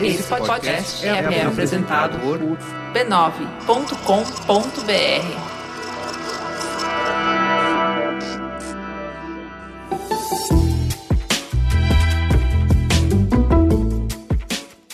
Esse podcast é, é apresentado por b9.com.br.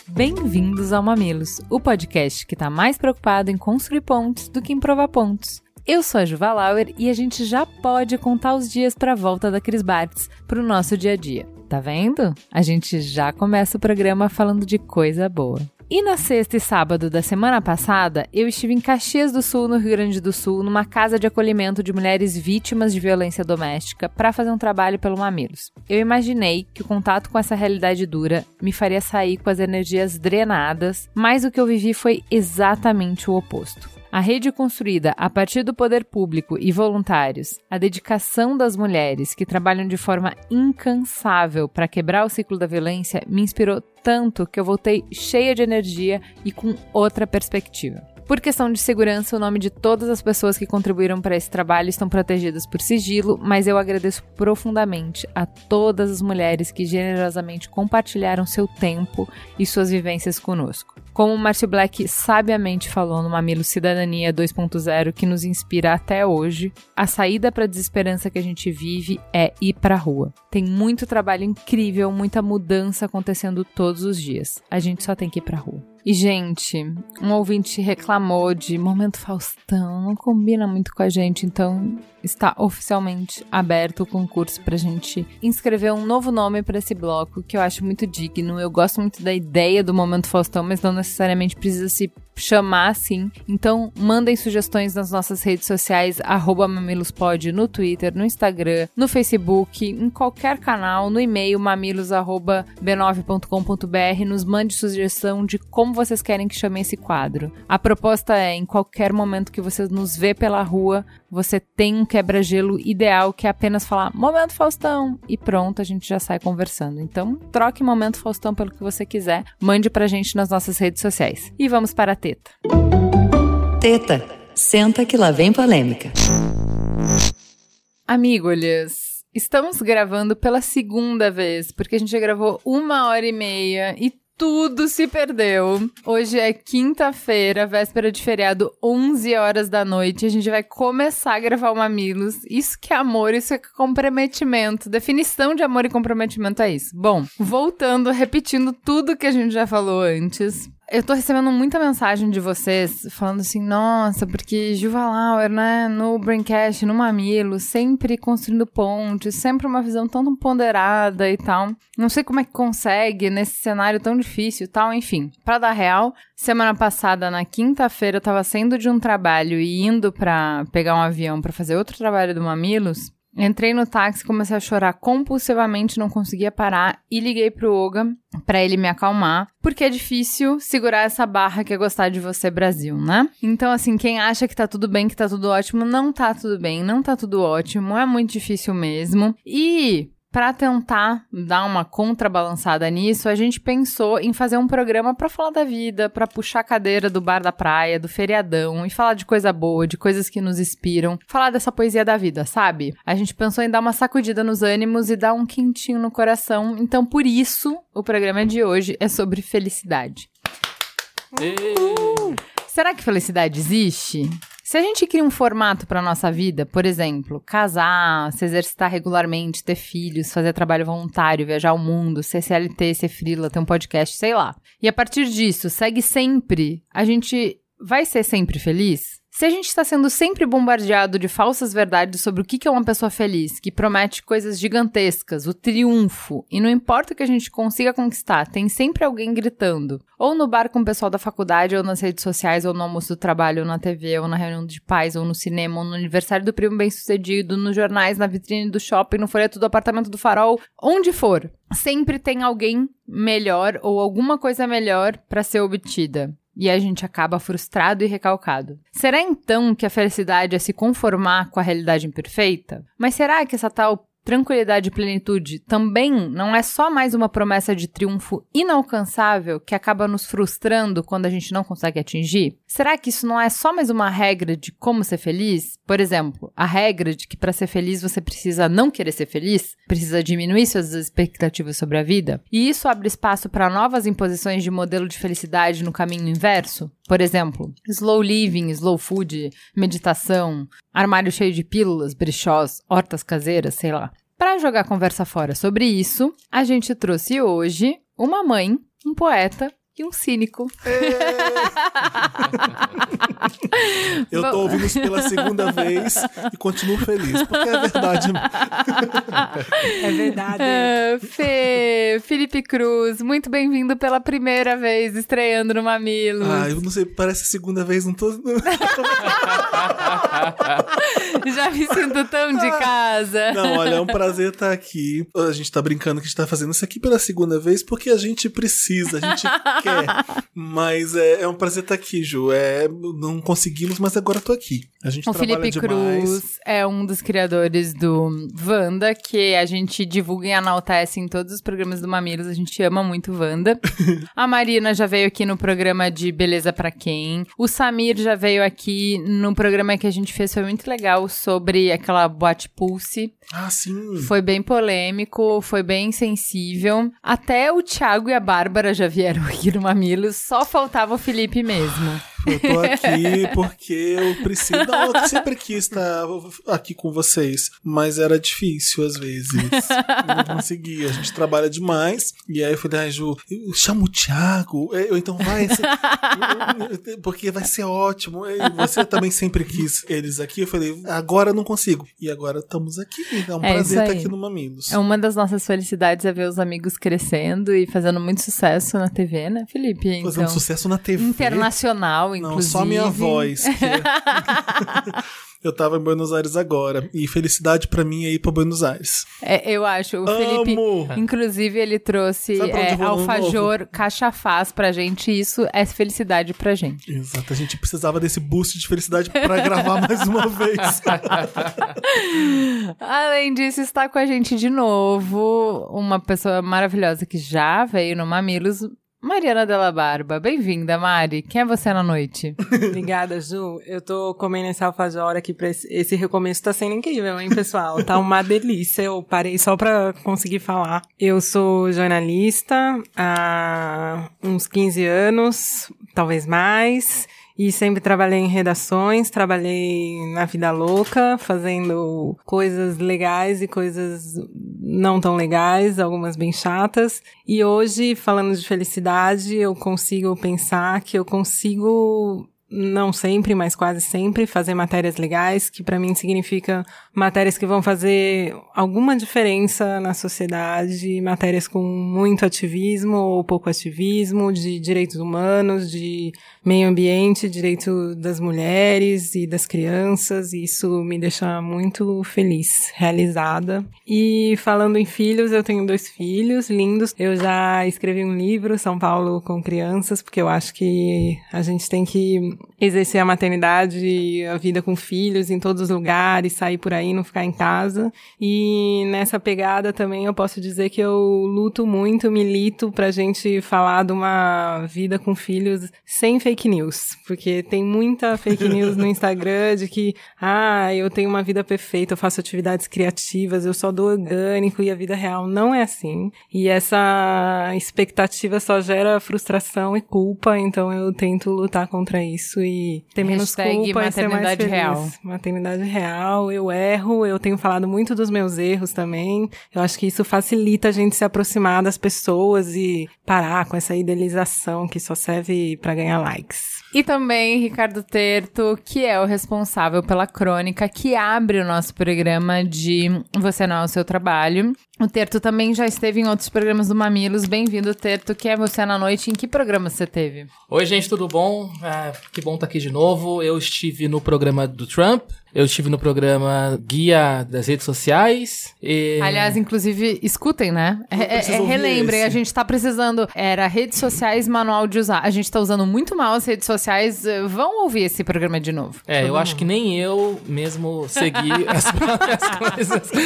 Bem-vindos ao Mamilos, o podcast que está mais preocupado em construir pontos do que em provar pontos. Eu sou a Juva Lauer e a gente já pode contar os dias para a volta da Cris Bartz para o nosso dia a dia. Tá vendo? A gente já começa o programa falando de coisa boa. E na sexta e sábado da semana passada, eu estive em Caxias do Sul, no Rio Grande do Sul, numa casa de acolhimento de mulheres vítimas de violência doméstica para fazer um trabalho pelo Mamilos. Eu imaginei que o contato com essa realidade dura me faria sair com as energias drenadas, mas o que eu vivi foi exatamente o oposto. A rede construída a partir do poder público e voluntários, a dedicação das mulheres que trabalham de forma incansável para quebrar o ciclo da violência me inspirou tanto que eu voltei cheia de energia e com outra perspectiva. Por questão de segurança, o nome de todas as pessoas que contribuíram para esse trabalho estão protegidas por sigilo, mas eu agradeço profundamente a todas as mulheres que generosamente compartilharam seu tempo e suas vivências conosco. Como o Márcio Black sabiamente falou no Mamilo Cidadania 2.0, que nos inspira até hoje, a saída para a desesperança que a gente vive é ir para a rua. Tem muito trabalho incrível, muita mudança acontecendo todos os dias. A gente só tem que ir para a rua. E, gente, um ouvinte reclamou de Momento Faustão, não combina muito com a gente, então está oficialmente aberto o concurso para a gente inscrever um novo nome para esse bloco, que eu acho muito digno. Eu gosto muito da ideia do Momento Faustão, mas não necessariamente precisa se chamar assim. Então, mandem sugestões nas nossas redes sociais, mamilospod, no Twitter, no Instagram, no Facebook, em qualquer canal, no e-mail mamilos.b9.com.br. Nos mande sugestão de como vocês querem que chame esse quadro. A proposta é, em qualquer momento que você nos vê pela rua, você tem um quebra-gelo ideal que é apenas falar Momento Faustão e pronto, a gente já sai conversando. Então, troque Momento Faustão pelo que você quiser, mande pra gente nas nossas redes sociais. E vamos para a teta. Teta, senta que lá vem polêmica. Amigolhas, estamos gravando pela segunda vez, porque a gente já gravou uma hora e meia e tudo se perdeu. Hoje é quinta-feira, véspera de feriado, 11 horas da noite. A gente vai começar a gravar o Mamilos. Isso que é amor, isso é comprometimento. Definição de amor e comprometimento é isso. Bom, voltando, repetindo tudo que a gente já falou antes. Eu tô recebendo muita mensagem de vocês falando assim, nossa, porque Juva Lauer, né, no Braincast, no Mamilo, sempre construindo pontes, sempre uma visão tão ponderada e tal. Não sei como é que consegue nesse cenário tão difícil e tal, enfim. Para dar real, semana passada, na quinta-feira, eu tava saindo de um trabalho e indo para pegar um avião para fazer outro trabalho do Mamilos. Entrei no táxi, comecei a chorar compulsivamente, não conseguia parar e liguei pro Oga para ele me acalmar, porque é difícil segurar essa barra que é gostar de você, Brasil, né? Então, assim, quem acha que tá tudo bem, que tá tudo ótimo, não tá tudo bem, não tá tudo ótimo, é muito difícil mesmo. E para tentar dar uma contrabalançada nisso, a gente pensou em fazer um programa para falar da vida, para puxar a cadeira do bar da praia, do feriadão e falar de coisa boa, de coisas que nos inspiram, falar dessa poesia da vida, sabe? A gente pensou em dar uma sacudida nos ânimos e dar um quentinho no coração. Então, por isso, o programa de hoje é sobre felicidade. Será que felicidade existe? Se a gente cria um formato para nossa vida, por exemplo, casar, se exercitar regularmente, ter filhos, fazer trabalho voluntário, viajar ao mundo, ser CLT, ser frila, ter um podcast, sei lá. E a partir disso, segue sempre, a gente vai ser sempre feliz? Se a gente está sendo sempre bombardeado de falsas verdades sobre o que é uma pessoa feliz, que promete coisas gigantescas, o triunfo, e não importa o que a gente consiga conquistar, tem sempre alguém gritando, ou no bar com o pessoal da faculdade, ou nas redes sociais, ou no almoço do trabalho, ou na TV, ou na reunião de pais, ou no cinema, ou no aniversário do primo bem-sucedido, nos jornais, na vitrine do shopping, no folheto do apartamento do farol, onde for. Sempre tem alguém melhor ou alguma coisa melhor para ser obtida e a gente acaba frustrado e recalcado. Será então que a felicidade é se conformar com a realidade imperfeita? Mas será que essa tal tranquilidade e plenitude também não é só mais uma promessa de triunfo inalcançável que acaba nos frustrando quando a gente não consegue atingir? Será que isso não é só mais uma regra de como ser feliz? Por exemplo, a regra de que para ser feliz você precisa não querer ser feliz, precisa diminuir suas expectativas sobre a vida? E isso abre espaço para novas imposições de modelo de felicidade no caminho inverso? Por exemplo, slow living, slow food, meditação, armário cheio de pílulas, brechós, hortas caseiras, sei lá. Para jogar conversa fora sobre isso, a gente trouxe hoje uma mãe, um poeta e um cínico. Eu tô ouvindo isso pela segunda vez e continuo feliz, porque é verdade. É verdade. Ah, Fê, Felipe Cruz, muito bem-vindo pela primeira vez estreando no Mamilos. Ah, eu não sei, parece a segunda vez, não tô. Já me sinto tão de casa. Não, olha, é um prazer estar aqui. A gente tá brincando que a gente tá fazendo isso aqui pela segunda vez porque a gente precisa, a gente quer. Mas é, é um prazer estar aqui, Ju. É, não conseguimos, mas agora tô aqui. A gente O trabalha Felipe demais. Cruz é um dos criadores do Wanda, que a gente divulga e enaltece em todos os programas do Mamilos. A gente ama muito Wanda. a Marina já veio aqui no programa de Beleza Pra Quem. O Samir já veio aqui no programa que a gente fez, foi muito legal, sobre aquela boate Pulse. Ah, sim. Foi bem polêmico, foi bem sensível. Até o Thiago e a Bárbara já vieram aqui no Mamilos, só faltava o Felipe mesmo. Eu tô aqui porque eu preciso. Não, eu sempre quis estar aqui com vocês, mas era difícil às vezes. Eu não conseguia. A gente trabalha demais. E aí eu falei, ai, Ju, eu chamo o Thiago. Eu, então vai. Porque vai ser ótimo. Você também sempre quis eles aqui. Eu falei, agora eu não consigo. E agora estamos aqui. É um É prazer estar aí. aqui no Mamilos. É uma das nossas felicidades é ver os amigos crescendo e fazendo muito sucesso na TV, né, Felipe? Então, Fazendo sucesso na TV. internacional, Não, inclusive. só minha voz. que- eu tava em Buenos Aires agora. E felicidade pra mim é ir pra Buenos Aires. É, eu acho. O Felipe, Amo! inclusive, ele trouxe é, alfajor cachafaz pra gente. E isso é felicidade pra gente. Exato, a gente precisava desse boost de felicidade pra gravar mais uma vez. Além disso, está com a gente de novo uma pessoa maravilhosa que já veio no Mamilos, Mariana Della Barba. Bem-vinda, Mari. Quem é você na noite? Obrigada, Ju. Eu tô comendo esse alfajor aqui pra esse, esse recomeço tá sendo incrível, hein, pessoal? Tá uma delícia. Eu parei só pra conseguir falar. Eu sou jornalista há uns 15 anos, talvez mais. E sempre trabalhei em redações, trabalhei na vida louca, fazendo coisas legais e coisas não tão legais, algumas bem chatas. E hoje, falando de felicidade, eu consigo pensar que eu consigo não sempre, mas quase sempre, fazer matérias legais, que para mim significa matérias que vão fazer alguma diferença na sociedade, matérias com muito ativismo ou pouco ativismo, de direitos humanos, de meio ambiente, direito das mulheres e das crianças, e isso me deixa muito feliz, realizada. E falando em filhos, eu tenho dois filhos lindos. Eu já escrevi um livro, São Paulo com crianças, porque eu acho que a gente tem que exercer a maternidade e a vida com filhos em todos os lugares, sair por aí, não ficar em casa. E nessa pegada também eu posso dizer que eu luto muito, milito pra gente falar de uma vida com filhos sem fake news, porque tem muita fake news no Instagram de que, ah, eu tenho uma vida perfeita, eu faço atividades criativas, eu só dou orgânico e a vida real não é assim. E essa expectativa só gera frustração e culpa, então eu tento lutar contra isso e ter menos Hashtag culpa e ser mais feliz. real. Maternidade real, eu erro, eu tenho falado muito dos meus erros também. Eu acho que isso facilita a gente se aproximar das pessoas e parar com essa idealização que só serve pra ganhar likes. E também Ricardo Terto, que é o responsável pela crônica que abre o nosso programa de Você Não é o Seu Trabalho. O Terto também já esteve em outros programas do Mamilos. Bem-vindo, Terto, que é Você na Noite. Em que programa você teve? Oi, gente, tudo bom? Ah, que bom estar aqui de novo. Eu estive no programa do Trump, Eu estive no programa Guia das Redes Sociais. E... Aliás, inclusive, escutem, né? É, é, é, relembrem, a gente tá precisando. Era redes sociais, manual de usar. A gente tá usando muito mal as redes sociais. eh, Vão ouvir esse programa de novo. É, eu acho que nem eu mesmo segui as próprias coisas.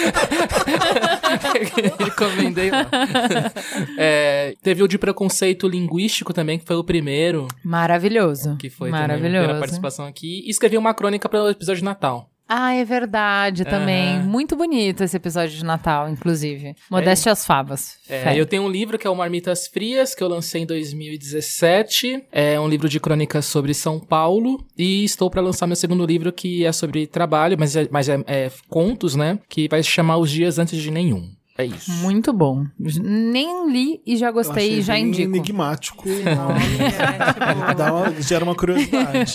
Recomendei. É, teve o de preconceito linguístico também, que foi o primeiro, Maravilhoso. que foi também a Maravilhoso. primeira participação aqui. E escrevi uma crônica para o episódio de Natal. Ah, é verdade também. Muito bonito esse episódio de Natal, inclusive. Modéstia às favas. É, eu tenho um livro que é o Marmitas Frias, que eu lancei em 2017. É um livro de crônicas sobre São Paulo. E estou para lançar meu segundo livro, que é sobre trabalho, mas é, mas é, é contos, né? Que vai se chamar Os Dias Antes de Nenhum. É isso. Muito bom. Nem li e já gostei e já indico. enigmático. É, Dá uma- gera uma curiosidade.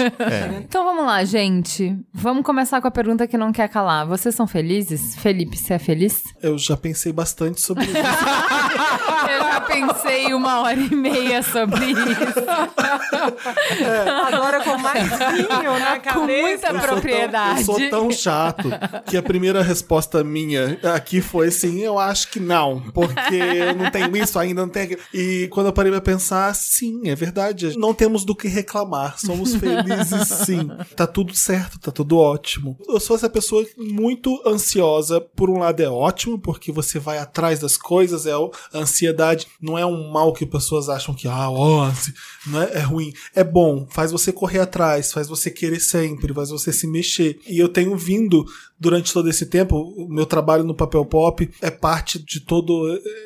Então vamos lá, gente. Vamos começar com a pergunta que não quer calar. Vocês são felizes? Felipe, você é feliz? Eu já pensei bastante sobre isso. Eu já pensei uma hora e meia sobre isso. Agora com mais vinho na cabeça. Com muita Eu sou tão- propriedade. eu sou tão chato que a primeira resposta minha aqui foi assim: eu acho que não, porque eu não tenho isso ainda, não tenho. E quando eu parei pra pensar, sim, é verdade. Não temos do que reclamar, somos felizes sim. Tá tudo certo, tá tudo ótimo. Eu sou essa pessoa muito ansiosa. Por um lado é ótimo, porque você vai atrás das coisas, é a ansiedade não é um mal que pessoas acham que, ah, ó, não é, é ruim. É bom, faz você correr atrás, faz você querer sempre, faz você se mexer. E eu tenho vindo durante todo esse tempo, o meu trabalho no papel pop é parte de toda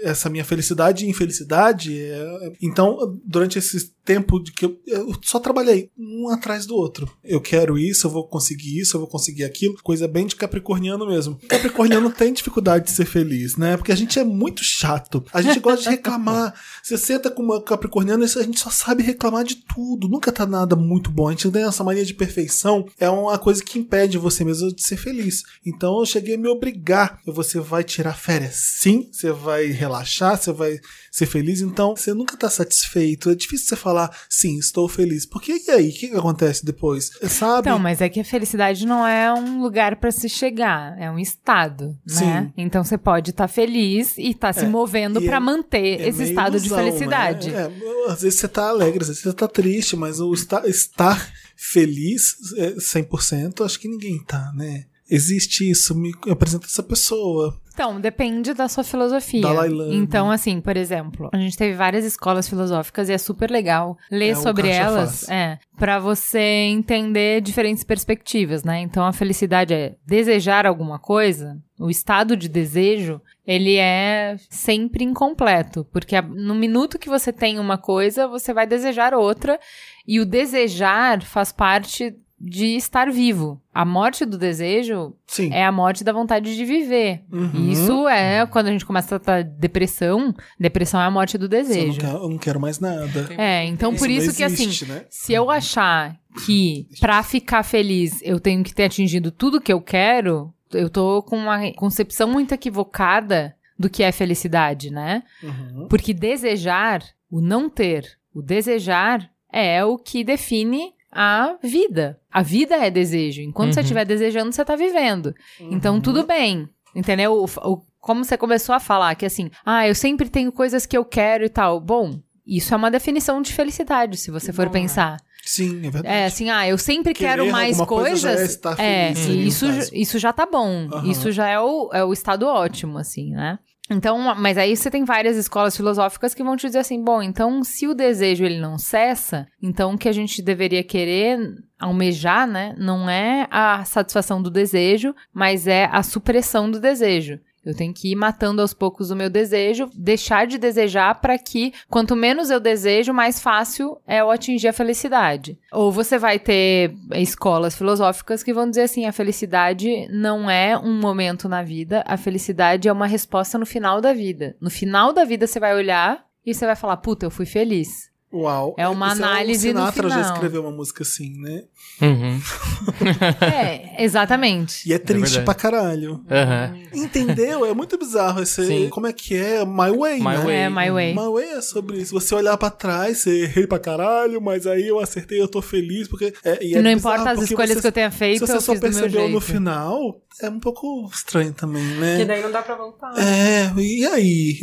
essa minha felicidade e infelicidade. é- Então, durante esse tempo de que eu, eu só trabalhei um atrás do outro. Eu quero isso, eu vou conseguir isso, eu vou conseguir aquilo. Coisa bem de capricorniano mesmo. Capricorniano tem dificuldade de ser feliz, né? Porque a gente é muito chato. A gente gosta de reclamar. Você senta com uma capricorniana e a gente só sabe reclamar de tudo. Nunca tá nada muito bom. A gente tem essa mania de perfeição. É uma coisa que impede você mesmo de ser feliz. Então eu cheguei a me obrigar. Você vai tirar férias sim, você vai relaxar, você vai ser feliz. Então você nunca tá satisfeito. É difícil você falar, sim, estou feliz. Porque e aí? O que, que acontece depois? Sabe? Então, mas é que a felicidade não é um lugar pra se chegar, é um estado, né? Sim. Então você pode estar feliz e estar se É, movendo pra é- manter É esse estado de ilusão, felicidade. né? É, às vezes você tá alegre, às vezes você tá triste, mas o estar, estar feliz é, 100%, acho que ninguém tá, né? Existe isso, me apresenta essa pessoa. Então, depende da sua filosofia. Dalai Lama. Então, assim, por exemplo, a gente teve várias escolas filosóficas e é super legal ler É, sobre Caixa elas, faz. é, para você entender diferentes perspectivas, né? Então, a felicidade é desejar alguma coisa, o estado de desejo, ele é sempre incompleto, porque no minuto que você tem uma coisa, você vai desejar outra, e o desejar faz parte de estar vivo. A morte do desejo Sim. é a morte da vontade de viver. Uhum. E Isso é quando a gente começa a tratar de depressão. Depressão é a morte do Eu não, desejo. quero, eu não quero mais nada. É, então por Isso isso não que assim, né? se eu achar que pra ficar feliz eu tenho que ter atingido tudo que eu quero, eu tô com uma concepção muito equivocada do que é felicidade, né? Uhum. Porque desejar, o não ter, o desejar é o que define a vida. A vida é desejo. Enquanto você Uhum. estiver desejando, você tá vivendo. Então, Uhum. tudo bem. Entendeu? O, o- como você começou a falar, que assim, ah, eu sempre tenho coisas que eu quero e tal. Bom, isso é uma definição de felicidade, se você for Bom, pensar. Sim, é verdade. É, assim, ah, eu sempre Querer quero mais alguma coisa já coisas. é estar é, feliz, e o isso, isso já tá bom. Aham. Isso já é o, é o estado ótimo, assim, né? Então, mas aí você tem várias escolas filosóficas que vão te dizer assim, bom, então se o desejo ele não cessa, então o que a gente deveria querer almejar, né, não é a satisfação do desejo, mas é a supressão do desejo. Eu tenho que ir matando aos poucos o meu desejo, deixar de desejar para que quanto menos eu desejo, mais fácil é eu atingir a felicidade. Ou você vai ter escolas filosóficas que vão dizer assim: a felicidade não é um momento na vida, a felicidade é uma resposta no final da vida. No final da vida você vai olhar e você vai falar: puta, eu fui feliz. Uau. É uma Esse análise o no Sinatra já final. escreveu uma música assim, né? Uhum. É, exatamente. E é triste verdade. pra caralho. Aham. Entendeu? É muito bizarro esse. Sim. Como é que é? My Way, My né? Way. É, My Way. My Way é sobre isso. Você olhar pra trás, você errei pra caralho, mas aí eu acertei, eu tô feliz, porque. É, e é não bizarro importa as escolhas você- que eu tenha feito, Se você eu só fiz do meu percebeu no final, é um pouco estranho também, né? Que daí não dá pra voltar. É, e aí?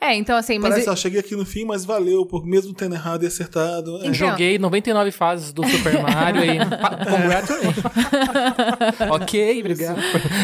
É, então assim, mas... Parece, ó, cheguei aqui no fim, mas valeu, por mesmo tendo errado e acertado. É. Então- Joguei 99 fases do Super Mario e. Congratulations. ok, obrigado.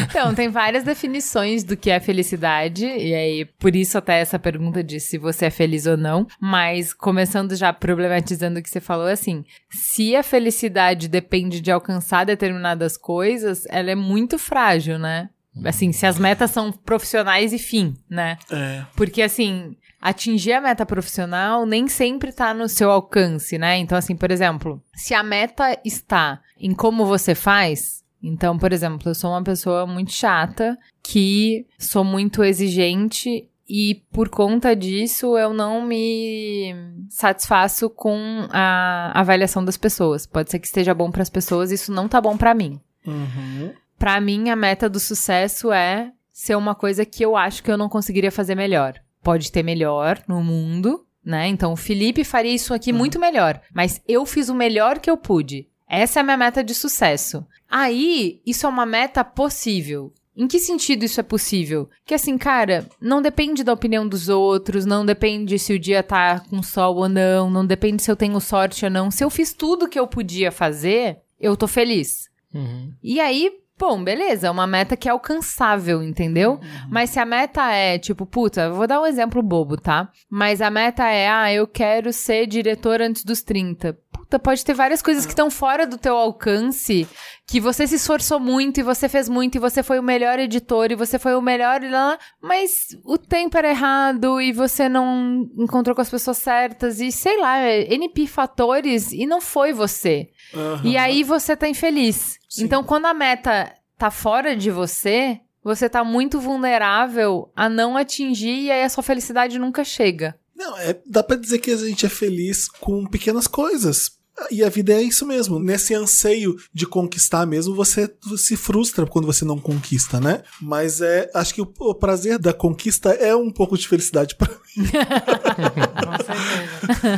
Então, tem várias definições do que é felicidade, e aí, por isso até essa pergunta de se você é feliz ou não, mas começando já problematizando o que você falou, assim, se a felicidade depende de alcançar determinadas coisas, ela é muito frágil, né? Assim, se as metas são profissionais e fim, né? É. Porque, assim, atingir a meta profissional nem sempre tá no seu alcance, né? Então, assim, por exemplo, se a meta está em como você faz, então, por exemplo, eu sou uma pessoa muito chata, que sou muito exigente e por conta disso eu não me satisfaço com a avaliação das pessoas. Pode ser que esteja bom para as pessoas, isso não tá bom para mim. Uhum. Pra mim, a meta do sucesso é ser uma coisa que eu acho que eu não conseguiria fazer melhor. Pode ter melhor no mundo, né? Então, o Felipe faria isso aqui muito melhor. Mas eu fiz o melhor que eu pude. Essa é a minha meta de sucesso. Aí, isso é uma meta possível. Em que sentido isso é possível? Que assim, cara, não depende da opinião dos outros, não depende se o dia tá com sol ou não, não depende se eu tenho sorte ou não. Se eu fiz tudo que eu podia fazer, eu tô feliz. Uhum. E aí, bom, beleza, é uma meta que é alcançável, entendeu? Mas se a meta é, tipo, puta, vou dar um exemplo bobo, tá? Mas a meta é, ah, eu quero ser diretor antes dos 30. Puta, pode ter várias coisas que estão fora do teu alcance, que você se esforçou muito e você fez muito e você foi o melhor editor e você foi o melhor lá, mas o tempo era errado e você não encontrou com as pessoas certas e sei lá, NP fatores e não foi você. Aham. E aí você tá infeliz. Sim. Então, quando a meta tá fora de você, você tá muito vulnerável a não atingir e aí a sua felicidade nunca chega. Não, é, dá pra dizer que a gente é feliz com pequenas coisas. E a vida é isso mesmo. Nesse anseio de conquistar mesmo, você se frustra quando você não conquista, né? Mas é, acho que o, o prazer da conquista é um pouco de felicidade pra mim.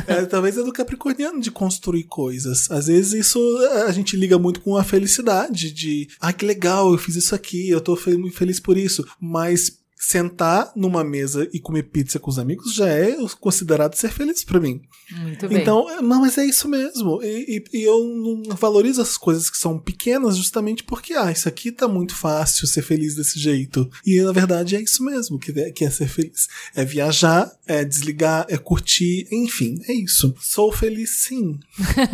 É, talvez é do capricorniano de construir coisas. Às vezes isso é, a gente liga muito com a felicidade de, ah, que legal, eu fiz isso aqui, eu tô feliz por isso. Mas sentar numa mesa e comer pizza com os amigos já é considerado ser feliz pra mim. Muito bem. Então, é, não, mas é isso mesmo. E, e- e eu não valorizo as coisas que são pequenas justamente porque, ah, isso aqui tá muito fácil ser feliz desse jeito. E na verdade é isso mesmo que é, que é ser feliz. É viajar, é desligar, é curtir, enfim, é isso. Sou feliz sim.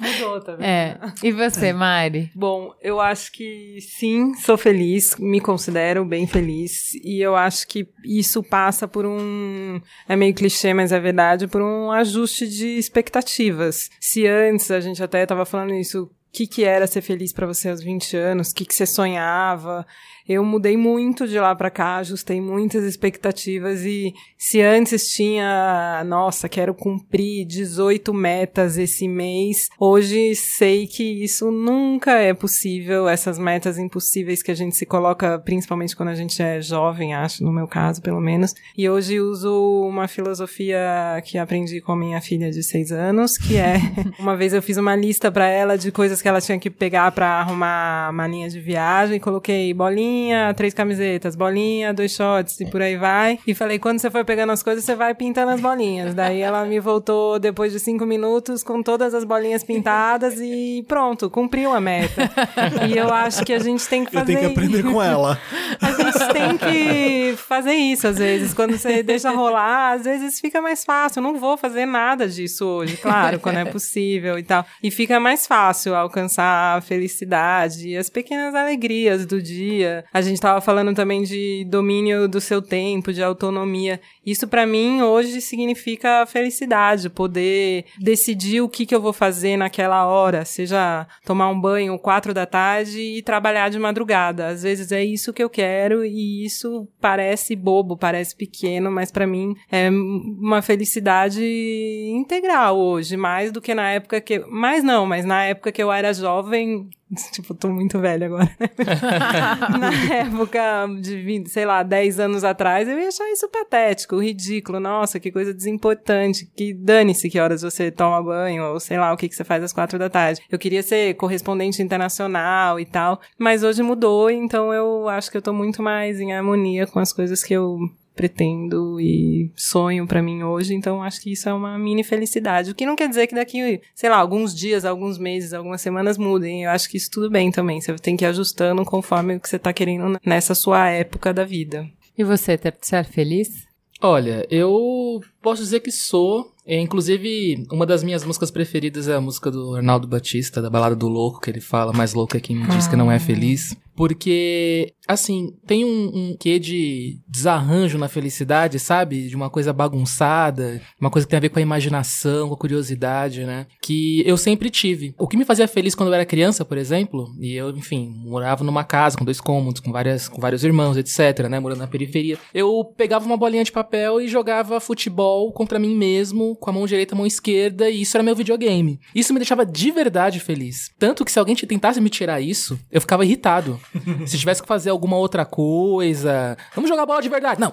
Mudou, tá vendo? É. E você, Mari? Bom, eu acho que sim, sou feliz, me considero bem feliz. E eu acho que isso passa por um. É meio clichê, mas é verdade, por um ajuste de expectativas. Se antes a gente até estava falando isso. O que, que era ser feliz pra você aos 20 anos? O que, que você sonhava? Eu mudei muito de lá pra cá, ajustei muitas expectativas e se antes tinha, nossa, quero cumprir 18 metas esse mês, hoje sei que isso nunca é possível, essas metas impossíveis que a gente se coloca, principalmente quando a gente é jovem, acho, no meu caso, pelo menos. E hoje uso uma filosofia que aprendi com a minha filha de 6 anos, que é, uma vez eu fiz uma lista pra ela de coisas que ela tinha que pegar pra arrumar malinha de viagem, coloquei bolinha, três camisetas, bolinha, dois shorts e por aí vai. E falei, quando você for pegando as coisas, você vai pintando as bolinhas. Daí ela me voltou depois de cinco minutos com todas as bolinhas pintadas e pronto, cumpriu a meta. E eu acho que a gente tem que Eu fazer tenho que aprender com ela. a gente tem que fazer isso às vezes. Quando você deixa rolar, às vezes fica mais fácil. Eu não vou fazer nada disso hoje, claro, quando é possível e tal. E fica mais fácil alcançar a felicidade, as pequenas alegrias do dia. A gente tava falando também de domínio do seu tempo, de autonomia. Isso para mim hoje significa felicidade, poder decidir o que que eu vou fazer naquela hora, seja tomar um banho quatro da tarde e trabalhar de madrugada. Às vezes é isso que eu quero e isso parece bobo, parece pequeno, mas para mim é uma felicidade integral hoje, mais do que na época que, mais não, mas na época que eu era jovem, Tipo, tô muito velha agora. Na época de, 20, sei lá, 10 anos atrás, eu ia achar isso patético, ridículo. Nossa, que coisa desimportante. Que dane-se que horas você toma banho, ou sei lá, o que, que você faz às quatro da tarde. Eu queria ser correspondente internacional e tal, mas hoje mudou, então eu acho que eu tô muito mais em harmonia com as coisas que eu pretendo e sonho para mim hoje, então acho que isso é uma mini felicidade. O que não quer dizer que daqui, sei lá, alguns dias, alguns meses, algumas semanas mudem. Eu acho que isso tudo bem também. Você tem que ir ajustando conforme o que você tá querendo nessa sua época da vida. E você, você é feliz? Olha, eu posso dizer que sou. É, inclusive, uma das minhas músicas preferidas é a música do Arnaldo Batista, da Balada do Louco, que ele fala, mais louco é quem me diz que não é feliz. Porque, assim, tem um, um quê de desarranjo na felicidade, sabe? De uma coisa bagunçada, uma coisa que tem a ver com a imaginação, com a curiosidade, né? Que eu sempre tive. O que me fazia feliz quando eu era criança, por exemplo, e eu, enfim, morava numa casa com dois cômodos, com, várias, com vários irmãos, etc., né? Morando na periferia. Eu pegava uma bolinha de papel e jogava futebol contra mim mesmo, com a mão direita e a mão esquerda, e isso era meu videogame. Isso me deixava de verdade feliz. Tanto que se alguém tentasse me tirar isso, eu ficava irritado. Se tivesse que fazer alguma outra coisa. Vamos jogar bola de verdade. Não,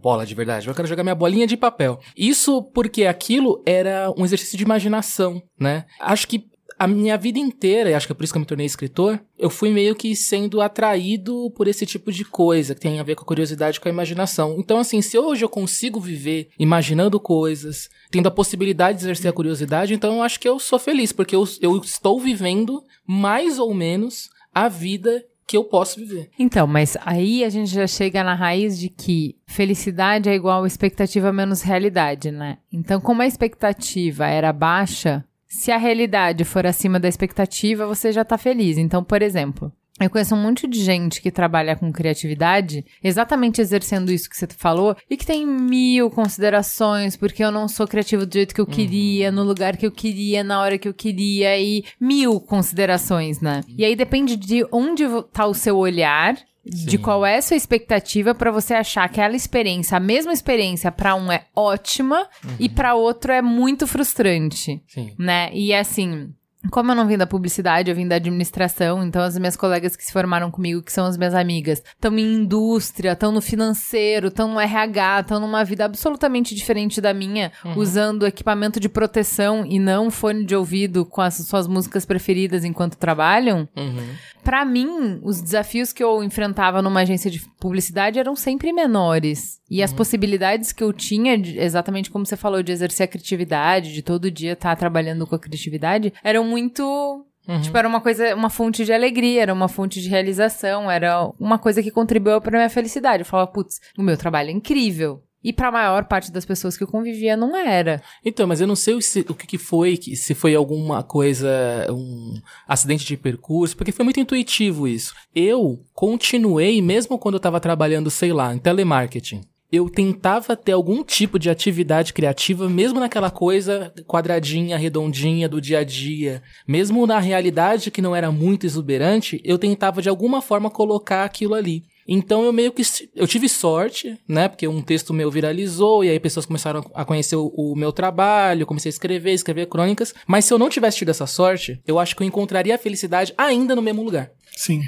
bola de verdade. Eu quero jogar minha bolinha de papel. Isso porque aquilo era um exercício de imaginação, né? Acho que a minha vida inteira, e acho que é por isso que eu me tornei escritor, eu fui meio que sendo atraído por esse tipo de coisa que tem a ver com a curiosidade com a imaginação. Então, assim, se hoje eu consigo viver imaginando coisas, tendo a possibilidade de exercer a curiosidade, então eu acho que eu sou feliz, porque eu, eu estou vivendo mais ou menos a vida que eu posso viver. Então, mas aí a gente já chega na raiz de que felicidade é igual expectativa menos realidade, né? Então, como a expectativa era baixa, se a realidade for acima da expectativa, você já tá feliz. Então, por exemplo, eu conheço um monte de gente que trabalha com criatividade, exatamente exercendo isso que você falou, e que tem mil considerações, porque eu não sou criativo do jeito que eu uhum. queria, no lugar que eu queria, na hora que eu queria, e mil considerações, né? E aí depende de onde tá o seu olhar Sim. de qual é a sua expectativa para você achar que aquela experiência, a mesma experiência para um é ótima uhum. e para outro é muito frustrante, Sim. né? E assim, como eu não vim da publicidade, eu vim da administração, então as minhas colegas que se formaram comigo, que são as minhas amigas, estão em indústria, estão no financeiro, estão no RH, estão numa vida absolutamente diferente da minha, uhum. usando equipamento de proteção e não fone de ouvido com as suas músicas preferidas enquanto trabalham. Uhum. Para mim, os desafios que eu enfrentava numa agência de publicidade eram sempre menores. E uhum. as possibilidades que eu tinha, exatamente como você falou, de exercer a criatividade, de todo dia estar tá trabalhando com a criatividade, eram muito Uhum. Tipo, era uma coisa, uma fonte de alegria, era uma fonte de realização, era uma coisa que contribuiu para minha felicidade. Eu falava, putz, o meu trabalho é incrível. E para a maior parte das pessoas que eu convivia não era. Então, mas eu não sei se, o que, que foi, se foi alguma coisa, um acidente de percurso, porque foi muito intuitivo isso. Eu continuei, mesmo quando eu estava trabalhando, sei lá, em telemarketing eu tentava ter algum tipo de atividade criativa, mesmo naquela coisa quadradinha, redondinha do dia a dia, mesmo na realidade que não era muito exuberante, eu tentava de alguma forma colocar aquilo ali. Então eu meio que eu tive sorte, né? Porque um texto meu viralizou e aí pessoas começaram a conhecer o, o, meu trabalho, comecei a escrever, escrever crônicas. Mas se eu não tivesse tido essa sorte, eu acho que eu encontraria a felicidade ainda no mesmo lugar. Sim,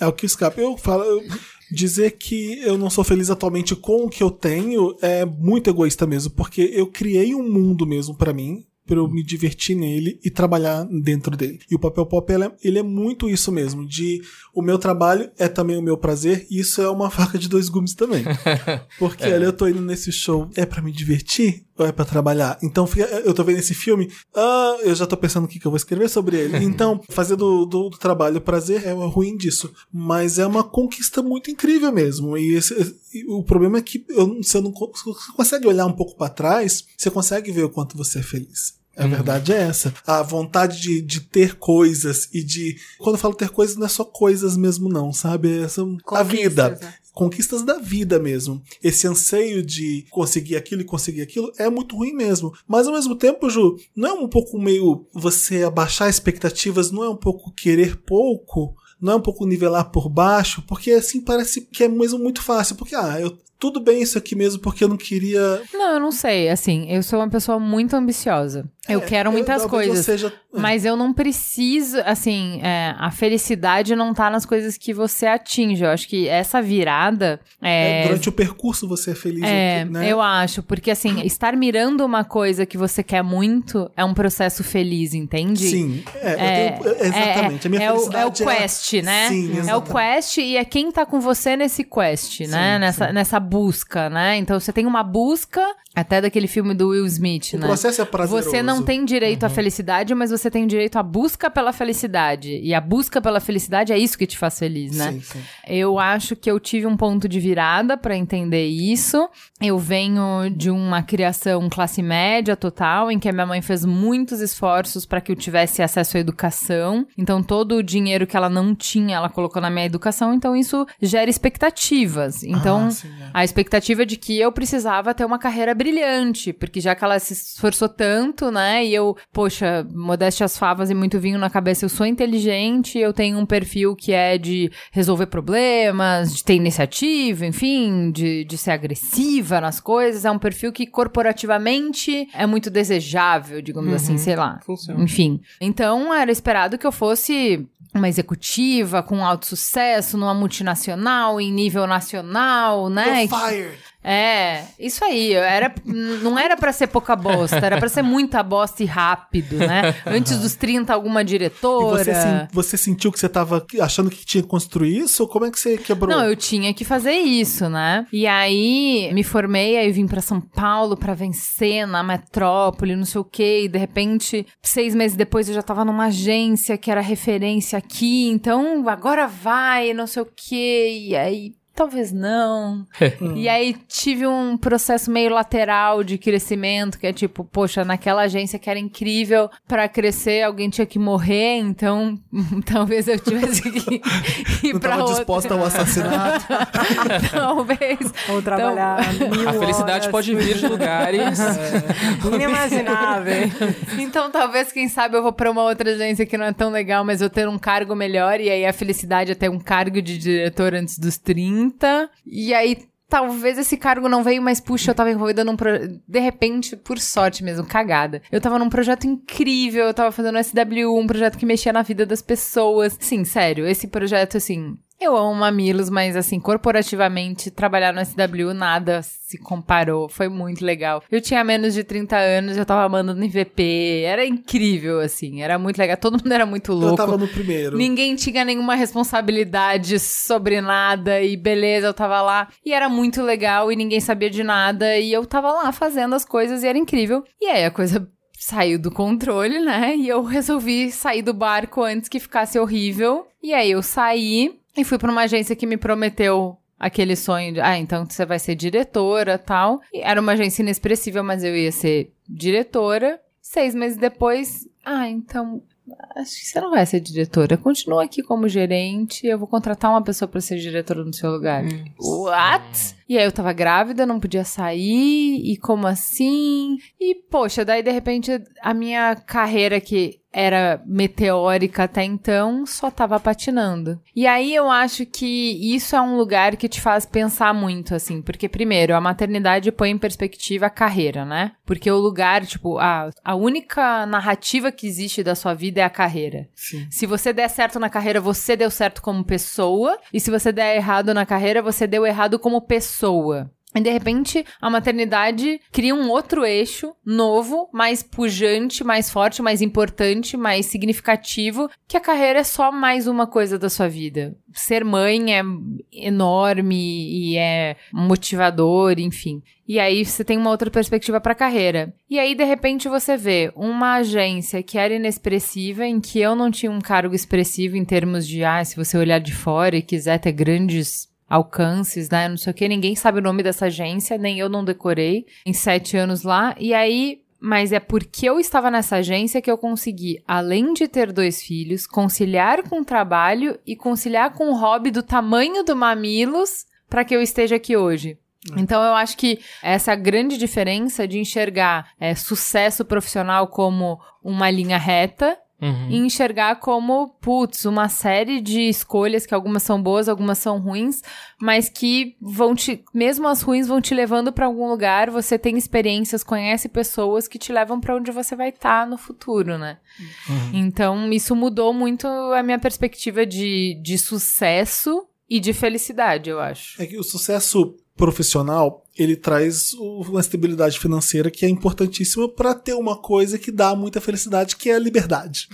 é o que escapa. Eu falo, eu, dizer que eu não sou feliz atualmente com o que eu tenho é muito egoísta mesmo, porque eu criei um mundo mesmo para mim, para eu me divertir nele e trabalhar dentro dele. E o papel pop ele é, ele é, muito isso mesmo, de o meu trabalho é também o meu prazer, e isso é uma faca de dois gumes também. Porque é. ali eu tô indo nesse show, é para me divertir ou é para trabalhar? Então eu tô vendo esse filme, ah, eu já tô pensando o que, que eu vou escrever sobre ele. Então, fazer do, do, do trabalho prazer é ruim disso, mas é uma conquista muito incrível mesmo. E, esse, e o problema é que eu, você não você consegue olhar um pouco para trás, você consegue ver o quanto você é feliz. A verdade é essa. A vontade de, de ter coisas e de. Quando eu falo ter coisas, não é só coisas mesmo, não, sabe? É são a vida. Conquistas, né? Conquistas da vida mesmo. Esse anseio de conseguir aquilo e conseguir aquilo é muito ruim mesmo. Mas ao mesmo tempo, Ju, não é um pouco meio você abaixar expectativas, não é um pouco querer pouco? Não é um pouco nivelar por baixo? Porque assim parece que é mesmo muito fácil. Porque, ah, eu. Tudo bem isso aqui mesmo, porque eu não queria. Não, eu não sei. Assim, eu sou uma pessoa muito ambiciosa. eu É, quero muitas eu coisas. seja- Mas eu não preciso, assim, é, a felicidade não tá nas coisas que você atinge. Eu acho que essa virada É, é. durante o percurso você é feliz, É, né? eu acho, porque assim, estar mirando uma coisa que você quer muito é um processo feliz, entende? Sim, é, É, tenho- é, exatamente. a minha é, o, é o felicidade quest, né? Sim, é o exatamente. quest e é quem tá com você nesse quest, né? Sim, nessa, nessa busca, né? Então você tem uma busca, até daquele filme do Will Smith, O né? processo é prazeroso. Você não tem direito à felicidade, mas você tem direito à busca pela felicidade. E a busca pela felicidade é isso que te faz feliz, né? Sim, sim. Eu acho que eu tive um ponto de virada pra entender isso. Eu venho de uma criação classe média total, em que a minha mãe fez muitos esforços para que eu tivesse acesso à educação. Então todo o dinheiro que ela não tinha, ela colocou na minha educação, então isso gera expectativas. Então, Ah, sim, é. a expectativa de que eu precisava ter uma carreira brilhante, porque já que ela se esforçou tanto, né? E eu, poxa, modéstia as favas e muito vinho na cabeça, eu sou inteligente, eu tenho um perfil que é de resolver problemas, de ter iniciativa, enfim, de, de ser agressiva nas coisas. É um perfil que corporativamente é muito desejável, digamos assim, sei lá. Funciona. Enfim. Então, era esperado que eu fosse uma executiva com alto sucesso numa multinacional em nível nacional, né? You're fired. É, isso aí. Era, não era pra ser pouca bosta, era pra ser muita bosta e rápido, né? Antes dos 30, alguma diretora. você, você sentiu que você tava achando que tinha que construir isso? Ou como é que você quebrou? Não, eu tinha que fazer isso, né? E aí me formei, aí vim pra São Paulo pra vencer na metrópole, não sei o quê. E de repente, seis meses depois, eu já tava numa agência que era referência aqui. Então, agora vai, não sei o quê. E aí. Talvez não. e aí tive um processo meio lateral de crescimento, que é tipo, poxa, naquela agência que era incrível, pra crescer alguém tinha que morrer, então talvez eu tivesse que ir não pra tava outra. disposta ao assassinato. Talvez. Ou trabalhar mil A felicidade horas pode vir de lugares. Inimaginável. Então, talvez, quem sabe, eu vou pra uma outra agência que não é tão legal, mas eu ter um cargo melhor, e aí a felicidade é ter um cargo de diretor antes dos 30. E aí. Talvez esse cargo não veio, mas puxa, eu tava envolvida num projeto. De repente, por sorte mesmo, cagada. Eu tava num projeto incrível, eu tava fazendo SW, um projeto que mexia na vida das pessoas. Sim, sério, esse projeto, assim. Eu amo Mamilos, mas assim, corporativamente, trabalhar no SW nada se comparou. Foi muito legal. Eu tinha menos de 30 anos, eu tava mandando em VP. Era incrível, assim. Era muito legal. Todo mundo era muito Eu louco. tava no primeiro. Ninguém tinha nenhuma responsabilidade sobre nada e beleza, eu tava lá. E era muito legal e ninguém sabia de nada e eu tava lá fazendo as coisas e era incrível. E aí a coisa saiu do controle, né? E eu resolvi sair do barco antes que ficasse horrível. E aí eu saí e fui pra uma agência que me prometeu aquele sonho de, ah, então você vai ser diretora, tal. E era uma agência inexpressível, mas eu ia ser diretora. Seis meses depois, ah, então acho que você não vai ser diretora. Continua aqui como gerente. Eu vou contratar uma pessoa pra ser diretora no seu lugar. What? E aí eu tava grávida, não podia sair. E como assim? E poxa, daí de repente a minha carreira que era meteórica até então, só tava patinando. E aí eu acho que isso é um lugar que te faz pensar muito, assim, porque primeiro, a maternidade põe em perspectiva a carreira, né? Porque o lugar, tipo, a, a única narrativa que existe da sua vida é a carreira. Sim. Se você der certo na carreira, você deu certo como pessoa. E se você der errado na carreira, você deu errado como pessoa. E de repente, a maternidade cria um outro eixo novo, mais pujante, mais forte, mais importante, mais significativo, que a carreira é só mais uma coisa da sua vida. Ser mãe é enorme e é motivador, enfim. E aí você tem uma outra perspectiva para a carreira. E aí de repente você vê uma agência que era inexpressiva, em que eu não tinha um cargo expressivo em termos de, ah, se você olhar de fora e quiser ter grandes alcances, né? Não sei o que, ninguém sabe o nome dessa agência, nem eu não decorei em sete anos lá. E aí mas é porque eu estava nessa agência que eu consegui, além de ter dois filhos, conciliar com o trabalho e conciliar com o hobby do tamanho do Mamilos para que eu esteja aqui hoje. Então eu acho que essa é grande diferença de enxergar é, sucesso profissional como uma linha reta Uhum. e enxergar como, putz, uma série de escolhas que algumas são boas, algumas são ruins, mas que vão te, mesmo as ruins vão te levando pra algum lugar, você tem experiências, conhece pessoas que te levam pra onde você vai estar no futuro, né? Então, isso mudou muito a minha perspectiva de, de sucesso e de felicidade, eu acho. É que o sucesso profissional, ele traz uma estabilidade financeira que é importantíssima para ter uma coisa que dá muita felicidade, que é a liberdade.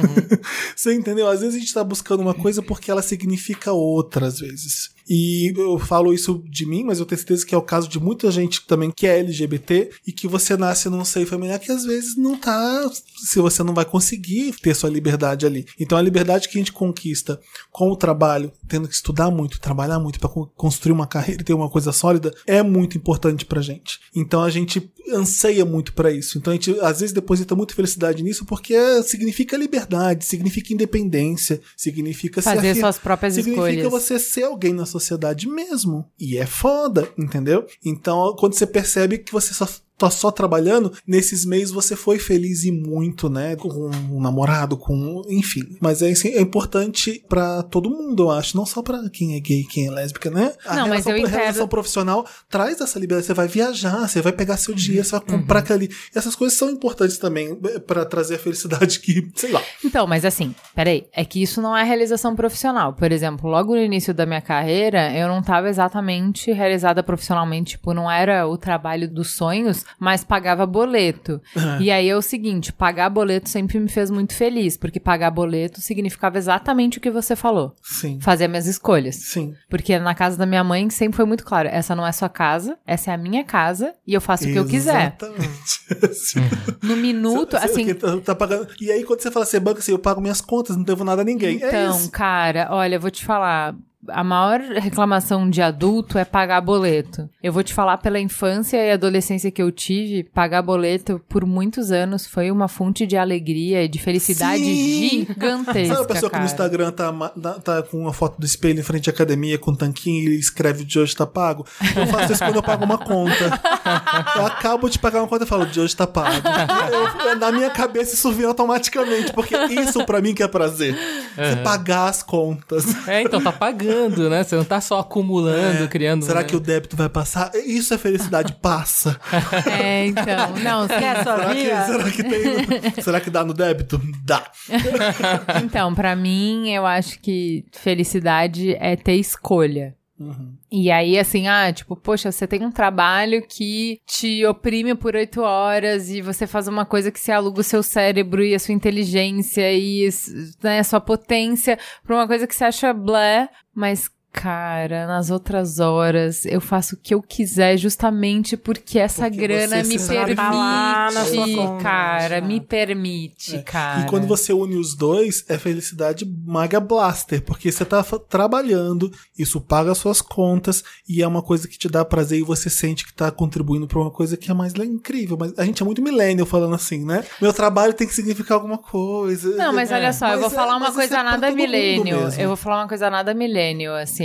Você entendeu? Às vezes a gente tá buscando uma coisa porque ela significa outra, às vezes. E eu falo isso de mim, mas eu tenho certeza que é o caso de muita gente também que é LGBT e que você nasce num seio familiar que às vezes não tá. Se você não vai conseguir ter sua liberdade ali. Então a liberdade que a gente conquista com o trabalho, tendo que estudar muito, trabalhar muito para construir uma carreira e ter uma coisa sólida, é muito importante pra gente. Então a gente anseia muito pra isso. Então a gente às vezes deposita muita felicidade nisso porque significa liberdade, significa independência, significa Fazer suas próprias significa escolhas. você ser alguém na sociedade mesmo. E é foda, entendeu? Então, quando você percebe que você só tá só trabalhando, nesses meses você foi feliz e muito, né? Com um namorado, com. Enfim. Mas é, assim, é importante pra todo mundo, eu acho. Não só pra quem é gay, quem é lésbica, né? A Não, mas relação, eu a entendo- relação profissional traz essa liberdade. Você vai viajar, você vai pegar seu dia, você vai comprar aquilo ali. Essas coisas são importantes também eh, pra trazer a felicidade que, sei lá. Então, mas assim, peraí, é que isso não é realização profissional. Por exemplo, logo no início da minha carreira, eu não estava exatamente realizada profissionalmente, tipo, não era o trabalho dos sonhos, mas pagava boleto. E aí é o seguinte, pagar boleto sempre me fez muito feliz, porque pagar boleto significava exatamente o que você falou. Sim. Fazer minhas escolhas. Sim. Porque na casa da minha mãe sempre foi muito claro, essa não é sua casa, essa é a minha casa e eu faço o que eu quiser. Exatamente. No minuto, Você- assim, tá, tá pagando. E aí, quando você fala assim, banco assim, eu pago minhas contas, não devo nada a ninguém. é Então, isso. cara, olha, eu vou te falar. A maior reclamação de adulto é pagar boleto. Eu vou te falar pela infância e adolescência que eu tive, pagar boleto por muitos anos foi uma fonte de alegria e de felicidade Sim! gigantesca. Sabe a pessoa que cara. no Instagram tá, tá- tá com uma foto do espelho em frente à academia com um tanquinho e escreve de hoje tá pago? Eu faço isso quando eu pago uma conta. Eu acabo de pagar uma conta e falo, de hoje tá pago. Eu- eu- na minha cabeça isso vem automaticamente, porque isso pra mim que é prazer. Você pagar as contas. É, então tá pagando, né? Você não tá só acumulando, criando. Será né? que o débito vai passar? Isso é felicidade, passa. É, então. Não, Quer a sua Será que, via? será que tem. Será que dá no débito? Dá. Então, pra mim, eu acho que felicidade é ter escolha. Uhum. E aí, assim, ah, tipo, poxa, você tem um trabalho que te oprime por oito horas e você faz uma coisa que se aluga o seu cérebro e a sua inteligência e né, a sua potência pra uma coisa que você acha blé, mas. Cara, nas outras horas eu faço o que eu quiser justamente porque essa Porque grana me permite, tá conta. cara, me permite, cara. E quando você une os dois, é felicidade Maga Blaster, porque você tá trabalhando, isso paga as suas contas e é uma coisa que te dá prazer e você sente que tá contribuindo pra uma coisa que é mais incrível. Mas a gente é muito millennial falando assim, né? Meu trabalho tem que significar alguma coisa. Não, mas olha só, eu Mas vou é- falar uma coisa é nada mesmo. Eu vou falar uma coisa nada milênio, assim.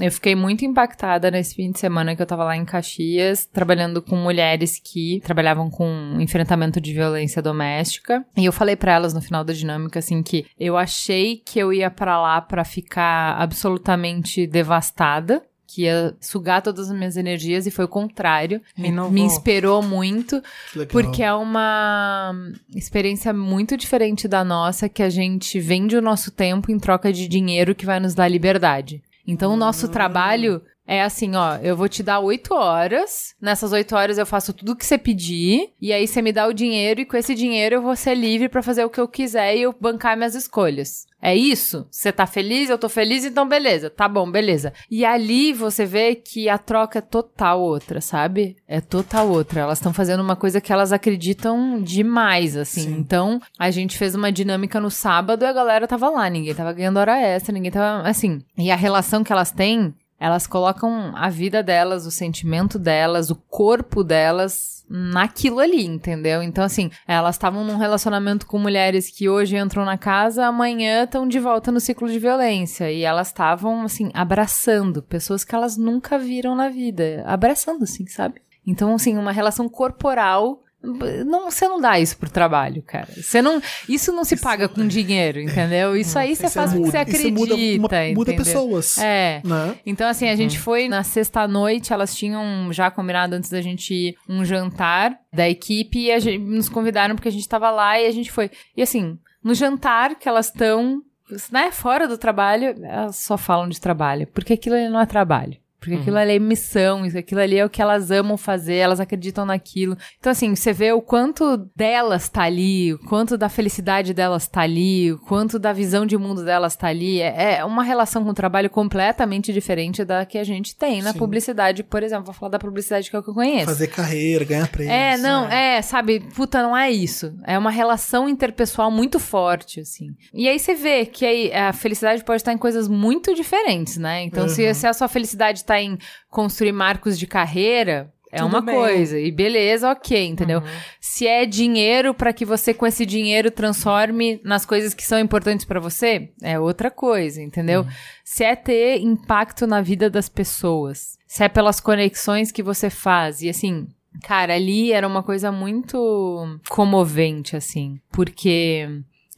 Eu fiquei muito impactada nesse fim de semana que eu tava lá em Caxias, trabalhando com mulheres que trabalhavam com enfrentamento de violência doméstica. E eu falei pra elas no final da dinâmica, assim, que eu achei que eu ia pra lá pra ficar absolutamente devastada. Que ia sugar todas as minhas energias e foi o contrário. Me, me inspirou muito. Porque é uma experiência muito diferente da nossa, que a gente vende o nosso tempo em troca de dinheiro que vai nos dar liberdade. Então, o nosso trabalho é assim, ó, eu vou te dar oito horas, nessas oito horas eu faço tudo que você pedir, e aí você me dá o dinheiro, e com esse dinheiro eu vou ser livre pra fazer o que eu quiser e eu bancar minhas escolhas. É isso? Você tá feliz? Eu tô feliz, então beleza. Tá bom, beleza. E ali você vê que a troca é total outra, sabe? É total outra. Elas estão fazendo uma coisa que elas acreditam demais, assim. Sim. Então, a gente fez uma dinâmica no sábado e a galera tava lá. Ninguém tava ganhando hora extra, ninguém tava. Assim. E a relação que elas têm elas colocam a vida delas, o sentimento delas, o corpo delas naquilo ali, entendeu? Então, assim, elas estavam num relacionamento com mulheres que hoje entram na casa, amanhã estão de volta no ciclo de violência. E elas estavam, assim, abraçando pessoas que elas nunca viram na vida. Abraçando, assim, sabe? Então, assim, uma relação corporal não, você não dá isso pro trabalho, cara. Você não, isso não se paga com dinheiro, entendeu? Isso aí você Isso faz porque você acredita, isso muda, uma- muda pessoas. É. Né? Então, assim, a gente foi na sexta-noite, elas tinham já combinado antes da gente ir um jantar da equipe e gente, nos convidaram porque a gente tava lá e a gente foi. E assim, no jantar que elas estão, né, fora do trabalho, elas só falam de trabalho, porque aquilo ali não é trabalho. Porque aquilo ali é missão, isso, aquilo ali é o que elas amam fazer, elas acreditam naquilo. Então, assim, você vê o quanto delas tá ali, o quanto da felicidade delas tá ali, o quanto da visão de mundo delas tá ali. É, é uma relação com o trabalho completamente diferente da que a gente tem na Sim. publicidade, por exemplo. Vou falar da publicidade que é o que eu conheço. Fazer carreira, ganhar prêmio. É, não, é, sabe, puta, não é isso. É uma relação interpessoal muito forte, assim. E aí você vê que aí a felicidade pode estar em coisas muito diferentes, né? Então, se, se a sua felicidade tá em construir marcos de carreira. É Tudo uma bem. coisa, e beleza, ok, entendeu? Se é dinheiro para que você com esse dinheiro transforme nas coisas que são importantes para você, é outra coisa, entendeu? Se é ter impacto na vida das pessoas, se é pelas conexões que você faz, e assim, Cara, ali era uma coisa muito comovente, assim, porque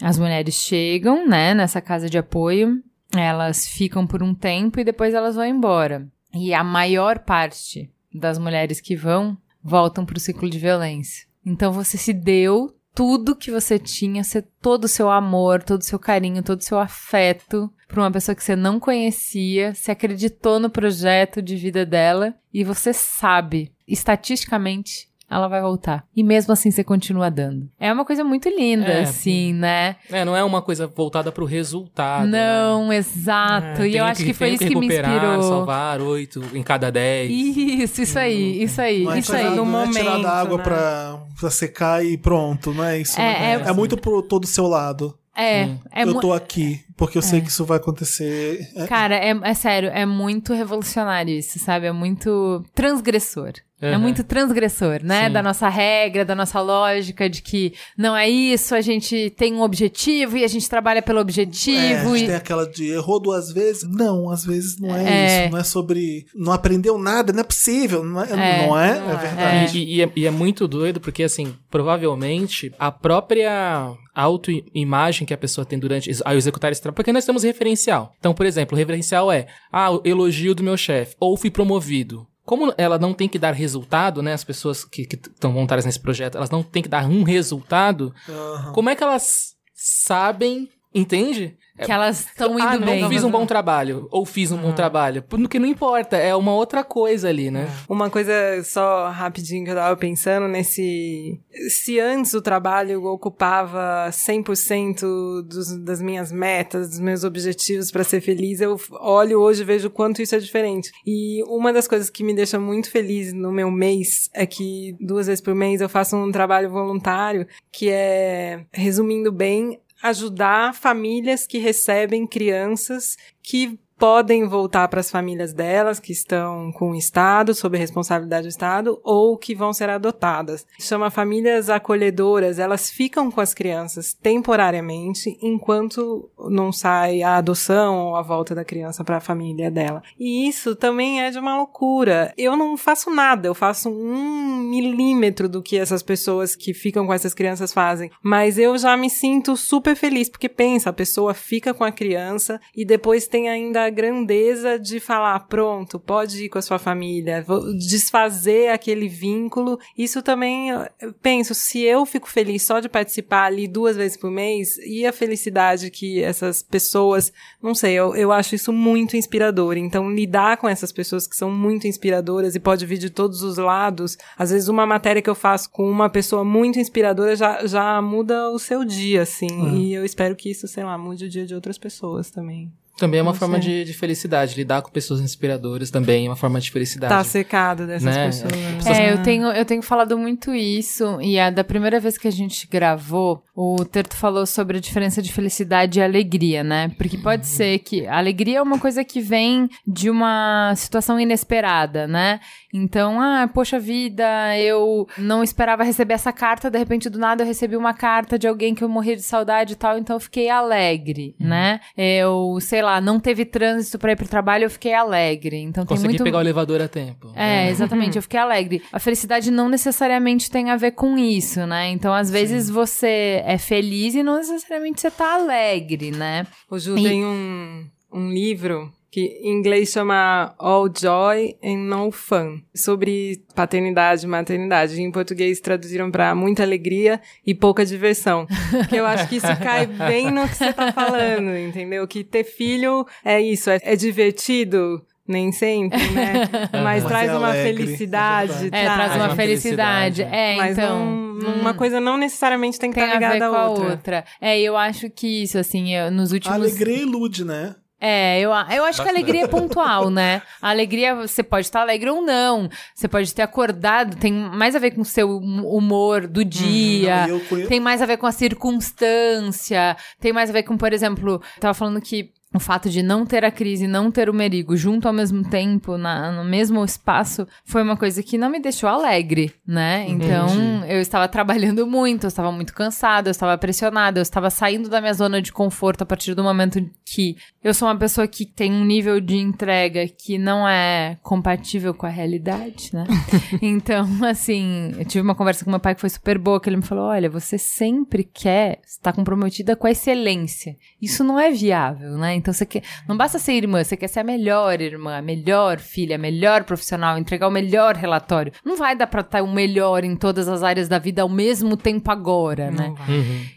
as mulheres chegam, né, nessa casa de apoio, elas ficam por um tempo e depois elas vão embora. E a maior parte das mulheres que vão voltam pro ciclo de violência. Então você se deu tudo que você tinha, todo o seu amor, todo o seu carinho, todo o seu afeto para uma pessoa que você não conhecia, se acreditou no projeto de vida dela e você sabe, estatisticamente, ela vai voltar. E mesmo assim você continua dando. É uma coisa muito linda, É. assim, né? É, não é uma coisa voltada pro resultado. né? Não, exato. É, e eu acho que, foi tenho isso que me recuperar, inspirou. salvar oito em cada dez. Isso, isso aí, isso aí, Não é isso aí. no não é tirar momento, da água né? pra, pra secar e pronto, não é isso. É, né? é- é muito pro todo seu lado. É, é eu tô aqui, porque eu sei que isso vai acontecer. É, Cara, é, é sério, é muito revolucionário isso, sabe? É muito transgressor. É Uhum. muito transgressor, né? Sim. Da nossa regra, da nossa lógica de que não é isso, a gente tem um objetivo e a gente trabalha pelo É, a objetivo. gente e... tem aquela de errou duas vezes. Não, às vezes não é, É. isso. Não é sobre. Não aprendeu nada, não é possível. Não é, É, não é, não é é. verdade. E, e é, e é muito doido porque, assim, provavelmente a própria autoimagem que a pessoa tem durante ao executar esse trabalho, porque nós temos referencial. Então, por exemplo, o referencial é, ah, o elogio do meu chefe, ou fui promovido. Como ela não tem que dar resultado, né? As pessoas que estão voluntárias nesse projeto, elas não têm que dar um resultado. Aham. Como é que elas sabem, entende? Que elas estão indo ah, não bem. fiz um bom trabalho, ou fiz um bom trabalho. Porque não importa, é uma outra coisa ali, né? Uma coisa só rapidinho que eu tava pensando nesse. Se antes o trabalho ocupava 100% dos, das minhas metas, dos meus objetivos pra ser feliz, eu olho hoje e vejo o quanto isso é diferente. E uma das coisas que me deixa muito feliz no meu mês é que duas vezes por mês eu faço um trabalho voluntário que é, resumindo bem, ajudar famílias que recebem crianças que podem voltar para as famílias delas, que estão com o Estado, sob a responsabilidade do Estado, ou que vão ser adotadas. Chama famílias acolhedoras, elas ficam com as crianças temporariamente, enquanto não sai a adoção ou a volta da criança para a família dela. E isso também é de uma loucura. Eu não faço nada, eu faço um milímetro do que essas pessoas que ficam com essas crianças fazem, mas eu já me sinto super feliz, porque pensa, a pessoa fica com a criança e depois tem ainda a grandeza de falar, pronto, pode ir com a sua família, vou desfazer aquele vínculo. Isso também, eu penso, se eu fico feliz só de participar ali duas vezes por mês, e a felicidade que essas pessoas, não sei, eu, eu acho isso muito inspirador. Então, lidar com essas pessoas que são muito inspiradoras e pode vir de todos os lados, às vezes uma matéria que eu faço com uma pessoa muito inspiradora já, já muda o seu dia, assim. E eu espero que isso, sei lá, mude o dia de outras pessoas também. Também é uma Não forma de, de felicidade. Lidar com pessoas inspiradoras também é uma forma de felicidade. Tá secado dessas Né? pessoas. É, eu tenho, eu tenho falado muito isso, e a da primeira vez que a gente gravou, o Terto falou sobre a diferença de felicidade e alegria, né? Porque pode ser que a alegria é uma coisa que vem de uma situação inesperada, né? Então, ah, poxa vida, eu não esperava receber essa carta, de repente do nada eu recebi uma carta de alguém que eu morria de saudade e tal, então eu fiquei alegre, né? Eu, sei lá, não teve trânsito pra ir pro trabalho, eu fiquei alegre. Então tem Consegui muito pegar o elevador a tempo. é, exatamente, eu fiquei alegre. A felicidade não necessariamente tem a ver com isso, né? Então, às vezes, você é feliz e não necessariamente você tá alegre, né? O Ju E- tem um, um livro que em inglês chama All Joy and No Fun, sobre paternidade e maternidade. Em português traduziram para muita alegria e pouca diversão. Que eu acho que isso cai bem no que você tá falando, entendeu? Que ter filho é isso, é, é divertido. Nem sempre, né? Mas Mas traz é uma alegre, felicidade. é É, traz. traz uma uma felicidade. felicidade. É, Mas então. não- uma coisa não necessariamente tem que tem estar a ver ligada com à a outra. outra. É, eu acho que isso, assim, eu- nos A últimos. alegria ilude, né? É, eu, eu acho que a alegria é pontual, né? A alegria, você pode estar alegre ou não. Você pode ter acordado, tem mais a ver com o seu humor do dia. Não, e eu Tem mais a ver com a circunstância, tem mais a ver com, por exemplo, tava falando que o fato de não ter a crise e não ter o merigo junto ao mesmo tempo, na- no mesmo espaço, foi uma coisa que não me deixou alegre, né? Então, eu estava trabalhando muito, eu estava muito cansada, eu estava pressionada, eu estava saindo da minha zona de conforto a partir do momento que eu sou uma pessoa que tem um nível de entrega que não é compatível com a realidade, né? então, assim, eu tive uma conversa com meu pai que foi super boa, que ele me falou: olha, você sempre quer estar comprometida com a excelência. Isso não é viável, né? Então você quer. Não basta ser irmã, você quer ser a melhor irmã, a melhor filha, a melhor profissional, entregar o melhor relatório. Não vai dar pra estar o melhor em todas as áreas da vida ao mesmo tempo agora, né?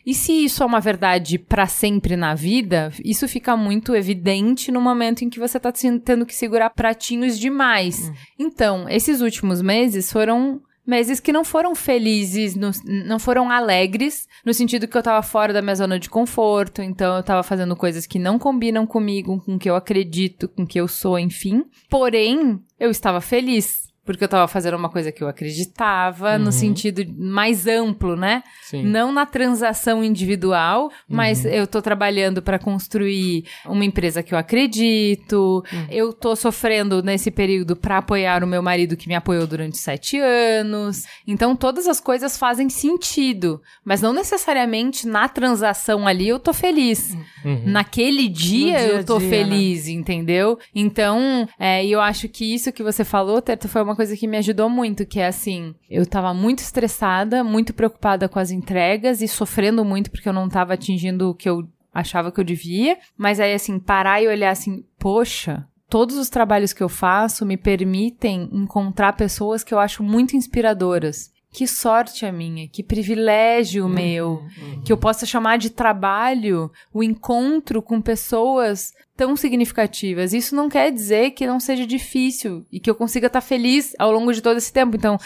E se isso é uma verdade pra sempre na vida, isso fica muito evidente no momento em que você tá tendo que segurar pratinhos demais. Então, esses últimos meses foram meses que não foram felizes, no- não foram alegres, no sentido que eu tava fora da minha zona de conforto, então eu tava fazendo coisas que não combinam comigo, com o que eu acredito, com o que eu sou, enfim. Porém, eu estava feliz. Porque eu tava fazendo uma coisa que eu acreditava, no sentido mais amplo, né? Sim. Não na transação individual, mas eu tô trabalhando para construir uma empresa que eu acredito. Eu tô sofrendo nesse período para apoiar o meu marido que me apoiou durante sete anos. Então todas as coisas fazem sentido, mas não necessariamente na transação ali eu tô feliz. Naquele dia, dia eu tô dia, feliz, entendeu? Então, é, eu acho que isso que você falou, Teto, foi uma coisa que me ajudou muito, que é assim, eu tava muito estressada, muito preocupada com as entregas e sofrendo muito porque eu não tava atingindo o que eu achava que eu devia, mas aí assim, parar e olhar assim, poxa, todos os trabalhos que eu faço me permitem encontrar pessoas que eu acho muito inspiradoras. Que sorte a minha, que privilégio o meu, que eu possa chamar de trabalho o encontro com pessoas tão significativas. Isso não quer dizer que não seja difícil e que eu consiga estar feliz ao longo de todo esse tempo. Então,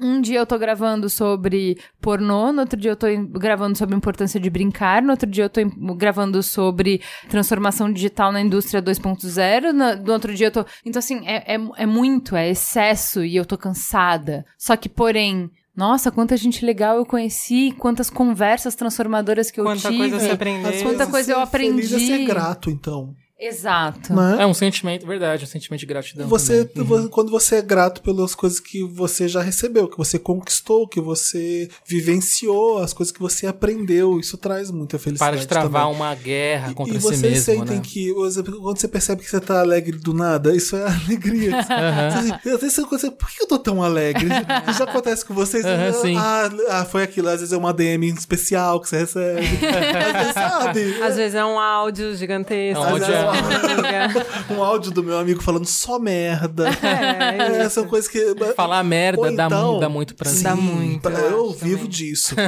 um dia eu tô gravando sobre pornô, no outro dia eu tô gravando sobre a importância de brincar, no outro dia eu tô gravando sobre transformação digital na indústria 2.0, no, no outro dia eu tô. Então, assim, é, é, é muito, é excesso e eu tô cansada. Só que, porém. Nossa, quanta gente legal eu conheci, quantas conversas transformadoras que eu Quanta tive. coisa você aprendeu. Quanta vezes coisa eu ser feliz é aprendi. ser grato, então. Exato. Né? É um sentimento, verdade, um sentimento de gratidão. Você, vo- quando você é grato pelas coisas que você já recebeu, que você conquistou, que você vivenciou, as coisas que você aprendeu, isso traz muita felicidade. Para de travar também. uma guerra E- contra e si vocês mesmo, sentem né? que, quando você percebe que você tá alegre do nada, isso é alegria. Você- Às vezes você, por que eu tô tão alegre? Isso já acontece com vocês? Sim. Ah, ah, foi aquilo. Às vezes é uma DM especial que você recebe. Às vezes, sabe? Às vezes é um áudio gigantesco. É um áudio-. um áudio do meu amigo falando só merda. É, É, são coisas que. Falar merda Ou dá, então- dá muito prazer. Dá muito, pra- eu Eu, vivo também. disso.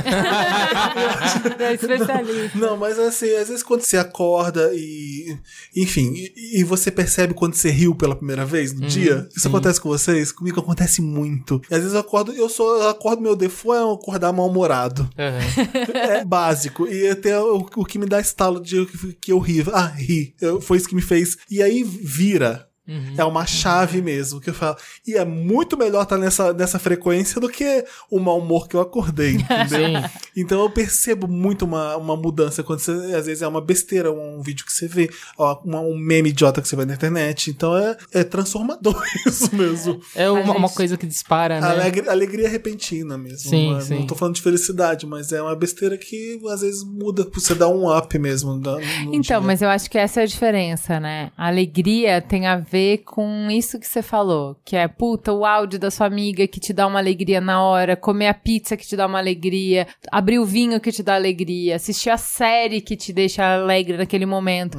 É especialista. Não, mas assim, às vezes quando você acorda e. Enfim, e, e você percebe quando você riu pela primeira vez no dia. Isso acontece com vocês? Comigo acontece muito. E às vezes eu acordo, eu sou, eu acordo, meu default é acordar mal-humorado. Aham. É básico. E até o, o que me dá estalo de que, que eu ri. Ah, ri. Eu, foi isso que me fez. E aí vira. Uhum. É uma chave mesmo, que eu falo. E é muito melhor estar nessa, nessa frequência do que o mau humor que eu acordei, entendeu? Então eu percebo muito uma, uma mudança quando você, às vezes é uma besteira, um vídeo que você vê, ó, uma- um meme idiota que você vê na internet. Então é, é transformador isso mesmo. É uma, uma coisa que dispara, né? Alegre- alegria repentina mesmo. Sim, não, é- sim. não tô falando de felicidade, mas é uma besteira que às vezes muda, você dar um up mesmo. no- no Então, dia. mas eu acho que essa é a diferença, né? A alegria tem a ver com isso que você falou, que é, puta, o áudio da sua amiga que te dá uma alegria na hora, comer a pizza que te dá uma alegria, abrir o vinho que te dá alegria, assistir a série que te deixa alegre naquele momento.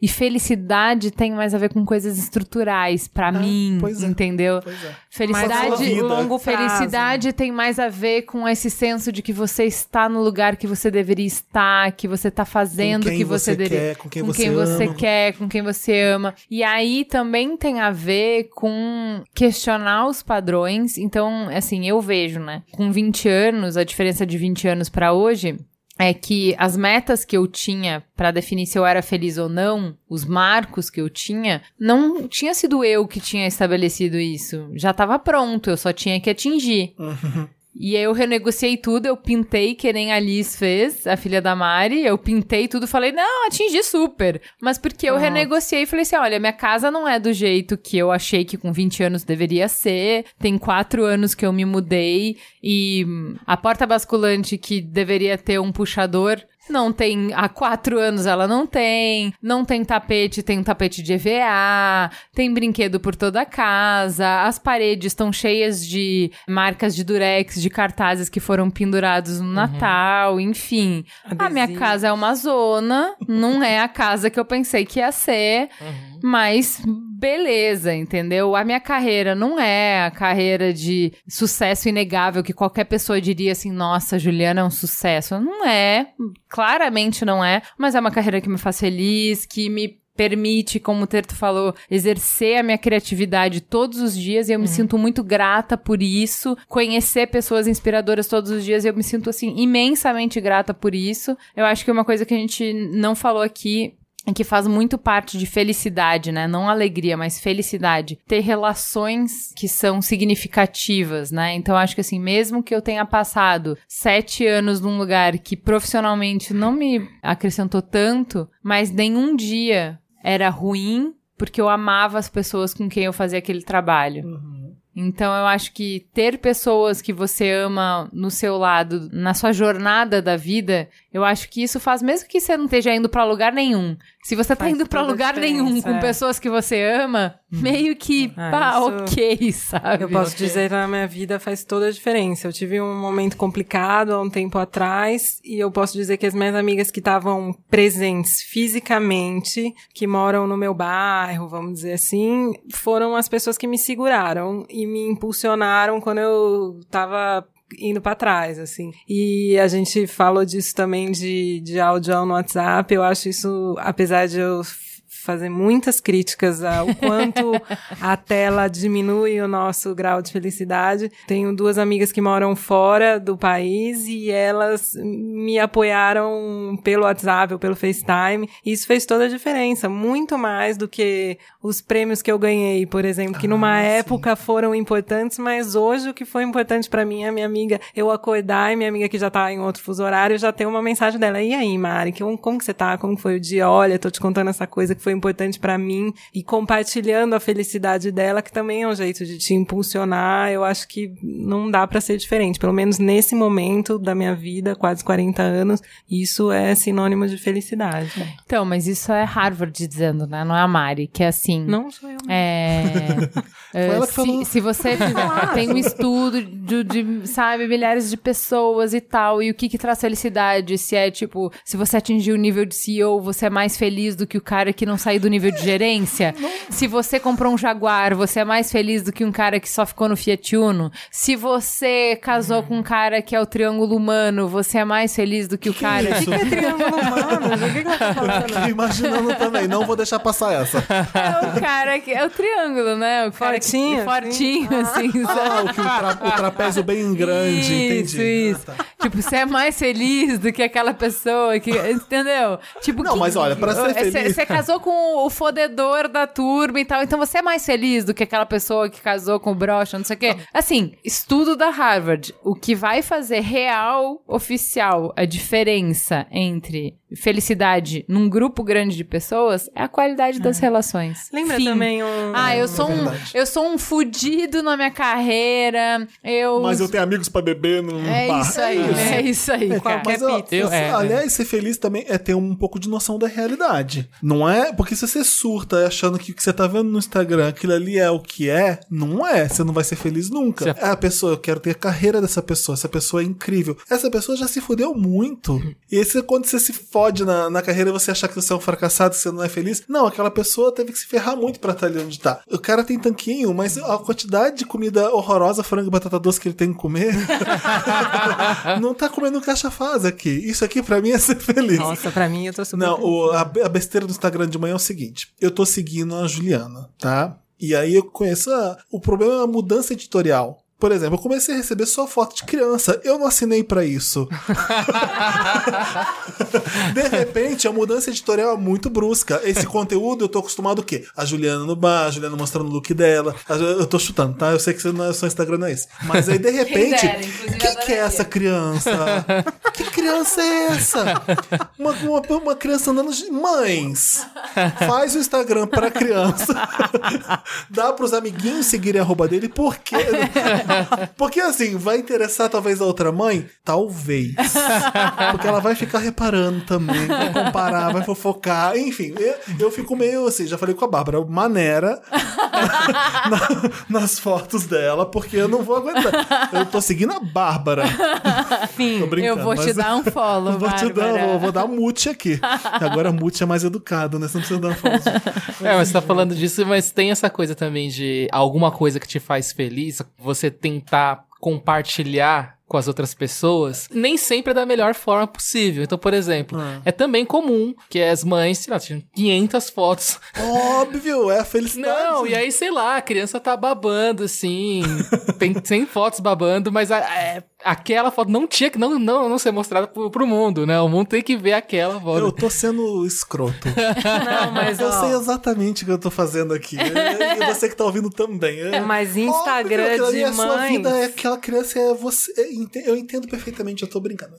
E felicidade tem mais a ver com coisas estruturais, pra mim, pois é. entendeu? É. Felicidade, vida. longo. Felicidade tem mais a ver com esse senso de que você está no lugar que você deveria estar, que você está fazendo Com o quem que você, você deveria. quer, com quem você ama. quer, com quem você ama. E aí também tem a ver com questionar os padrões. Então, assim, eu vejo, né? Com 20 anos, a diferença de 20 anos pra hoje é que as metas que eu tinha pra definir se eu era feliz ou não, os marcos que eu tinha, não tinha sido eu que tinha estabelecido isso. Já tava pronto, eu só tinha que atingir. E aí eu renegociei tudo, eu pintei que nem a Liz fez, a filha da Mari, eu pintei tudo, falei, não, atingi super. Mas porque eu renegociei e falei assim, olha, minha casa não é do jeito que eu achei que com 20 anos deveria ser, tem quatro anos que eu me mudei, e hum, a porta basculante que deveria ter um puxador... Não tem, há quatro anos ela não tem, não tem tapete, tem um tapete de EVA, tem brinquedo por toda a casa, as paredes estão cheias de marcas de durex, de cartazes que foram pendurados no Natal, enfim. A minha casa é uma zona, não é a casa que eu pensei que ia ser, mas beleza, entendeu? A minha carreira não é a carreira de sucesso inegável que qualquer pessoa diria assim, nossa, Juliana é um sucesso. Não é, claramente não é, mas é uma carreira que me faz feliz, que me permite, como o Terto falou, exercer a minha criatividade todos os dias e eu me sinto muito grata por isso. Conhecer pessoas inspiradoras todos os dias, eu me sinto assim imensamente grata por isso. Eu acho que é uma coisa que a gente não falou aqui que faz muito parte de felicidade, né? Não alegria, mas felicidade. Ter relações que são significativas, né? Então, acho que assim, mesmo que eu tenha passado sete anos num lugar que profissionalmente não me acrescentou tanto, mas nenhum dia era ruim porque eu amava as pessoas com quem eu fazia aquele trabalho. Então eu acho que ter pessoas que você ama no seu lado, na sua jornada da vida, eu acho que isso faz mesmo que você não esteja indo pra lugar nenhum. Se você tá Faz indo pra toda a lugar nenhum com é. pessoas que você ama, meio que Ah, pá, isso- ok, sabe? Eu posso dizer que na minha vida faz toda a diferença. Eu tive um momento complicado há um tempo atrás e eu posso dizer que as minhas amigas que estavam presentes fisicamente, que moram no meu bairro, vamos dizer assim, foram as pessoas que me seguraram e me impulsionaram quando eu tava indo pra trás, assim. E a gente falou disso também de, de áudio no WhatsApp. Eu acho isso, apesar de eu fazer muitas críticas ao quanto a tela diminui o nosso grau de felicidade. Tenho duas amigas que moram fora do país e elas me apoiaram pelo WhatsApp ou pelo FaceTime. E isso fez toda a diferença, muito mais do que os prêmios que eu ganhei, por exemplo, que numa Ah, sim. época foram importantes, mas hoje o que foi importante pra mim é minha amiga eu acordar e minha amiga que já tá em outro fuso horário já tem uma mensagem dela. E aí, Mari, que- como que você tá? Como foi o dia? Olha, tô te contando essa coisa que foi importante pra mim e compartilhando a felicidade dela, que também é um jeito de te impulsionar. Eu acho que não dá pra ser diferente, pelo menos nesse momento da minha vida, quase 40 anos, isso é sinônimo de felicidade. Então, mas isso é Harvard dizendo, né? Não é a Mari, que é assim. Não sou eu. É, é, ela que falou. se, se você fizer, tem um estudo de, de, sabe, milhares de pessoas e tal, e o que que traz felicidade? Se é tipo, se você atingir o nível de CEO, você é mais feliz do que o cara que não saiu do nível de gerência? Se você comprou um Jaguar, você é mais feliz do que um cara que só ficou no Fiat Uno? Se você casou com um cara que é o triângulo humano, você é mais feliz do que o cara isso? É triângulo humano, o que que ela tá falando? Imaginando também, não vou deixar passar essa. É o cara que. É o triângulo, né? O cara Fortinho, assim? fortinho, assim, sabe? Ah, o, tra- o trapézio bem grande, Isso, entendi. isso. Ah, tá. tipo, você é mais feliz do que aquela pessoa que. Entendeu? Tipo, Não, que- mas olha, pra ser Você- feliz- Você casou com o fodedor da turma e tal, então você é mais feliz do que aquela pessoa que casou com o brocha, não sei o quê. Assim, estudo da Harvard. O que vai fazer real, oficial, a diferença entre felicidade num grupo grande de pessoas é a qualidade das relações. Lembra Fim. também um... Ah, eu sou um, verdade. eu sou um fudido na minha carreira. Eu Mas eu tenho amigos pra beber num É bar. isso aí, é isso aí, cara. Mas, ó, Eu- você- é, aliás, ser feliz também é ter um pouco de noção da realidade. Não é? Porque se você surta achando que o que você tá vendo no Instagram, aquilo ali é o que é, não é. Você não vai ser feliz nunca. Você- É a pessoa, eu quero ter a carreira dessa pessoa. Essa pessoa é incrível. Essa pessoa já se fudeu muito. E esse, quando você se fode na, na carreira e você achar que você é um fracassado, que você não é feliz. Não, aquela pessoa teve que se ferrar muito pra estar ali onde tá. O cara tem tanquinho, mas a quantidade de comida horrorosa, frango e batata doce que ele tem que comer. não tá comendo caixa faz aqui. Isso aqui pra mim é ser feliz. Nossa, pra mim eu tô super... Não, o- a, a besteira do Instagram de manhã é o seguinte: eu tô seguindo a Juliana, tá? E aí eu conheço a, o problema é a mudança editorial. Por exemplo, eu comecei a receber só foto de criança. Eu não assinei pra isso. de repente, a mudança editorial é muito brusca. Esse conteúdo eu tô acostumado o quê? A Juliana no bar, a Juliana mostrando o look dela. Eu tô chutando, tá? Eu sei que você não é seu Instagram não é esse. Mas aí, de repente, quem eu que é essa criança? que criança é essa? Uma, uma, uma criança andando de mães. Faz o Instagram pra criança. Dá pros amiguinhos seguirem a arroba dele. Por quê? Porque assim, vai interessar talvez a outra mãe? Talvez. Porque ela vai ficar reparando também, vai comparar, vai fofocar. Enfim, eu, eu fico meio assim, já falei com a Bárbara, maneira na- nas fotos dela, porque eu não vou aguentar. Eu tô seguindo a Bárbara. Brincando, eu vou te dar um follow, Eu vou te dar, Bárbara. vou, vou dar um mute aqui. Agora mute é mais educado, né? Você não precisa dar follow. É, mas você tá falando disso, mas tem essa coisa também de alguma coisa que te faz feliz, você tentar compartilhar com as outras pessoas, nem sempre é da melhor forma possível. Então, por exemplo, é também comum que as mães, sei lá, tinham 500 fotos. Óbvio, é a felicidade. Não, e aí, sei lá, a criança tá babando, assim, tem 100 fotos babando, mas a- é, aquela foto não tinha que não, não, não ser mostrada pro, pro mundo, né? O mundo tem que ver aquela foto. Eu tô sendo escroto. Não, mas Eu ó, sei exatamente o que eu tô fazendo aqui. E você que tá ouvindo também. É, Mas Instagram Óbvio, de é a sua vida, é aquela criança, é você. é, Eu entendo perfeitamente, eu tô brincando.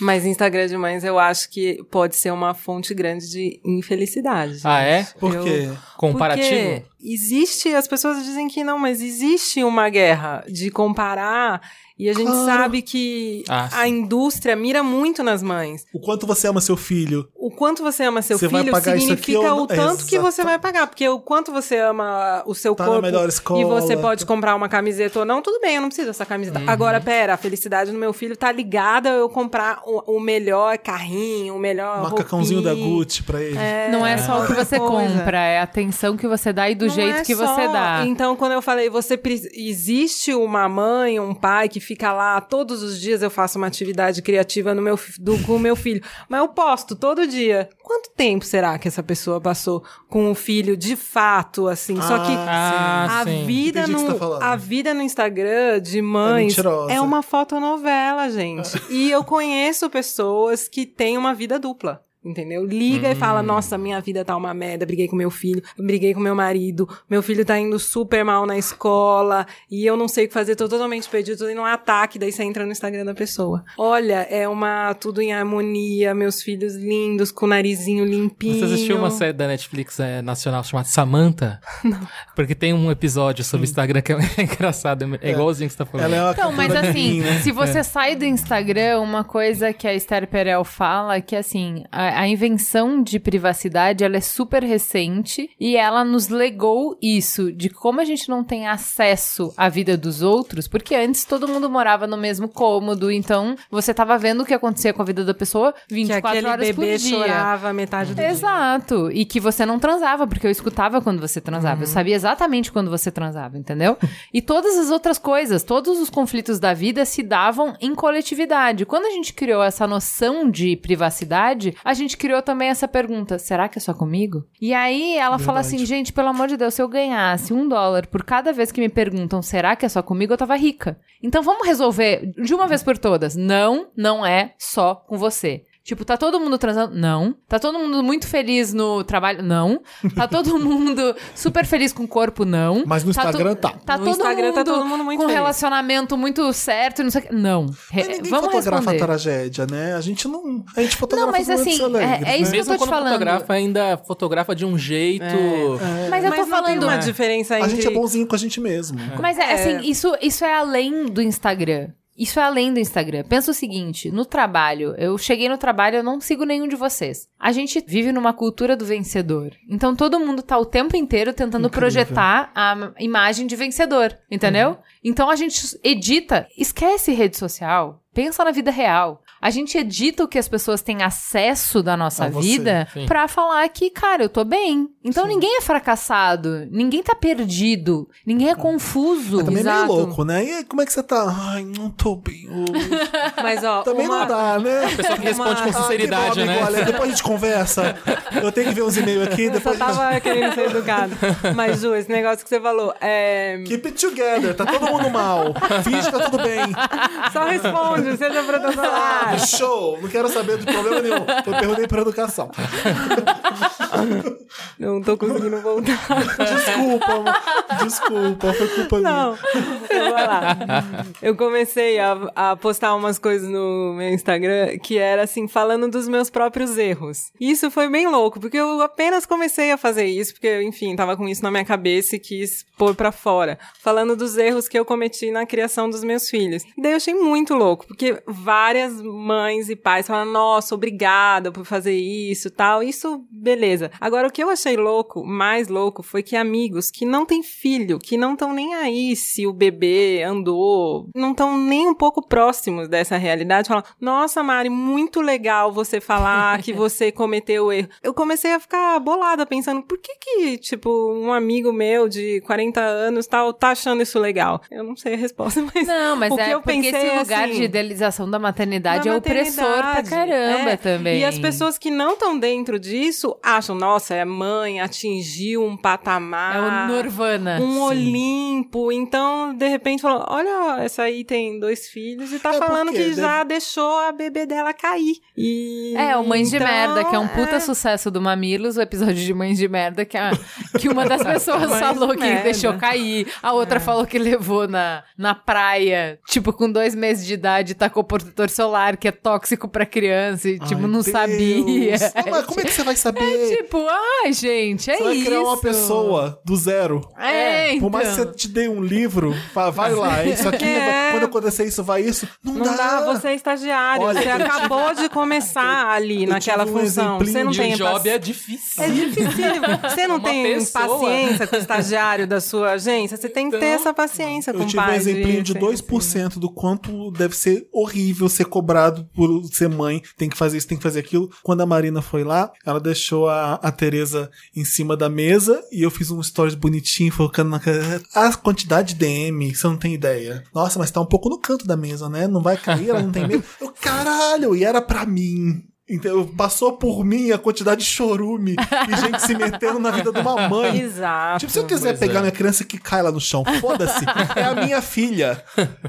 Mas Instagram de mães eu acho que pode ser uma fonte grande de infelicidade. Ah, é? Por Eu- quê? Comparativo? Porque existe, as pessoas dizem que não, mas existe uma guerra de comparar e a gente Claro. sabe que Ah, a indústria mira muito nas mães. O quanto você ama seu filho. O quanto você ama seu Você filho significa o tanto que você vai pagar. Porque o quanto você ama o seu Tá corpo melhor escola. e você pode comprar uma camiseta ou não, tudo bem, eu não preciso dessa camiseta. Uhum. Agora, pera, a felicidade do meu filho tá ligada a eu comprar o, o melhor carrinho, o melhor Macacãozinho da. Gucci pra ele. Não é só o que você Coisa. compra, é a atenção que você dá e do Não jeito é que só. você dá. Então, quando eu falei, você pre- existe uma mãe, um pai que fica lá todos os dias eu faço uma atividade criativa no meu do, com o meu filho, mas eu posto todo dia. Quanto tempo será que essa pessoa passou com o filho de fato, assim? Só que Ah, a sim. vida Entendi no tá a vida no Instagram de mães mentirosa. é uma fotonovela, gente. e eu conheço pessoas que têm uma vida dupla. Entendeu? Liga e Hum. fala: Nossa, minha vida tá uma merda. Briguei com meu filho, briguei com meu marido. Meu filho tá indo super mal na escola e eu não sei o que fazer. Tô totalmente perdido, tô indo um ataque. Daí você entra no Instagram da pessoa. Olha, é uma tudo em harmonia. Meus filhos lindos, com o narizinho limpinho. Você assistiu uma série da Netflix é, nacional chamada Samantha? Não. Porque tem um episódio sobre Instagram que é engraçado, é igualzinho que você tá falando. Ela é uma Então, mas assim, menina. se você sai do Instagram, uma coisa que a Esther Perel fala é que assim, a, a invenção de privacidade, ela é super recente e ela nos legou isso de como a gente não tem acesso à vida dos outros, porque antes todo mundo morava no mesmo cômodo, então você tava vendo o que acontecia com a vida da pessoa que 24 aquele horas bebê por dia. chorava metade do dia. Exato. E que você não transava, porque eu escutava quando você transava. Eu sabia exatamente quando você transava, entendeu? e todas as outras coisas, todos os conflitos da vida se davam em coletividade. Quando a gente criou essa noção de privacidade, a gente criou também essa pergunta: será que é só comigo? E aí ela fala Verdade. assim, gente, pelo amor de Deus, se eu ganhasse um dólar por cada vez que me perguntam será que é só comigo, eu tava rica. Então vamos resolver de uma vez por todas. Não, não é só com você. Tipo, tá todo mundo transando? Não. Tá todo mundo muito feliz no trabalho? Não. Tá todo mundo super feliz com o corpo? Não. Mas no Tá Instagram tá. Tá No todo Instagram mundo tá todo mundo muito com feliz. relacionamento muito certo e não sei o que. Não. Re- Mas ninguém Vamos fotografa responder. a tragédia, né? A gente não. A gente fotografa Não, mas assim, alegres, é- é isso né? que eu Mesmo tô te quando falando. fotografa, ainda fotografa de um jeito. Mas eu Mas tô não tem falando. uma diferença A entre... gente é bonzinho com a gente mesmo. Mas é, É. assim, isso, isso é além do Instagram. Isso é além do Instagram. Pensa o seguinte, no trabalho, eu cheguei no trabalho, eu não sigo nenhum de vocês. A gente vive numa cultura do vencedor. Então todo mundo tá o tempo inteiro tentando Incrível. projetar a imagem de vencedor, entendeu? Então a gente edita, esquece rede social, pensa na vida real. A gente edita o que as pessoas têm acesso da nossa A vida sim. pra falar que, cara, eu tô bem. Então ninguém é fracassado, ninguém tá perdido, ninguém é confuso. Mas também é meio Exato. louco, né? E aí, como é que você tá? Ai, não tô bem hoje. Mas, ó, Também uma... não dá, né? A pessoa que responde com Uma- sinceridade, ah, que bom, né? amigo, Olha, depois a gente conversa. Eu tenho que ver uns e-mails aqui, Só depois a gente... tava querendo ser educado. Mas, Ju, esse negócio que você falou, é... Keep it together, tá todo mundo mal. Finge que tá tudo bem. Só responde, seja protocolar. Show, não quero saber de problema nenhum. Eu perguntei pra educação. Não tô conseguindo voltar. Desculpa, desculpa, foi culpa Não, minha. eu vou lá. Eu comecei a, a postar umas coisas no meu Instagram que era assim, falando dos meus próprios erros. E Isso foi bem louco, porque eu apenas comecei a fazer isso, porque, enfim, tava com isso na minha cabeça e quis pôr pra fora. Falando dos erros que eu cometi na criação dos meus filhos. Daí eu achei muito louco, porque várias mães e pais falaram, nossa, obrigada por fazer isso e tal. Isso, beleza. Agora, o que eu achei louco, mais louco, foi que amigos que não têm filho, que não estão nem aí se o bebê andou, não estão nem um pouco próximos dessa realidade, falam, nossa, Mari, muito legal você falar que você cometeu erro. Eu comecei a ficar bolada, pensando, por que que, tipo, um amigo meu de 40 anos tal, tá achando isso legal? Eu não sei a resposta, mas... Não, mas o que é eu porque pensei esse é lugar assim, de idealização da maternidade da é opressor pra caramba É. também. E as pessoas que não estão dentro disso acham, nossa, é mãe, atingiu um patamar. É o Nirvana. Um Olimpo. Então, de repente, falou: olha, essa aí tem dois filhos e tá É falando que já deixou a bebê dela cair. E. É, o Mães de então, Merda, que é um puta é. sucesso do Mamilos, o episódio de Mães de Merda, que, a, que uma das pessoas falou de que Merda. deixou cair, a outra falou que levou na, na praia, tipo, com dois meses de idade, tacou protetor solar, que é tóxico pra criança, e, tipo, Ai, não Deus. sabia. Não, mas como é que você vai saber? Tipo, ai, gente, é você vai isso. criar uma pessoa do zero. É, então. Por mais que você te dê um livro, fala, vai lá, isso aqui, É. quando acontecer isso, vai isso. Não, Não dá, você é estagiário. Olha, você eu acabou de começar ali eu naquela um função. Você não tem o job paci- é difícil. É difícil. Você não Uma tem pessoa. paciência com o estagiário da sua agência? Você tem que ter essa paciência com Eu o tive um pai. exemplinho de ser 2% do quanto deve ser horrível ser cobrado por ser mãe, tem que fazer isso, tem que fazer aquilo. Quando a Marina foi lá, ela deixou a, a Tereza em cima da mesa e eu fiz um stories bonitinho, focando na a quantidade de DM, você não tem ideia. Nossa, mas tá um pouco no canto da mesa, né? Não vai cair, ela não tem medo. Eu, caralho, e era pra mim. Então, passou por mim a quantidade de chorume e gente se metendo na vida de uma mãe. Exato. Tipo, se eu quiser Pois pegar é. minha criança que cai lá no chão, foda-se, é a minha filha.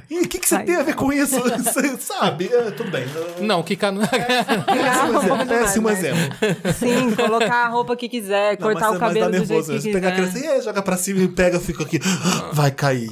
E o que, que você Ai. tem a ver com isso? Você sabe? É, tudo bem. Não, que can... Péssimo exemplo. Péssimo mas- exemplo. Sim, colocar a roupa que quiser, Não, cortar mas, o cabelo mas dá do jeito nervoso. que Você quiser. pega a criança e "É", joga pra cima e pega, fica aqui. Vai cair.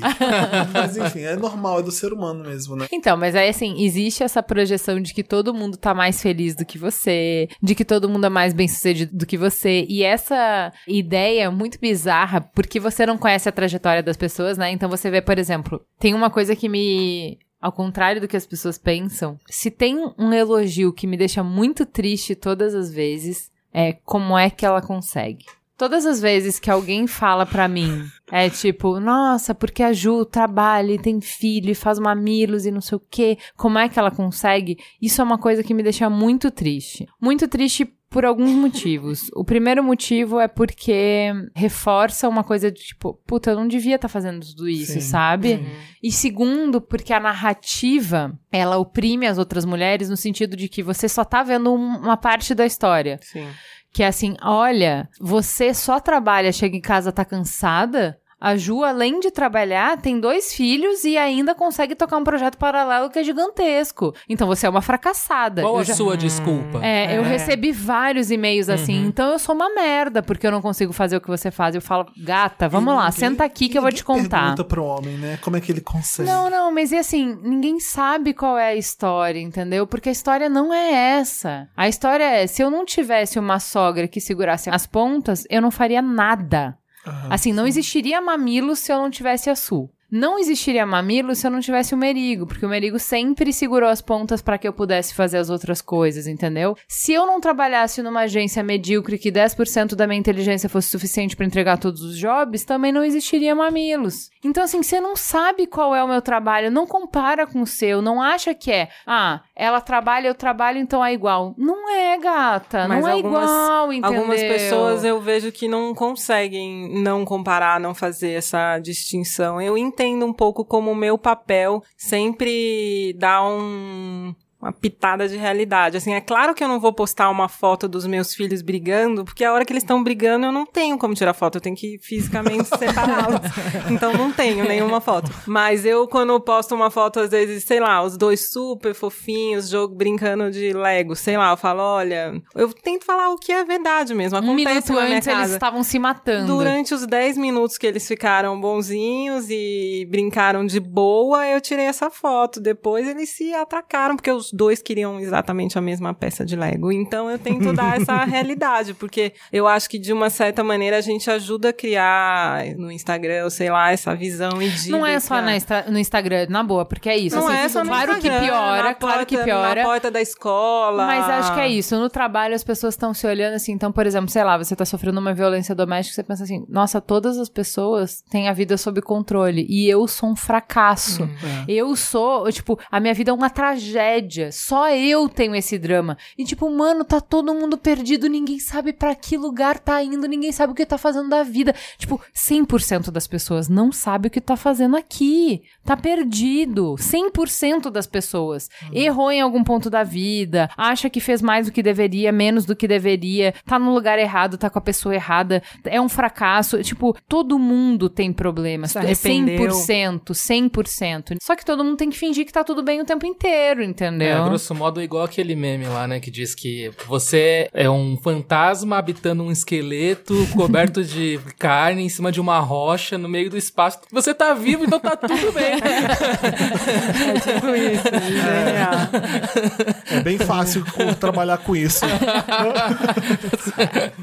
mas enfim, é normal, é do ser humano mesmo, né? Então, mas aí assim, existe essa projeção de que todo mundo tá mais feliz do que você, de que todo mundo é mais bem sucedido do que você. E essa ideia é muito bizarra, porque você não conhece a trajetória das pessoas, né? Então você vê, por exemplo, tem uma coisa que me. Ao contrário do que as pessoas pensam, se tem um elogio que me deixa muito triste todas as vezes, é como é que ela consegue. Todas as vezes que alguém fala pra mim, é tipo, nossa, porque a Ju trabalha e tem filho e faz mamilos e não sei o quê, como é que ela consegue? Isso é uma coisa que me deixa muito triste. Muito triste por alguns motivos. O primeiro motivo é porque reforça uma coisa de tipo, puta, eu não devia estar fazendo tudo isso, Sim, sabe? E segundo, porque a narrativa, ela oprime as outras mulheres no sentido de que você só tá vendo um- uma parte da história. Sim. Que é assim, olha, você só trabalha, chega em casa, tá cansada. A Ju, além de trabalhar, tem dois filhos e ainda consegue tocar um projeto paralelo que é gigantesco. Então você é uma fracassada. Qual Eu a já- sua desculpa? É, eu É. recebi vários e-mails assim, Uhum. então eu sou uma merda porque eu não consigo fazer o que você faz. Eu falo, gata, vamos E lá, ninguém- senta aqui que eu vou te contar. Pergunta pro homem, né? Como é que ele consegue? Não, não, mas e assim, ninguém sabe qual é a história, entendeu? Porque a história não é essa. A história é, se eu não tivesse uma sogra que segurasse as pontas, eu não faria nada. Aham. Assim, não existiria mamilo se eu não tivesse a Sul. Não existiria mamilo se eu não tivesse o Merigo, porque o Merigo sempre segurou as pontas para que eu pudesse fazer as outras coisas, entendeu? Se eu não trabalhasse numa agência medíocre que 10% da minha inteligência fosse suficiente para entregar todos os jobs, também não existiria mamilos. Então, assim, você não sabe qual é o meu trabalho, não compara com o seu, não acha que é, ah, ela trabalha, eu trabalho, então é igual. Não é, gata, Mas não é algumas- igual, entendeu? Algumas pessoas eu vejo que não conseguem não comparar, não fazer essa distinção. Eu entendo um pouco como o meu papel sempre dá um uma pitada de realidade. Assim, é claro que eu não vou postar uma foto dos meus filhos brigando, porque a hora que eles estão brigando eu não tenho como tirar foto, eu tenho que fisicamente separá-los. Então não tenho nenhuma foto. Mas eu quando eu posto uma foto às vezes, sei lá, os dois super fofinhos, jogo brincando de Lego, sei lá, eu falo, olha, eu tento falar o que é verdade mesmo. Um Acontece minuto na minha antes eles casa. estavam se matando. Durante os 10 minutos que eles ficaram bonzinhos e brincaram de boa, eu tirei essa foto. Depois eles se atracaram, porque os dois queriam exatamente a mesma peça de Lego. Então eu tento dar essa realidade, porque eu acho que de uma certa maneira a gente ajuda a criar no Instagram, ou sei lá, essa visão idílica. Não é só na no Instagram, na boa, porque é isso. Não assim, é só no claro Instagram, que piora, na claro que porta- piora. Na porta da escola. Mas acho que é isso. No trabalho, as pessoas estão se olhando assim. Então, por exemplo, sei lá, você tá sofrendo uma violência doméstica, você pensa assim: nossa, todas as pessoas têm a vida sob controle. E eu sou um fracasso. É. Eu sou, tipo, a minha vida é uma tragédia. Só eu tenho esse drama. E, tipo, mano, tá todo mundo perdido, ninguém sabe pra que lugar tá indo, ninguém sabe o que tá fazendo da vida. Tipo, 100% das pessoas não sabe o que tá fazendo aqui. Tá perdido. 100% das pessoas. Errou em algum ponto da vida, acha que fez mais do que deveria, menos do que deveria, tá no lugar errado, tá com a pessoa errada, é um fracasso. Tipo, todo mundo tem problemas. Se arrependeu. 100%, 100%. Só que todo mundo tem que fingir que tá tudo bem o tempo inteiro, entendeu? É, grosso modo, igual aquele meme lá, né? Que diz que você é um fantasma habitando um esqueleto coberto de carne em cima de uma rocha no meio do espaço. Você tá vivo, então tá tudo bem. É tipo isso. genial. É bem fácil trabalhar com isso.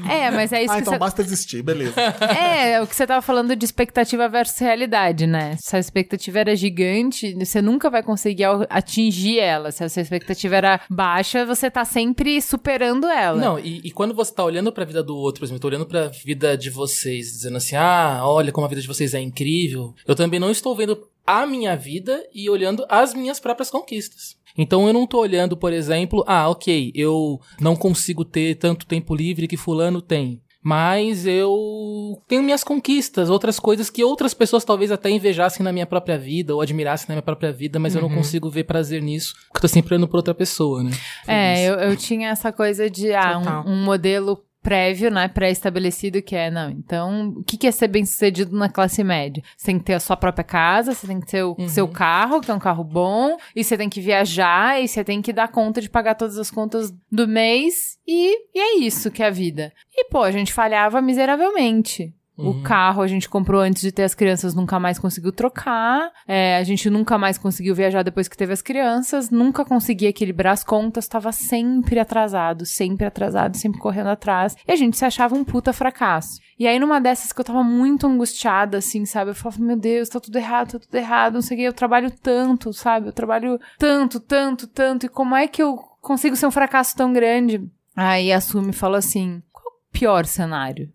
É, mas é isso Ah, que então você... basta existir, beleza. É, o que você tava falando de expectativa versus realidade, né? Se a expectativa era gigante, você nunca vai conseguir atingir ela. Se a sua expectativa era baixa, você tá sempre superando ela. Não, e, e quando você tá olhando pra vida do outro, por exemplo, eu tô olhando pra vida de vocês, dizendo assim, ah, olha como a vida de vocês é incrível, eu também não estou vendo a minha vida e olhando as minhas próprias conquistas. Então eu não tô olhando, por exemplo, ah, ok, eu não consigo ter tanto tempo livre que fulano tem. Mas eu tenho minhas conquistas, outras coisas que outras pessoas talvez até invejassem na minha própria vida ou admirassem na minha própria vida, mas eu não consigo ver prazer nisso, porque eu tô sempre olhando pra outra pessoa, né? É, eu, eu tinha essa coisa de ah, um, um modelo prévio, né, pré-estabelecido que é, não, então, o que que é ser bem-sucedido na classe média? Você tem que ter a sua própria casa, você tem que ter o seu carro, que é um carro bom, e você tem que viajar, e você tem que dar conta de pagar todas as contas do mês, e, e é isso que é a vida. E, pô, a gente falhava miseravelmente. O Uhum. carro a gente comprou antes de ter as crianças, nunca mais conseguiu trocar. É, a gente nunca mais conseguiu viajar depois que teve as crianças. Nunca conseguia equilibrar as contas. Estava sempre atrasado, sempre atrasado, sempre correndo atrás. E a gente se achava um puta fracasso. E aí, numa dessas que eu tava muito angustiada, assim, sabe? Eu falava, meu Deus, tá tudo errado, tá tudo errado. Não sei o que, eu trabalho tanto, sabe? Eu trabalho tanto, tanto, tanto. E como é que eu consigo ser um fracasso tão grande? Aí a Su me falou assim: qual o pior cenário?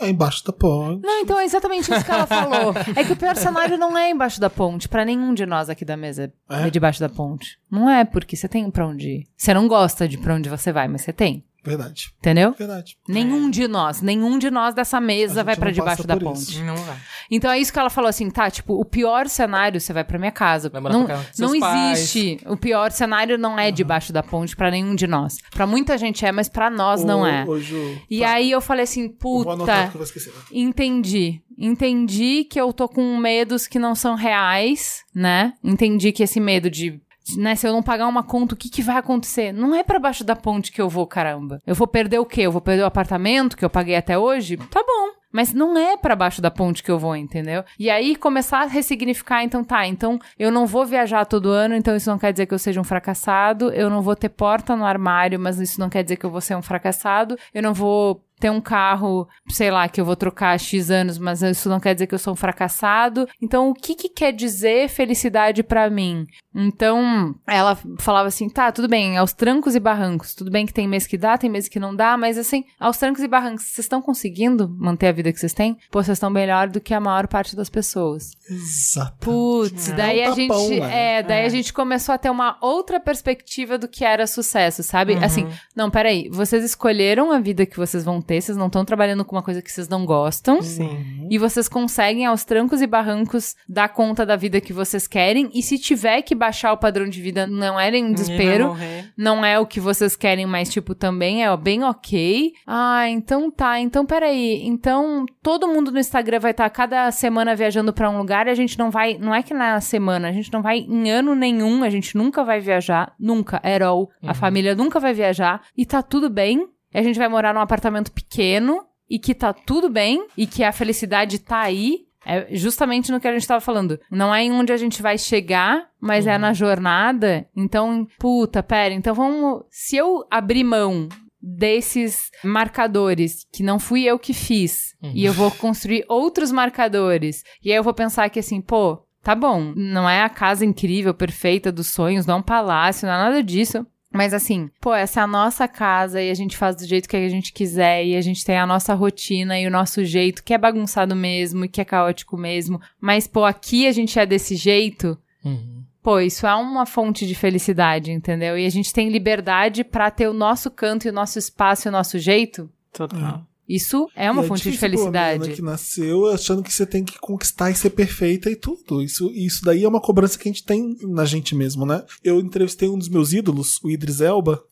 É embaixo da ponte. Não, então é exatamente isso que ela falou. É que o pior cenário não é embaixo da ponte. Pra nenhum de nós aqui da mesa é, É? debaixo da ponte. Não é, porque você tem pra onde ir. Você não gosta de pra onde você vai, mas você tem. Verdade. Entendeu? Verdade. Nenhum de nós, nenhum de nós dessa mesa vai pra não debaixo da ponte. isso. Não vai. Então é isso que ela falou assim, tá? Tipo, o pior cenário, você vai pra minha casa. Vai morar Não, pra casa não pais. existe. O pior cenário não é debaixo da ponte pra nenhum de nós. Pra muita gente é, mas pra nós não é. ô, Ju, E tá. aí eu falei assim, Eu Vou anotar puta, porque eu vou esquecer. entendi. Entendi que eu tô com medos que não são reais, né? Entendi que esse medo de. Né, se eu não pagar uma conta, o que, que vai acontecer? Não é pra baixo da ponte que eu vou, caramba. Eu vou perder o quê? Eu vou perder o apartamento que eu paguei até hoje? Tá bom. Mas não é pra baixo da ponte que eu vou, entendeu? E aí começar a ressignificar, então tá, então eu não vou viajar todo ano, então isso não quer dizer que eu seja um fracassado, eu não vou ter porta no armário, mas isso não quer dizer que eu vou ser um fracassado, eu não vou ter um carro, sei lá, que eu vou trocar há X anos, mas isso não quer dizer que eu sou um fracassado. Então, o que que quer dizer felicidade pra mim? Então, ela falava assim, tá, tudo bem, aos trancos e barrancos, tudo bem que tem mês que dá, tem mês que não dá, mas assim, aos trancos e barrancos, vocês estão conseguindo manter a vida que vocês têm? Pô, vocês estão melhor do que a maior parte das pessoas. Exato. Putz, É. daí É um a gente, tapão, né? é, daí a gente começou a ter uma outra perspectiva do que era sucesso, sabe? Assim, não, peraí, vocês escolheram a vida que vocês vão ter, vocês não estão trabalhando com uma coisa que vocês não gostam. Sim. E vocês conseguem, aos trancos e barrancos, dar conta da vida que vocês querem. E se tiver que baixar o padrão de vida, não é vai desespero. Não é o que vocês querem, mas, tipo, também é bem ok. Ah, então tá. Então, peraí. Então, todo mundo no Instagram vai estar cada semana viajando pra um lugar e a gente não vai. Não é que na semana, a gente não vai em ano nenhum, a gente nunca vai viajar. Nunca. At all. A família nunca vai viajar. E tá tudo bem. A gente vai morar num apartamento pequeno e que tá tudo bem e que a felicidade tá aí. É justamente no que a gente tava falando. Não é em onde a gente vai chegar, mas é na jornada. Então, puta, pera, então vamos. Se eu abrir mão desses marcadores que não fui eu que fiz e eu vou construir outros marcadores e aí eu vou pensar que assim, pô, tá bom, não é a casa incrível, perfeita dos sonhos, não é um palácio, não é nada disso. Mas assim, pô, essa é a nossa casa e a gente faz do jeito que a gente quiser e a gente tem a nossa rotina e o nosso jeito, que é bagunçado mesmo e que é caótico mesmo. Mas, pô, aqui a gente é desse jeito. Uhum. Pô, isso é uma fonte de felicidade, entendeu? E a gente tem liberdade pra ter o nosso canto e o nosso espaço e o nosso jeito. Total. Isso é uma E fonte de felicidade. que nasceu achando que você tem que conquistar e ser perfeita e tudo. Isso, isso daí é uma cobrança que a gente tem na gente mesmo, né? Eu entrevistei um dos meus ídolos, o Idris Elba.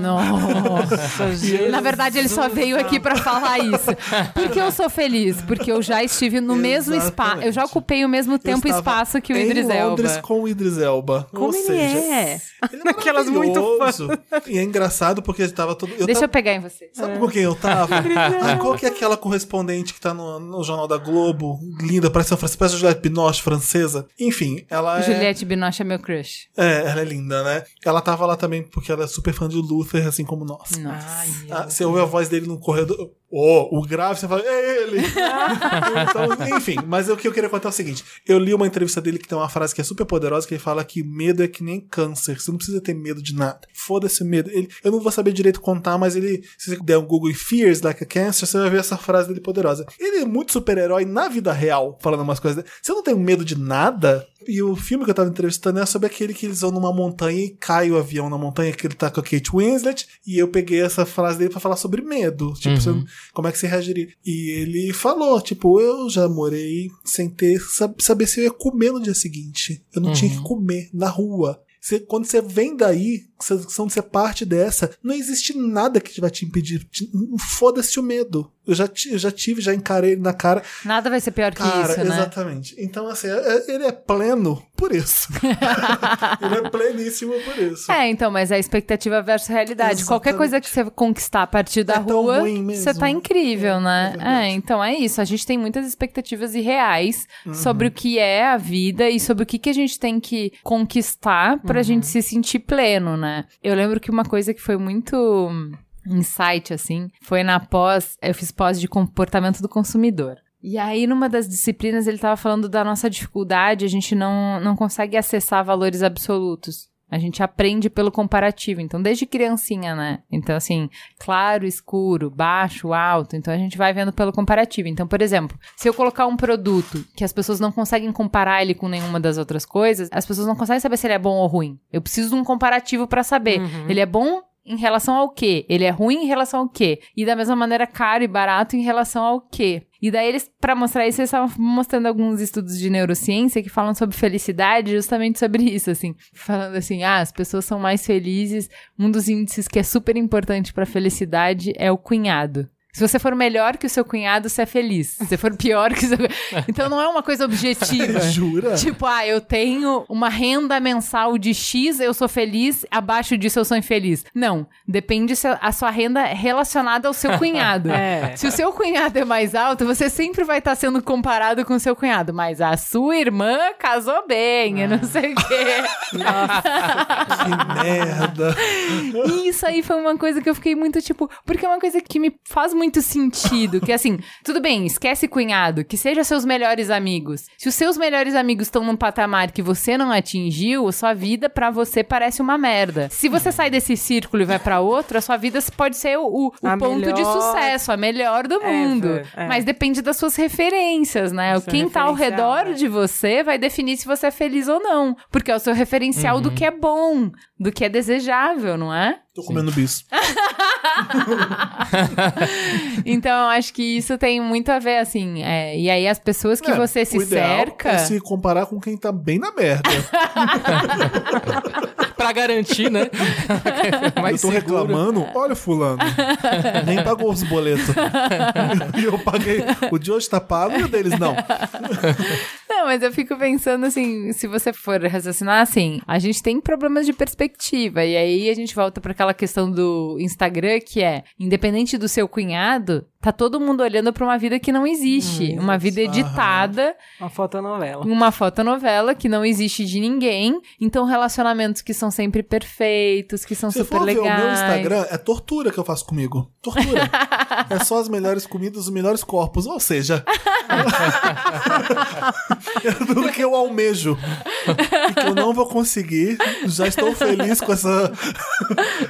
Nossa, Jesus. Na verdade, ele só veio aqui pra falar isso. Por que eu sou feliz? Porque eu já estive no mesmo espaço. Exatamente. Eu já ocupei o mesmo tempo e espaço que o em Idris Londres Elba. com o Idris Elba. Como Ou ele seja, é? Ele é Aquelas muito maravilhoso. E é engraçado porque ele tava todo. Eu Deixa tava- eu pegar em você. Sabe com quem eu tava? ah, qual que é aquela correspondente que tá no, no Jornal da Globo? Linda, parece São Francisco, parece a Juliette Binoche, francesa. Enfim, ela é... Juliette Binoche é meu crush. É, ela é linda, né? Ela tava lá também porque ela é super fã de Luther, assim como nós. Nossa. Ah, você ouve a voz dele no corredor. Oh, o grave, você fala, é ele! então, enfim, mas o que eu queria contar é o seguinte: eu li uma entrevista dele que tem uma frase que é super poderosa, que ele fala que medo é que nem câncer. Você não precisa ter medo de nada. Foda-se o medo. Ele, eu não vou saber direito contar, mas ele, se você der um Google e Fears Like a Cancer, você vai ver essa frase dele poderosa. Ele é muito super-herói na vida real, falando umas coisas. Você não tem medo de nada? E o filme que eu tava entrevistando é sobre aquele que eles vão numa montanha e cai o avião na montanha, que ele tá com a Kate Winslet. E eu peguei essa frase dele pra falar sobre medo. Tipo, você- como é que você reagiria? E ele falou, tipo, eu já morei sem ter, sab- saber se eu ia comer no dia seguinte. Eu não tinha que comer na rua. Você- quando você vem daí, sensação de ser parte dessa, não existe nada que vai te impedir. Foda-se o medo. Eu já, eu já tive, já encarei ele na cara. Nada vai ser pior que Cara, isso, né? exatamente. Então, assim, é- é- ele é pleno por isso. ele é pleníssimo por isso. É, então, mas é expectativa versus realidade. Qualquer Exatamente. coisa que você conquistar a partir da É tão rua, ruim mesmo. você tá incrível, É, é né? verdade. É, então é isso. A gente tem muitas expectativas irreais Uhum. sobre o que é a vida e sobre o que, que a gente tem que conquistar pra Uhum. gente se sentir pleno, né? Eu lembro que uma coisa que foi muito insight, assim, foi na pós, eu fiz pós de comportamento do consumidor. E aí, numa das disciplinas, ele tava falando da nossa dificuldade, a gente não, não consegue acessar valores absolutos. A gente aprende pelo comparativo, então desde criancinha, né? Então, assim, claro, escuro, baixo, alto. Então a gente vai vendo pelo comparativo. Então, por exemplo, se eu colocar um produto que as pessoas não conseguem comparar ele com nenhuma das outras coisas, as pessoas não conseguem saber se ele é bom ou ruim. Eu preciso de um comparativo pra saber. Ele é bom em relação ao quê? Ele é ruim em relação ao quê? E da mesma maneira, caro e barato em relação ao quê? E daí eles, pra mostrar isso, eles estavam mostrando alguns estudos de neurociência que falam sobre felicidade, justamente sobre isso, assim. Falando assim, ah, as pessoas são mais felizes. Um dos índices que é super importante pra felicidade é o cunhado. Se você for melhor que o seu cunhado, você é feliz. Se você for pior que o seu Então não é uma coisa objetiva. Jura? Tipo, ah, eu tenho uma renda mensal de X, eu sou feliz, abaixo disso eu sou infeliz. Não. Depende se a sua renda é relacionada ao seu cunhado. É. Se o seu cunhado é mais alto, você sempre vai estar sendo comparado com o seu cunhado. Mas a sua irmã casou bem, eu não sei o quê. Que merda. E isso aí foi uma coisa que eu fiquei muito tipo. Porque é uma coisa que me faz muito sentido. Que assim, tudo bem, esquece cunhado, que seja seus melhores amigos. Se os seus melhores amigos estão num patamar que você não atingiu, a sua vida pra você parece uma merda. Se você sai desse círculo e vai pra outro, a sua vida pode ser o, o- o ponto de melhor sucesso, a melhor do ever, mundo. é. Mas depende das suas referências, né? Seu Quem tá ao redor né? de você vai definir se você é feliz ou não. Porque é o seu referencial do que é bom, do que é desejável, não é? Tô comendo bis. Então, eu acho que isso tem muito a ver, assim. é, e aí, as pessoas que É, você se o ideal cerca. É se comparar com quem tá bem na merda. pra garantir, né? Eu tô seguro. reclamando, olha o fulano. Nem pagou os boletos. e eu paguei. O de hoje tá pago e o deles não. Não, mas eu fico pensando assim, se você for raciocinar assim, a gente tem problemas de perspectiva. E aí a gente volta para aquela questão do Instagram, que é, independente do seu cunhado, tá todo mundo olhando pra uma vida que não existe. uma vida editada, Uma fotonovela. uma fotonovela que não existe de ninguém. Então, relacionamentos que são sempre perfeitos, que são Se super for ver o legais. meu Instagram, é tortura que eu faço comigo. Tortura. é só as melhores comidas, os melhores corpos. Ou seja, é tudo que eu almejo. E que eu não vou conseguir. Já estou feliz com essa.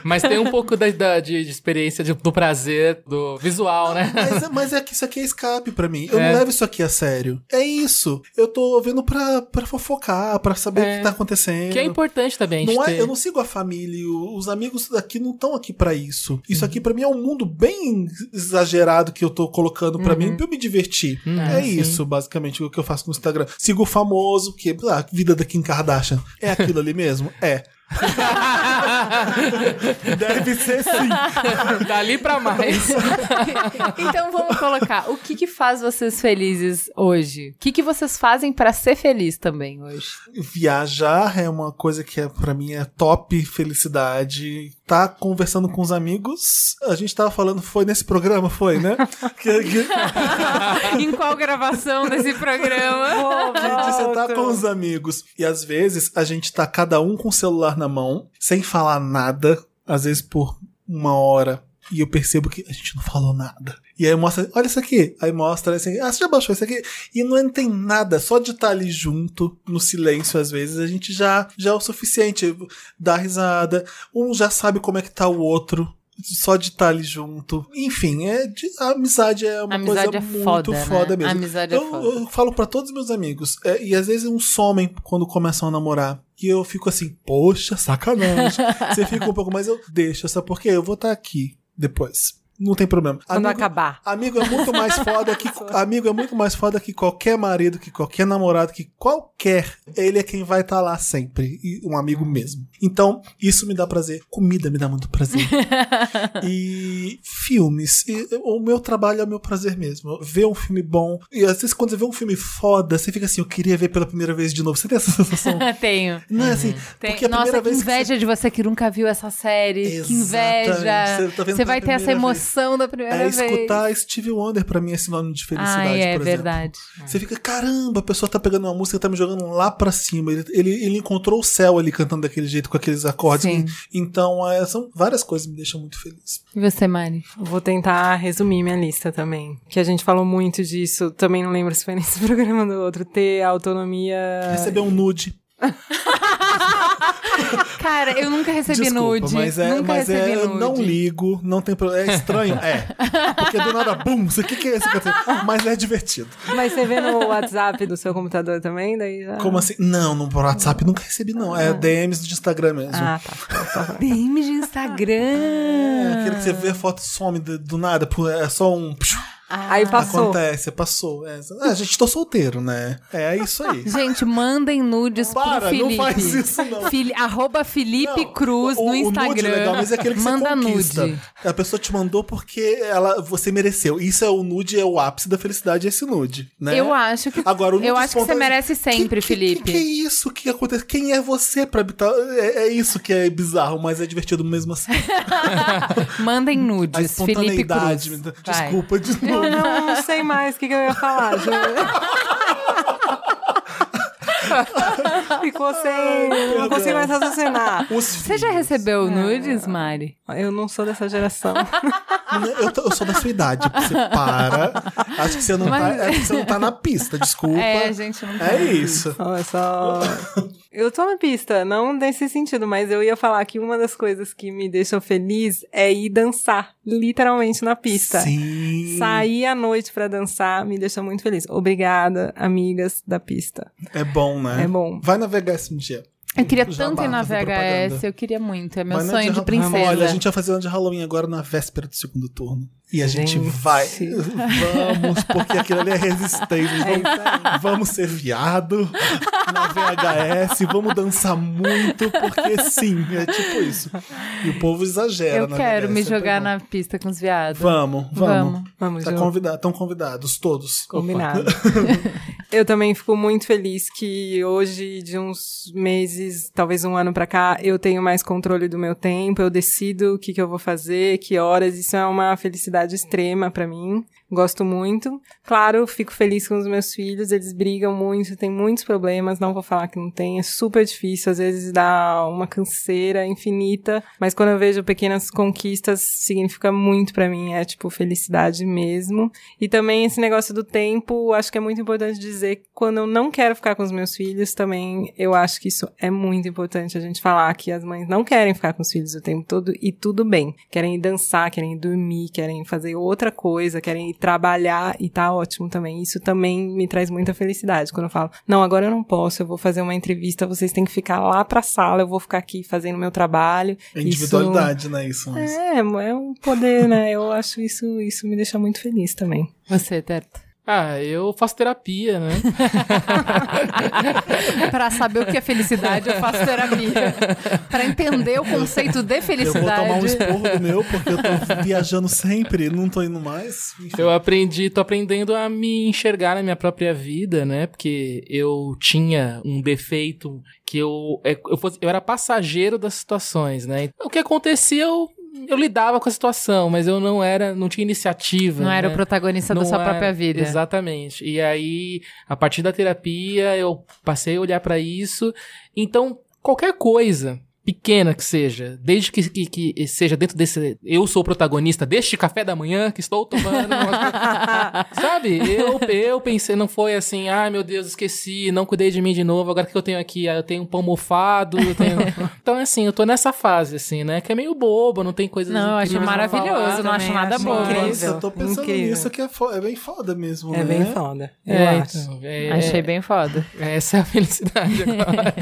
Mas tem um pouco da, da- de, de experiência de- do prazer, do visual, né? Mas, é- mas é que isso aqui é escape pra mim. Eu É. não levo isso aqui a sério. É isso. Eu tô vendo pra, pra fofocar, pra saber o É. que tá acontecendo. Que é importante também. a gente Não é, ter- eu não sigo a família, o- os amigos daqui não estão aqui pra isso. Isso aqui pra mim é um mundo bem exagerado que eu tô colocando pra mim pra eu me divertir. é sim. isso, basicamente, o que eu faço no Instagram. Sigo o famoso, que ah, vida da Kim Kardashian. É aquilo ali mesmo? É. Deve ser sim. Dali pra mais. Então vamos colocar, o que que faz vocês felizes hoje? O que que vocês fazem pra ser feliz também hoje? Viajar é uma coisa que é, para mim é top felicidade. Tá conversando com os amigos. A gente tava falando, foi nesse programa, foi, né? que, que, em qual gravação desse programa? de sentar com os amigos. E às vezes a gente tá cada um com o celular na mão, sem falar nada, às vezes por uma hora. E eu percebo que a gente não falou nada. E aí mostra, olha isso aqui. Aí mostra assim, ah, você já baixou isso aqui? E não tem nada, só de estar ali junto, no silêncio, às vezes, a gente já, já é o suficiente. Dá risada, um já sabe como é que tá o outro. Só de estar ali junto. Enfim, é de- a amizade é uma Amizade coisa é muito foda, foda, né? mesmo. Amizade é eu, foda. eu falo pra todos os meus amigos, é, e às vezes uns somem quando começam a namorar. E eu fico assim, poxa, sacanagem. Você fica um pouco mais, eu deixo, sabe por quê? Eu vou estar aqui depois. Não tem problema. Quando Amigo- acabar. Amigo é muito mais foda que amigo é muito mais foda que qualquer marido, que qualquer namorado, que qualquer. Ele é quem vai estar lá sempre, e um amigo mesmo. Então, isso me dá prazer. Comida me dá muito prazer. e filmes, E o meu trabalho é o meu prazer mesmo. Ver um filme bom. E às vezes quando você vê um filme foda, você fica assim, eu queria ver pela primeira vez de novo. Você tem essa sensação? Tenho. Não é assim, Tem. porque a Nossa, primeira que vez que você- inveja de você que nunca viu essa série. Que Exatamente. inveja. Você tá Você vai ter essa primeira emoção da primeira É vez. escutar Steve Wonder pra mim é sinônimo de felicidade, Ai, é por exemplo. verdade. Você fica, caramba, a pessoa tá pegando uma música e tá me jogando lá pra cima. Ele, ele, ele encontrou o céu ali cantando daquele jeito, com aqueles acordes. Sim. Então, é, são várias coisas que me deixam muito feliz. E você, Mari? Vou tentar resumir minha lista também. Que a gente falou muito disso. Também não lembro se foi nesse programa do outro. Ter autonomia. Receber um nude. Cara, eu nunca recebi Desculpa, nude. mas é, nunca mas recebi é, eu nude. não ligo, não tem problema. É estranho? É. Porque do nada, bum, isso aqui que é esse? Mas é divertido. Mas você vê no WhatsApp do seu computador também? Daí já... Como assim? Não, no WhatsApp nunca recebi, não. É DMs de Instagram mesmo. Ah, tá. DM de Instagram. É, aquele que você vê a foto some do, do nada, é só um. Aí passou. Acontece, passou. É, ah, gente, tô solteiro, né? É isso aí. Gente, mandem nudes Para, pro Felipe. não faz isso, não. Fili- arroba Felipe Não, Cruz o- no o nude Instagram. é legal, mas é aquele que Manda você conquista. nude. A pessoa te mandou porque ela, você mereceu. Isso é o nude, é o ápice da felicidade, esse nude, né? Eu acho que Agora, o nude eu acho que você espontâneo- merece sempre, que, Felipe. Que, que, que é isso que acontece? Quem é você pra habitar? É, é isso que é bizarro, mas é divertido mesmo assim. Mandem A nudes, Felipe espontaneidade. Cruz. Desculpa de novo. Eu não, sei mais o que, que eu ia falar. Ficou sem. Não consigo mais raciocinar. Você já recebeu nudes, Mari? Eu não sou dessa geração. Eu, tô- eu sou da sua idade. Você para. Acho que você não, Mas- tá, é que você não tá na pista, desculpa. É, a gente não tá É na isso. Olha só. Eu tô na pista, não nesse sentido, mas eu ia falar que uma das coisas que me deixam feliz é ir dançar, literalmente na pista. Sim. Sair à noite pra dançar me deixa muito feliz. Obrigada, amigas da pista. É bom, né? É bom. Vai navegar esse dia. Eu queria Já tanto ir na VHS, eu queria muito. É meu na sonho de Ha- princesa. Olha, a gente vai fazer uma de Halloween agora na véspera do segundo turno. E a gente, Gente. vai. Vamos, porque aquilo ali é resistência. Vamos, vamos ser viado na VHS, vamos dançar muito, porque sim, é tipo isso. E o povo exagera. Eu na quero VHS, me é jogar bom. na pista com os viados. Vamos, vamos. Vamos. Vamos, Tá convidado, estão convidados, todos. Combinado. Eu também fico muito feliz que hoje, de uns meses, talvez um ano pra cá, eu tenho mais controle do meu tempo, eu decido o que, que eu vou fazer, que horas, isso é uma felicidade extrema pra mim. Gosto muito. Claro, fico feliz com os meus filhos, eles brigam muito, tem muitos problemas, não vou falar que não tem, é super difícil, às vezes dá uma canseira infinita, mas quando eu vejo pequenas conquistas, significa muito pra mim, é tipo felicidade mesmo. E também esse negócio do tempo, acho que é muito importante dizer que quando eu não quero ficar com os meus filhos, também eu acho que isso é muito importante a gente falar que as mães não querem ficar com os filhos o tempo todo e tudo bem. Querem dançar, querem ir dormir, querem fazer outra coisa, querem ir trabalhar e tá ótimo também. Isso também me traz muita felicidade. Quando eu falo, não, agora eu não posso, eu vou fazer uma entrevista, vocês têm que ficar lá pra sala, eu vou ficar aqui fazendo meu trabalho. É individualidade, né? Isso. mas- Isso, é, é um poder, né? Eu acho isso, isso me deixa muito feliz também. Você, Terto. Ah, eu faço terapia, né? pra saber o que é felicidade, eu faço terapia. Pra entender o conceito de Eu vou felicidade. tomar um esporro do meu, porque eu tô viajando sempre, não tô indo mais. Enfim. Eu aprendi, tô aprendendo a me enxergar na minha própria vida, né? Porque eu tinha um defeito que eu, é, eu, fosse- eu era passageiro das situações, né? O que acontecia, eu, eu lidava com a situação, mas eu não era, não tinha iniciativa. Não era né? o protagonista da Não sua era- própria vida. Exatamente. E aí, a partir da terapia, eu passei a olhar pra isso. Então, qualquer coisa pequena que seja, desde que, que, que seja dentro desse. Eu sou o protagonista deste café da manhã que estou tomando. Sabe? Eu, eu pensei, não foi assim, ai meu Deus, esqueci, não cuidei de mim de novo, agora o que eu tenho aqui? Ah, eu tenho um pão mofado, eu tenho. então, assim, eu tô nessa fase, assim, né? Que é meio bobo, não tem coisas. Não, eu acho maravilhoso, falar. não acho nada acho bobo. incrível. Nossa, eu tô pensando incrível. nisso que é, fo- é bem foda mesmo, É né? bem foda. Eu É, acho. então, é- Achei bem foda. Essa é a felicidade agora.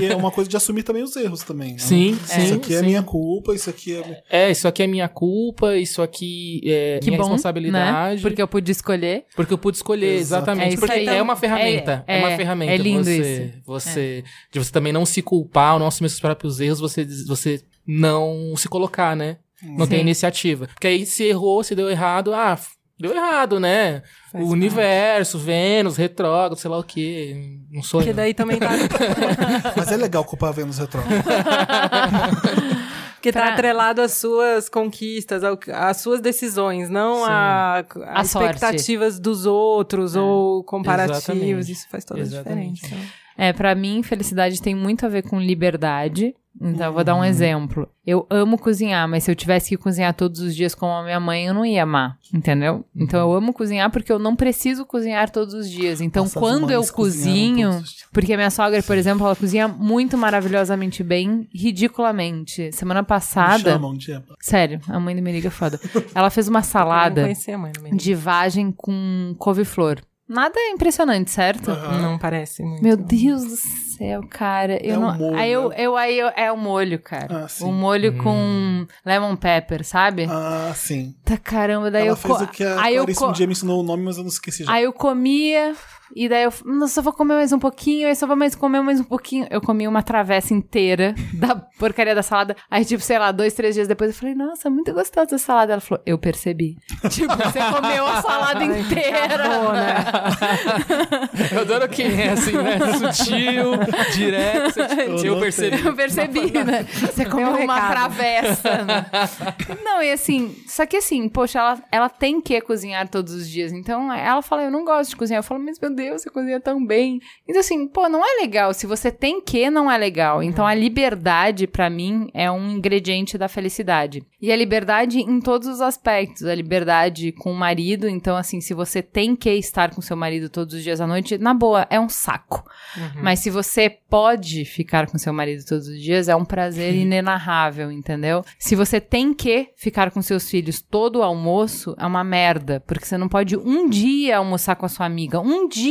E é uma coisa de assumir também os erros também. Né? Sim, sim, Isso aqui é sim. minha culpa, isso aqui é. É, isso aqui é minha culpa, isso aqui é Que minha bom, responsabilidade. né? Porque eu pude escolher. Porque eu pude escolher, exatamente. É porque aí. é uma ferramenta. É, É, uma é, ferramenta. é lindo você, isso. É. Você, De você também não se culpar, ou não assumir seus próprios erros, você, você não se colocar, né? Não tem Sim. iniciativa. Porque aí se errou, se deu errado, ah, deu errado, né? Faz o universo, Vênus, retrógrado, sei lá o quê. Não sou Porque eu. daí também tá, Mas é legal culpar Vênus retrógrado. porque tá atrelado às suas conquistas, às suas decisões, não Sim. a, A as sorte. expectativas dos outros ou comparativos. Exatamente. Isso faz toda Exatamente. a diferença. É, pra mim, felicidade tem muito a ver com liberdade. Então, eu vou dar um exemplo. Eu amo cozinhar, mas se eu tivesse que cozinhar todos os dias como a minha mãe, eu não ia amar, entendeu? Então, eu amo cozinhar porque eu não preciso cozinhar todos os dias. Então, Nossa, quando eu cozinho, porque a minha sogra, por exemplo, ela cozinha muito maravilhosamente bem, ridiculamente. Semana Me passada, chamam um dia. sério, a mãe do Meriga é foda. Ela fez uma salada conhecia a mãe do menino. de vagem com couve-flor. Nada impressionante, certo? Aham. Não parece muito. Meu Deus do céu, cara. Eu É não... molho, aí eu, eu, aí eu, é o molho, cara. Ah, sim. o molho com lemon pepper, sabe? Ah, sim. Tá caramba, daí Ela eu fez co- o que a aí eu co- um dia me ensinou o nome, mas eu não esqueci já. Aí eu comia, e daí eu, nossa, eu vou comer mais um pouquinho, aí só vou mais comer mais um pouquinho. Eu comi uma travessa inteira da porcaria da salada. Aí, tipo, sei lá, dois, três dias depois eu falei, nossa, muito gostosa essa salada. Ela falou, eu percebi. tipo, você comeu a salada inteira. Eu adoro quem é assim, né? Sutil, direto. você- Eu Eu percebi. Eu percebi, né? Você comeu um uma recado. travessa. né? Não, e assim, só que assim, poxa, ela, ela tem que cozinhar todos os dias. Então, ela fala, eu não gosto de cozinhar. Eu falo, mas meu Deus, você cozinha tão bem. Então, assim, pô, não é legal. Se você tem que, não é legal. Então, a liberdade, pra mim, é um ingrediente da felicidade. E a liberdade em todos os aspectos. A liberdade com o marido. Então, assim, se você tem que estar com seu marido todos os dias à noite, na boa, é um saco. Mas se você pode ficar com seu marido todos os dias, é um prazer inenarrável, entendeu? Se você tem que ficar com seus filhos todo o almoço, é uma merda. Porque você não pode um dia almoçar com a sua amiga. Um dia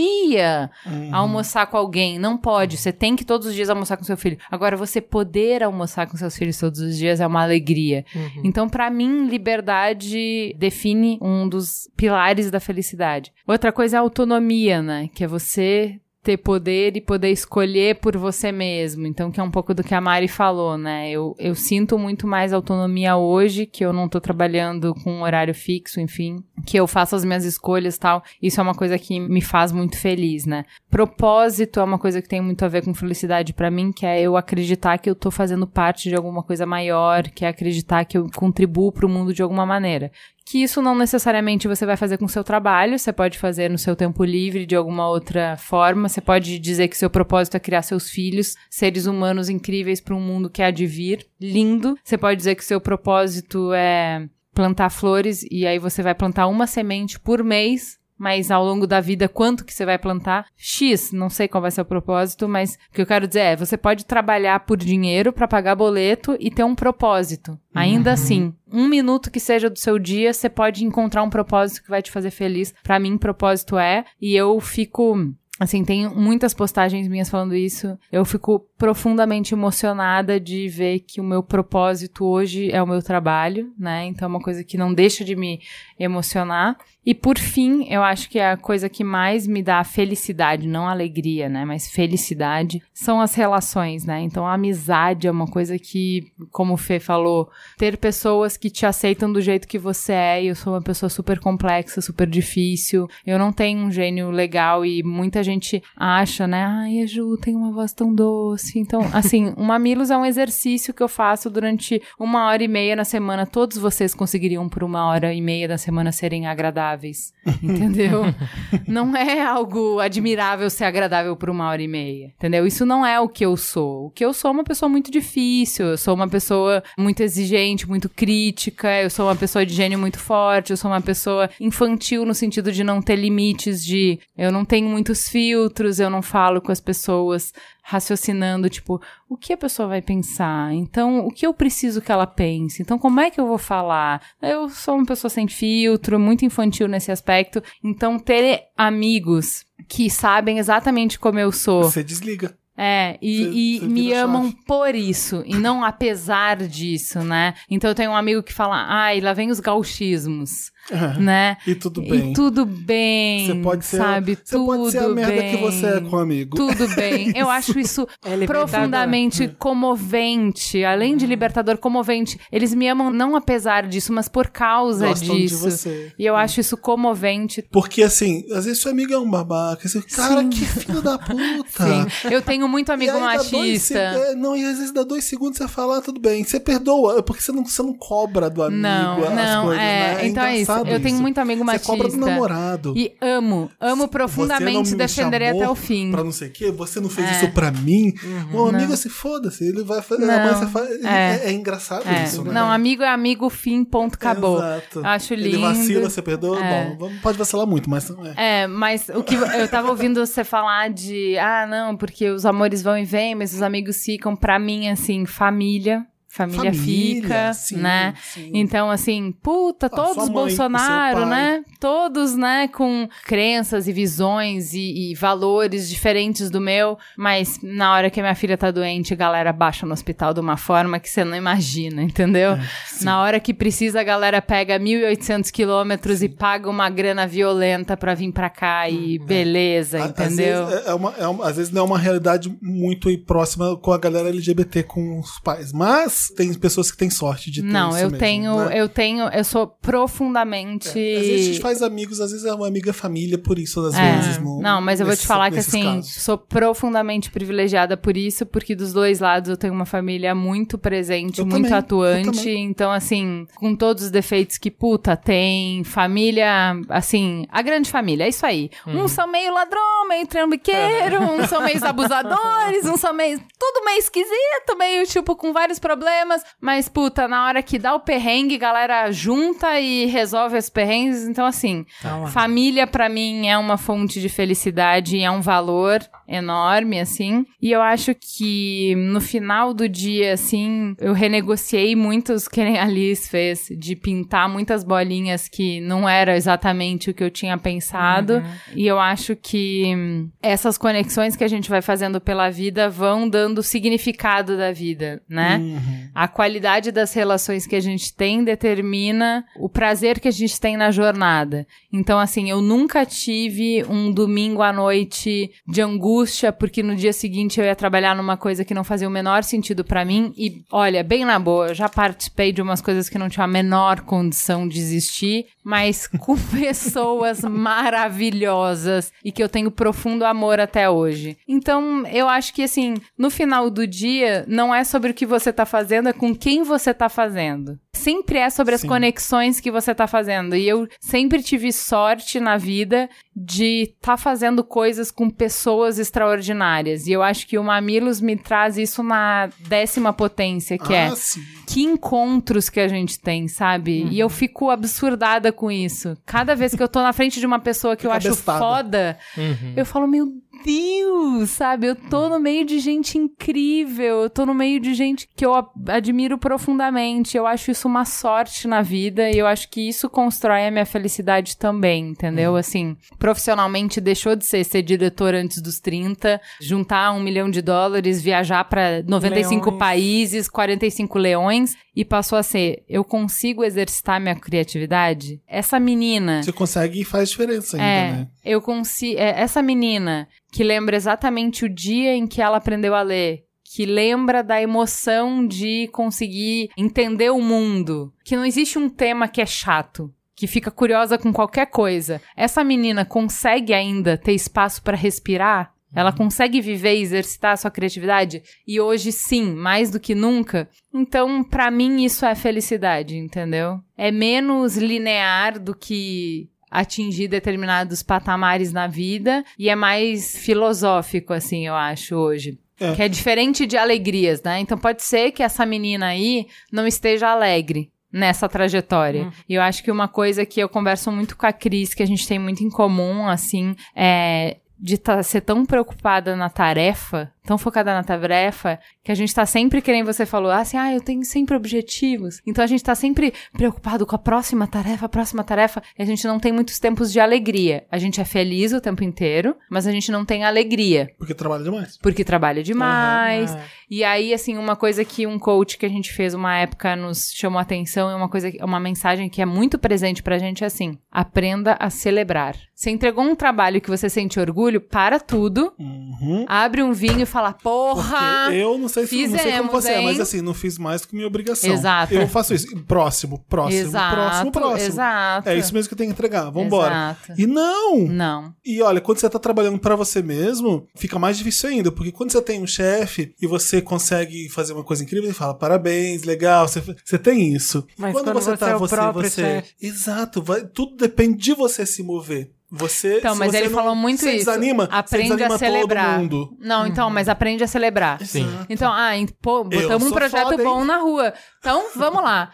almoçar com alguém. Não pode. Você tem que todos os dias almoçar com seu filho. Agora, você poder almoçar com seus filhos todos os dias é uma alegria. Então, pra mim, liberdade define um dos pilares da felicidade. Outra coisa é a autonomia, né? Que é você ter poder e poder escolher por você mesmo. Então, que é um pouco do que a Mari falou, né? Eu, eu sinto muito mais autonomia hoje, que eu não tô trabalhando com um horário fixo, enfim, que eu faço as minhas escolhas tal. Isso é uma coisa que me faz muito feliz, né? Propósito é uma coisa que tem muito a ver com felicidade pra mim, que é eu acreditar que eu tô fazendo parte de alguma coisa maior, que é acreditar que eu contribuo pro mundo de alguma maneira que isso não necessariamente você vai fazer com o seu trabalho, você pode fazer no seu tempo livre de alguma outra forma, você pode dizer que seu propósito é criar seus filhos, seres humanos incríveis para um mundo que há de vir, lindo. Você pode dizer que seu propósito é plantar flores e aí você vai plantar uma semente por mês mas ao longo da vida, quanto que você vai plantar? X, não sei qual vai ser o propósito, mas o que eu quero dizer é, você pode trabalhar por dinheiro para pagar boleto e ter um propósito. Ainda assim, um minuto que seja do seu dia, você pode encontrar um propósito que vai te fazer feliz. Para mim, propósito é, e eu fico Assim, tem muitas postagens minhas falando isso. Eu fico profundamente emocionada de ver que o meu propósito hoje é o meu trabalho, né? Então é uma coisa que não deixa de me emocionar. E por fim, eu acho que a coisa que mais me dá felicidade, não alegria, né? Mas felicidade, são as relações, né? Então a amizade é uma coisa que, como o Fê falou, ter pessoas que te aceitam do jeito que você é. Eu sou uma pessoa super complexa, super difícil. Eu não tenho um gênio legal e muita gente acha, né? Ai, a Ju tem uma voz tão doce. Então, assim, o Mamilos é um exercício que eu faço durante uma hora e meia na semana. Todos vocês conseguiriam, por uma hora e meia da semana, serem agradáveis. Entendeu? não é algo admirável ser agradável por uma hora e meia. Entendeu? Isso não é o que eu sou. O que eu sou é uma pessoa muito difícil. Eu sou uma pessoa muito exigente, muito crítica. Eu sou uma pessoa de gênio muito forte. Eu sou uma pessoa infantil no sentido de não ter limites, de eu não tenho muitos filtros, eu não falo com as pessoas raciocinando, tipo, o que a pessoa vai pensar? Então, o que eu preciso que ela pense? Então, como é que eu vou falar? Eu sou uma pessoa sem filtro, muito infantil nesse aspecto. Então, ter amigos que sabem exatamente como eu sou. Você desliga. É, e, e me amam por isso, e não apesar disso, né? Então eu tenho um amigo que fala, ai, lá vem os gauchismos, né? E tudo bem. E tudo bem, Você pode ser, sabe? você tudo pode ser a merda bem. que você é com amigo. Tudo bem. Eu acho isso É profundamente comovente. Além de libertador, comovente. Eles me amam não apesar disso, mas por causa Gostam de disso. você. E eu acho isso comovente. Porque assim, às vezes seu amigo é um babaca. Você, cara, que filho da puta. Sim. Eu tenho muito amigo dois machista. seg- é, não, e às vezes dá dois segundos você fala, ah, tudo bem. Você perdoa, porque você não, você não cobra do amigo Não, as não, coisas, é. né? então é isso. Engraçado Eu tenho muito amigo Você machista. cobra do namorado. E amo, amo Você não profundamente, me defenderei até o fim. Pra não sei o quê, você não fez É. isso pra mim. o amigo se foda-se, ele vai fazer. Não, você faz. é. É, é engraçado É. isso, né? Não, amigo é amigo, fim, ponto, acabou. Exato. Acho lindo. Ele vacila, você perdoa. É. Bom, pode vacilar muito, mas. É. É, mas o que eu tava ouvindo você falar de, ah, não, porque os amores vão e vêm, mas os amigos ficam, pra mim, assim, família. Família, fica, sim, né? sim. Então, assim, puta, todos mãe, Bolsonaro, né? Todos, né, com crenças e visões e, e valores diferentes do meu, mas na hora que a minha filha tá doente, a galera baixa no hospital de uma forma que você não imagina, entendeu? É, na hora que precisa, a galera pega 1.800 quilômetros e paga uma grana violenta pra vir pra cá e beleza, Hum, A- entendeu? Às vezes, é- é uma, é uma- às vezes não é uma realidade muito próxima com a galera LGBT com os pais. Mas tem pessoas que têm sorte de ter Não, isso eu mesmo, tenho, né? eu tenho, eu sou profundamente. Às vezes a gente faz amigos, às vezes é uma amiga família por isso, às É. vezes. no- Não, mas eu vou te falar que assim, casos. sou profundamente privilegiada por isso, porque dos dois lados eu tenho uma família muito presente, Eu muito também, atuante. Então, assim, com todos os defeitos que puta tem, família, assim, a grande família, é isso aí. Uns são meio ladrão, meio trambiqueiro, uns são meio abusadores, uns são meio. Tudo meio esquisito, meio tipo com vários problemas. Mas, puta, na hora que dá o perrengue, galera junta e resolve os perrengues. Então, assim, Então, Família, pra mim, é uma fonte de felicidade e é um valor enorme, assim. E eu acho que no final do dia, assim, eu renegociei muitos que nem a Liz fez, de pintar muitas bolinhas que não era exatamente o que eu tinha pensado. E eu acho que essas conexões que a gente vai fazendo pela vida vão dando o significado da vida, né? Uhum. A qualidade das relações que a gente tem determina o prazer que a gente tem na jornada. Então, assim, eu nunca tive um domingo à noite de angústia, porque no dia seguinte eu ia trabalhar numa coisa que não fazia o menor sentido pra mim. E, olha, bem na boa, eu já participei de umas coisas que não tinha a menor condição de existir, mas com pessoas maravilhosas e que eu tenho profundo amor até hoje. Então, eu acho que, assim, no final do dia, não é sobre o que você tá fazendo, é com quem você tá fazendo. Sempre é sobre as Sim. conexões que você tá fazendo. E eu sempre tive sorte na vida de estar fazendo coisas com pessoas extraordinárias. E eu acho que o Mamilos me traz isso na décima potência, que é ah, sim. que encontros que a gente tem, sabe? E eu fico absurdada com isso. Cada vez que eu tô na frente de uma pessoa que eu Fica acho bestada. foda, Uhum. eu falo, meu Deus, sabe? Eu tô no meio de gente incrível, eu tô no meio de gente que eu admiro profundamente. Eu acho isso uma sorte na vida e eu acho que isso constrói a minha felicidade também, entendeu? Assim, profissionalmente deixou de ser ser diretor antes dos 30, juntar um milhão de dólares, viajar pra 95 Leões. países, 45 leões e passou a ser, eu consigo exercitar minha criatividade? Essa menina Você consegue e faz diferença ainda, é, né? eu consigo. essa menina que lembra exatamente o dia em que ela aprendeu a ler. Que lembra da emoção de conseguir entender o mundo. Que não existe um tema que é chato. Que fica curiosa com qualquer coisa. Essa menina consegue ainda ter espaço para respirar? Ela consegue viver e exercitar a sua criatividade? E hoje, sim, mais do que nunca. Então, pra mim, isso é felicidade, entendeu? É menos linear do que atingir determinados patamares na vida e é mais filosófico, assim, eu acho, hoje. É. Que é diferente de alegrias, né? Então pode ser que essa menina aí não esteja alegre nessa trajetória. E eu acho que uma coisa que eu converso muito com a Cris, que a gente tem muito em comum, assim, é de tá, ser tão preocupada na tarefa, tão focada na tarefa, que a gente tá sempre, que nem você falou, assim, ah, eu tenho sempre objetivos. Então a gente tá sempre preocupado com a próxima tarefa, a próxima tarefa, e a gente não tem muitos tempos de alegria. A gente é feliz o tempo inteiro, mas a gente não tem alegria. Porque trabalha demais. Porque trabalha demais. É. E aí, assim, uma coisa que um coach que a gente fez uma época nos chamou a atenção e uma coisa, uma mensagem que é muito presente pra gente é assim: aprenda a celebrar. Você entregou um trabalho que você sente orgulho, para tudo, Uhum. abre um vinho e fala, porra! Porque eu não sei, se, não sei como fizemos, você é, hein? mas assim, não fiz mais do que minha obrigação. Exato. Eu faço isso. Próximo, próximo, exato, próximo, próximo. exato. É isso mesmo que eu tenho que entregar. Vambora. Exato. E não! Não. E olha, quando você tá trabalhando pra você mesmo, fica mais difícil ainda, porque quando você tem um chefe e você consegue fazer uma coisa incrível, ele fala parabéns, legal, você, você tem isso. Mas quando você é o próprio chefe. Exato, vai, tudo depende de você se mover. Você, Então, mas você ele não- falou muito você isso. Desanima, você aprende desanima a celebrar. Todo mundo. Não, então, mas aprende a celebrar. Sim. Então, ah, pô, botamos um projeto foda, bom na rua. Então, vamos lá.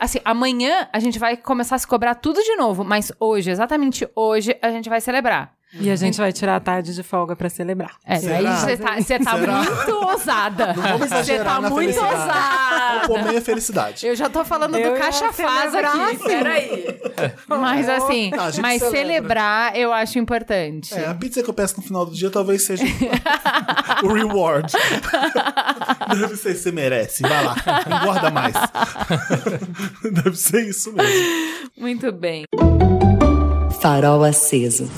Assim, amanhã a gente vai começar a se cobrar tudo de novo, mas hoje, exatamente hoje, a gente vai celebrar. E a gente vai tirar a tarde de folga pra celebrar. É, Será? aí você tá, você tá muito ousada. Você tá na muito ousada. Comer a felicidade. Eu já tô falando Eu do caixa faz aqui, peraí. Mas assim, Não, mas celebra. celebrar eu acho importante. É, a pizza que eu peço no final do dia talvez seja o reward. Deve ser, você merece. Vai lá, engorda mais. Deve ser isso mesmo. Muito bem. Farol aceso.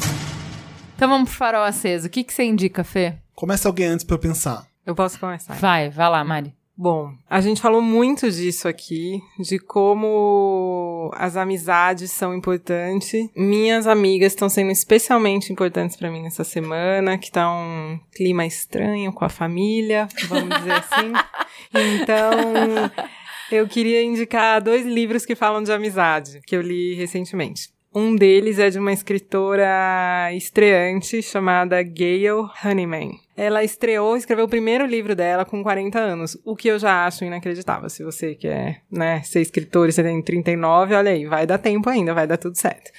Então vamos pro farol aceso. O que, que você indica, Fê? Começa alguém antes pra eu pensar. Eu posso começar. Vai, vai lá, Mari. Bom, a gente falou muito disso aqui, de como as amizades são importantes. Minhas amigas estão sendo especialmente importantes pra mim nessa semana, que tá um clima estranho com a família, vamos dizer assim. Então, eu queria indicar dois livros que falam de amizade, que eu li recentemente. Um deles é de uma escritora estreante chamada Gail Honeyman. Ela estreou, escreveu o primeiro livro dela com 40 anos, o que eu já acho inacreditável. Se você quer, né, ser escritor e você tem 39, olha aí, vai dar tempo ainda, vai dar tudo certo.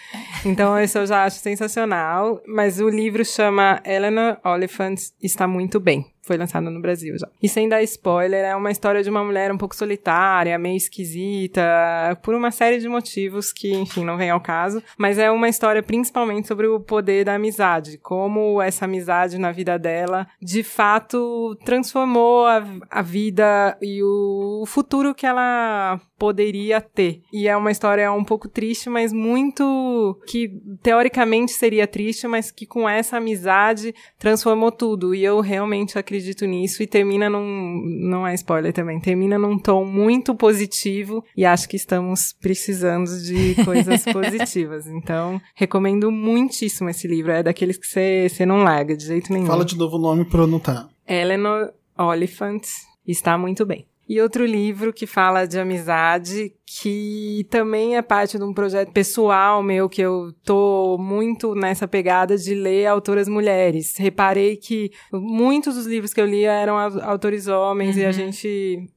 Então, isso eu já acho sensacional. Mas o livro chama Eleanor Oliphant Está Muito Bem. Foi lançado no Brasil já. E sem dar spoiler, é uma história de uma mulher um pouco solitária, meio esquisita, por uma série de motivos que, enfim, não vem ao caso. Mas é uma história principalmente sobre o poder da amizade. Como essa amizade na vida dela, de fato, transformou a, a vida e o futuro que ela poderia ter. E é uma história um pouco triste, mas muito que teoricamente seria triste, mas que com essa amizade transformou tudo. E eu realmente acredito nisso e termina num não é spoiler também, termina num tom muito positivo e acho que estamos precisando de coisas positivas. Então, recomendo muitíssimo esse livro, é daqueles que você você não larga de jeito nenhum. Fala de novo o nome eu anotar. Eleanor Oliphant está muito bem. E outro livro que fala de amizade, que também é parte de um projeto pessoal meu, que eu tô muito nessa pegada de ler autoras mulheres. Reparei que muitos dos livros que eu li eram au- autores homens e a gente.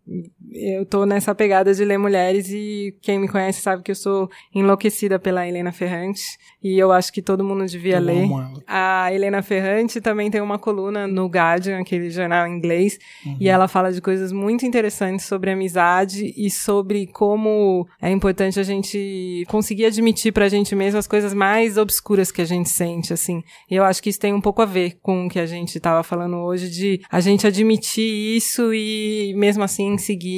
Eu tô nessa pegada de ler mulheres e quem me conhece sabe que eu sou enlouquecida pela Helena Ferrante. E eu acho que todo mundo devia Eu ler. A Helena Ferrante também tem uma coluna no Guardian, aquele jornal inglês, e ela fala de coisas muito interessantes sobre amizade e sobre como é importante a gente conseguir admitir pra gente mesmo as coisas mais obscuras que a gente sente, assim. E eu acho que isso tem um pouco a ver com o que a gente tava falando hoje, de a gente admitir isso e mesmo assim seguir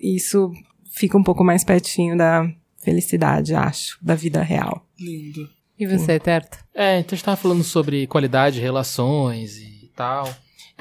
e isso fica um pouco mais pertinho da felicidade, acho, da vida real. Lindo. E você, Terto? É, então a gente tava falando sobre qualidade de relações e tal.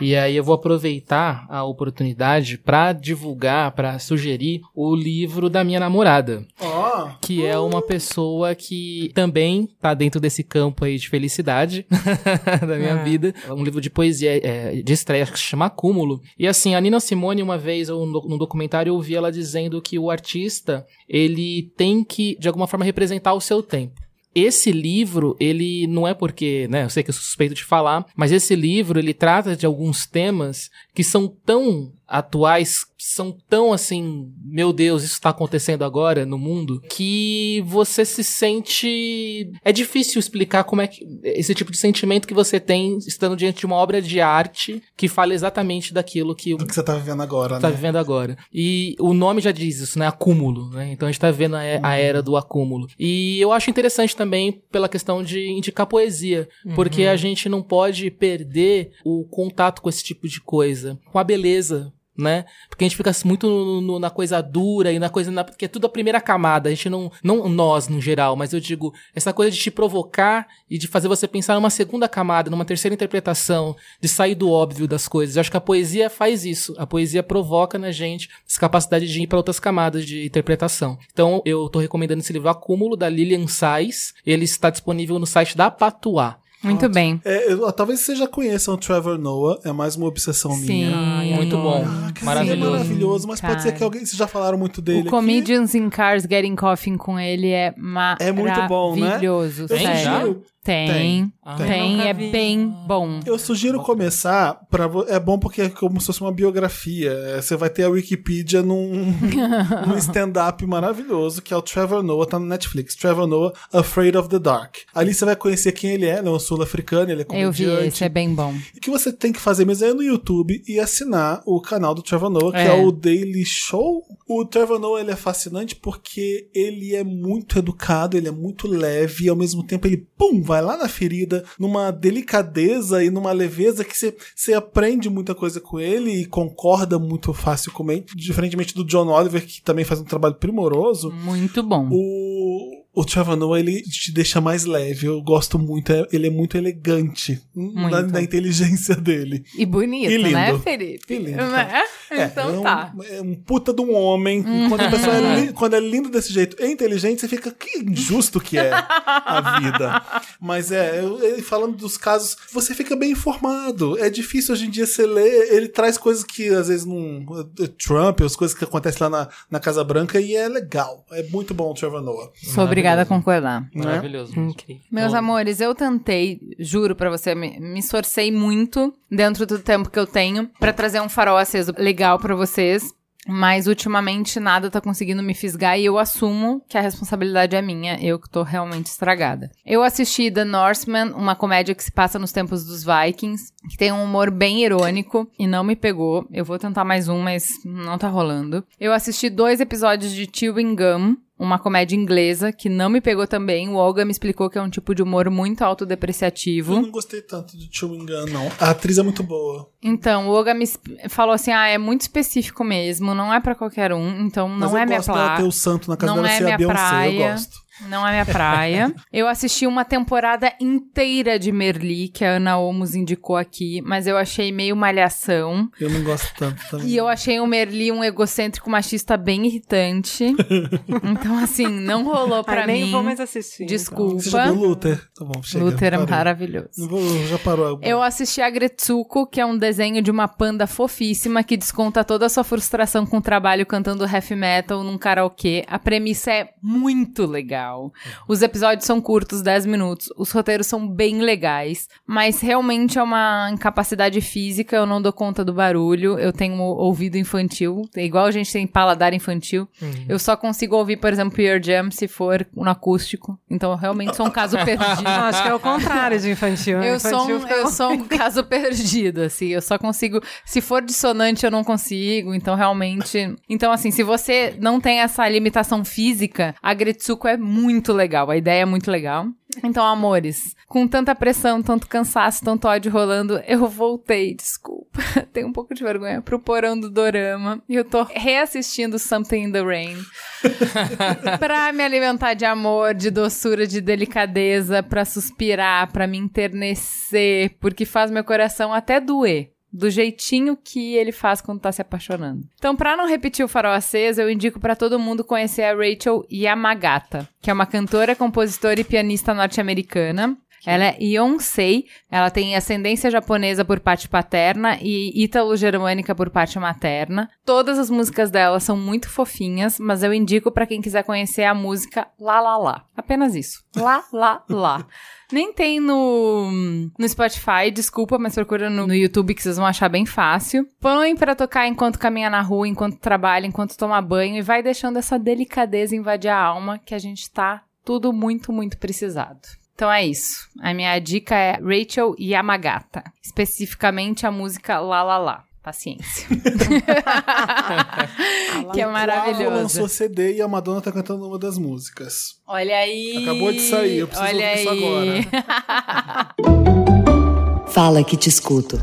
E aí eu vou aproveitar a oportunidade pra divulgar, pra sugerir o livro da minha namorada, Ó, que é uma pessoa que também tá dentro desse campo aí de felicidade da minha Ah. vida. É um livro de poesia é, de estreia que se chama Acúmulo. E assim, a Nina Simone, uma vez, eu, no, no documentário, eu ouvi ela dizendo que o artista, ele tem que, de alguma forma, representar o seu tempo. Esse livro, ele não é porque, né, eu sei que eu sou suspeito de falar, mas esse livro, ele trata de alguns temas que são tão atuais, são tão assim, meu Deus, isso está acontecendo agora no mundo, que você se sente. É difícil explicar como é que. Esse tipo de sentimento que você tem estando diante de uma obra de arte que fala exatamente daquilo que o do que você tá vivendo agora, tá né? vivendo agora. E o nome já diz isso, né? Acúmulo, né? Então a gente tá vendo a, a era do acúmulo. E eu acho interessante também pela questão de indicar poesia, porque a gente não pode perder o contato com esse tipo de coisa, com a beleza. Né? Porque a gente fica muito no- no- na coisa dura e na coisa. Na, que é tudo a primeira camada. A gente não. Não nós, no geral, mas eu digo, essa coisa de te provocar e de fazer você pensar numa segunda camada, numa terceira interpretação, de sair do óbvio das coisas. Eu acho que a poesia faz isso. A poesia provoca na gente essa capacidade de ir para outras camadas de interpretação. Então, eu tô recomendando esse livro Acúmulo, da Lilian Sais. Ele está disponível no site da Patuá. Muito bem. É, eu- talvez vocês já conheçam o Trevor Noah, é mais uma obsessão Sim. minha. Muito bom. Ah, cara, Maravilhoso. É maravilhoso, mas pode ser Cara. que alguém. Vocês já falaram muito dele. O aqui. Comedians in Cars Getting Coffee com ele é É muito bom, né? maravilhoso. Sério. já? Sugiro. Tem. Ah. Tem, é vi. bem bom. Eu sugiro começar para é bom porque é como se fosse uma biografia. É, Você vai ter a Wikipedia num, num stand-up maravilhoso que é o Trevor Noah, tá no Netflix. Trevor Noah, Afraid of the Dark. Ali você vai conhecer quem ele é, ele é um sul-africano, ele é Eu vi comediante. esse, é bem bom. O que você tem que fazer mesmo é ir no YouTube e assinar o canal do Trevor Noah, que é, É. o Daily Show. O Trevor Noah ele é fascinante porque ele é muito educado, ele é muito leve e ao mesmo tempo ele, pum, vai lá na ferida, numa delicadeza e numa leveza que você, você aprende muita coisa com ele e concorda muito facilmente, diferentemente do John Oliver, que também faz um trabalho primoroso. Muito bom. O, o Trevor Noah, ele te deixa mais leve. Eu gosto muito. é- Ele é muito elegante na, Muito. na inteligência dele. E bonito, E lindo. né, Felipe? E lindo, Né? É, Então é um, tá. É um puta de um homem. E Quando a pessoa é, li- quando é lindo desse jeito e inteligente, você fica, que injusto que é a vida. Mas é, falando dos casos, você fica bem informado. É difícil hoje em dia você ler. Ele traz coisas que às vezes não. Trump, as coisas que acontecem lá na, na Casa Branca, e é legal. É muito bom o Trevor Noah. Sou obrigada a concordar. Maravilhoso. Incrível. Meus amores, eu tentei, juro pra você, me, me esforcei muito dentro do tempo que eu tenho pra trazer um farol aceso legal pra vocês. Mas ultimamente nada tá conseguindo me fisgar e eu assumo que a responsabilidade é minha, eu que tô realmente estragada. Eu assisti The Northman, uma comédia que se passa nos tempos dos Vikings, que tem um humor bem irônico e não me pegou. Eu vou tentar mais um, mas não tá rolando. Eu assisti dois episódios de Chewing Gum, uma comédia inglesa que não me pegou também. O Olga me explicou que é um tipo de humor muito Eu autodepreciativo. não gostei tanto de Chewing Gun, não. A atriz é muito boa. Então, o Olga me falou assim: ah, é muito específico mesmo, não é pra qualquer um, então Mas não eu é minha gosto dela ter praia. o santo na casa Não dela é ser a minha Beyoncé. praia. Eu gosto. Não é minha praia. eu assisti uma temporada inteira de Merli, que a Ana Olmos indicou aqui, mas eu achei meio malhação. Eu não gosto tanto também. E eu achei o Merli um egocêntrico machista bem irritante. então, assim, não rolou pra Ai, nem mim. vou mais assistir. então. Desculpa. Você já viu Luther? Tá bom, chega. Luther é maravilhoso. Não vou- já parou. Eu assisti a Gretsuko, que é um desenho de uma panda fofíssima que desconta toda a sua frustração com o trabalho cantando heavy metal num karaokê. A premissa é muito legal. Os episódios são curtos, 10 minutos. Os roteiros são bem legais, mas realmente é uma incapacidade física. Eu não dou conta do barulho. Eu tenho ouvido infantil, é igual a gente tem paladar infantil. Eu só consigo ouvir, por exemplo, Pearl Jam se for no acústico. Então, eu realmente sou um caso perdido. Acho que é o contrário de infantil. Eu sou, Infantil um, fica- eu sou um caso perdido, assim. Eu só consigo. Se for dissonante, eu não consigo. Então, realmente. Então, assim, se você não tem essa limitação física, a Gretsuko é muito legal. A ideia é muito legal. Então, amores, com tanta pressão, tanto cansaço, tanto ódio rolando, eu voltei, desculpa. Tenho um pouco de vergonha pro porão do Dorama. E eu tô reassistindo Something in the Rain. pra me alimentar de amor, de doçura, de delicadeza, pra suspirar, pra me enternecer, porque faz meu coração até doer. Do jeitinho que ele faz quando tá se apaixonando. Então, pra não repetir o farol aceso, eu indico pra todo mundo conhecer a Rachel Yamagata, que é uma cantora, compositora e pianista norte-americana. Ela é Yonsei, ela tem ascendência japonesa por parte paterna e ítalo-germânica por parte materna. Todas as músicas dela são muito fofinhas, mas eu indico pra quem quiser conhecer a música Lá Lá Lá. Apenas isso. Lá Lá Lá. Nem tem no, no Spotify, desculpa, mas procura no, no YouTube que vocês vão achar bem fácil. Põe pra tocar enquanto caminha na rua, enquanto trabalha, enquanto toma banho e vai deixando essa delicadeza invadir a alma que a gente tá tudo muito, muito precisado. Então é isso. A minha dica é Rachel Yamagata. Especificamente a música Lá Lá Lá. Paciência. que é Flávio lançou maravilhoso. CD e a Madonna tá cantando uma das músicas. Olha aí. Acabou de sair, eu preciso Olha ouvir isso aí. Fala que te escuto.